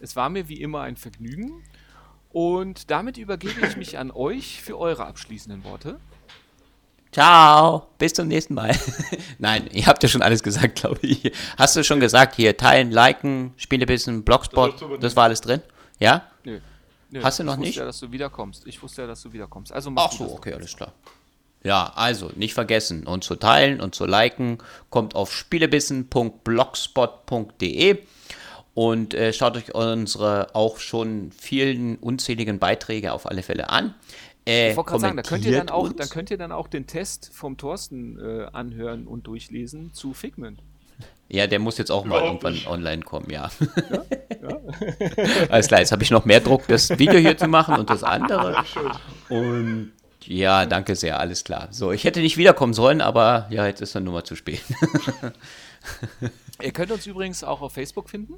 es war mir wie immer ein Vergnügen. Und damit übergebe ich mich an euch für eure abschließenden Worte. Ciao, bis zum nächsten Mal. [laughs] Nein, ihr habt ja schon alles gesagt, glaube ich. Hast du schon gesagt, hier teilen, liken, Spielebissen, Blogspot, Das sollst du das war alles drin? Ja? Nö. Nö, Hast du ich noch wusste nicht? ja, dass du wiederkommst. Ich wusste ja, dass du wiederkommst. Also mach Ach du so, das. okay, alles klar. Ja, also nicht vergessen, uns zu teilen und zu liken. Kommt auf spielebissen.blogspot.de und äh, schaut euch unsere auch schon vielen unzähligen Beiträge auf alle Fälle an. Äh, Ich wollte gerade sagen, da könnt, ihr dann auch, da könnt ihr dann auch den Test vom Thorsten äh, anhören und durchlesen zu Figment. Ja, der muss jetzt auch mal irgendwann online kommen, ja. [laughs] Alles klar, jetzt habe ich noch mehr Druck, das Video hier zu machen und das andere. Und ja, danke sehr, alles klar. So, ich hätte nicht wiederkommen sollen, aber ja, jetzt ist dann nur mal zu spät. Ihr könnt uns übrigens auch auf Facebook finden.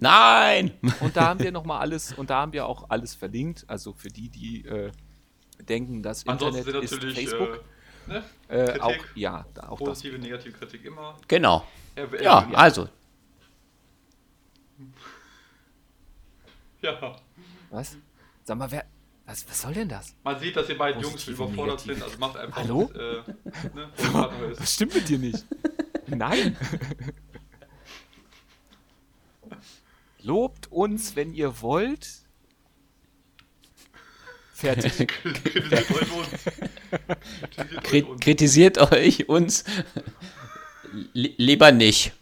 Nein! Und da haben wir nochmal alles, und da haben wir auch alles verlinkt. Also für die, die äh, denken, das Internet ist Facebook. Äh, ne? Äh, Kritik, auch, ja, auch das. positive, negative Kritik immer. Genau. Er, er, Ja, also, [laughs] ja. Was? Sag mal, wer. Was, was soll denn das? Man sieht, dass ihr beiden Jungs überfordert negative. sind, also macht einfach Hallo? was, äh, ne. [laughs] Was stimmt mit dir nicht? Nein. [laughs] Lobt uns, wenn ihr wollt. Fertig. [laughs] Kritisiert euch uns. Kri kritisiert euch uns lieber nicht.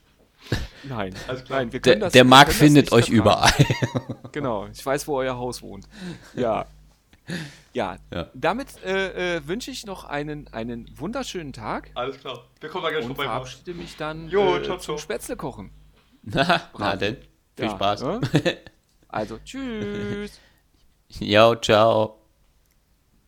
Nein. Alles klar. Nein, wir können Der, das, der das findet euch vertragen. überall. [laughs] Genau, ich weiß, wo euer Haus wohnt. Ja. Ja, Ja. damit äh, äh, wünsche ich noch einen, einen wunderschönen Tag Alles klar. Wir kommen da gleich und vorbei. Max. verabschiede mich dann Jo, äh, ciao, zum ciao. Spätzle kochen. [laughs] Na, na denn, viel Ja, Spaß. ne? Also, tschüss. Jo, ciao.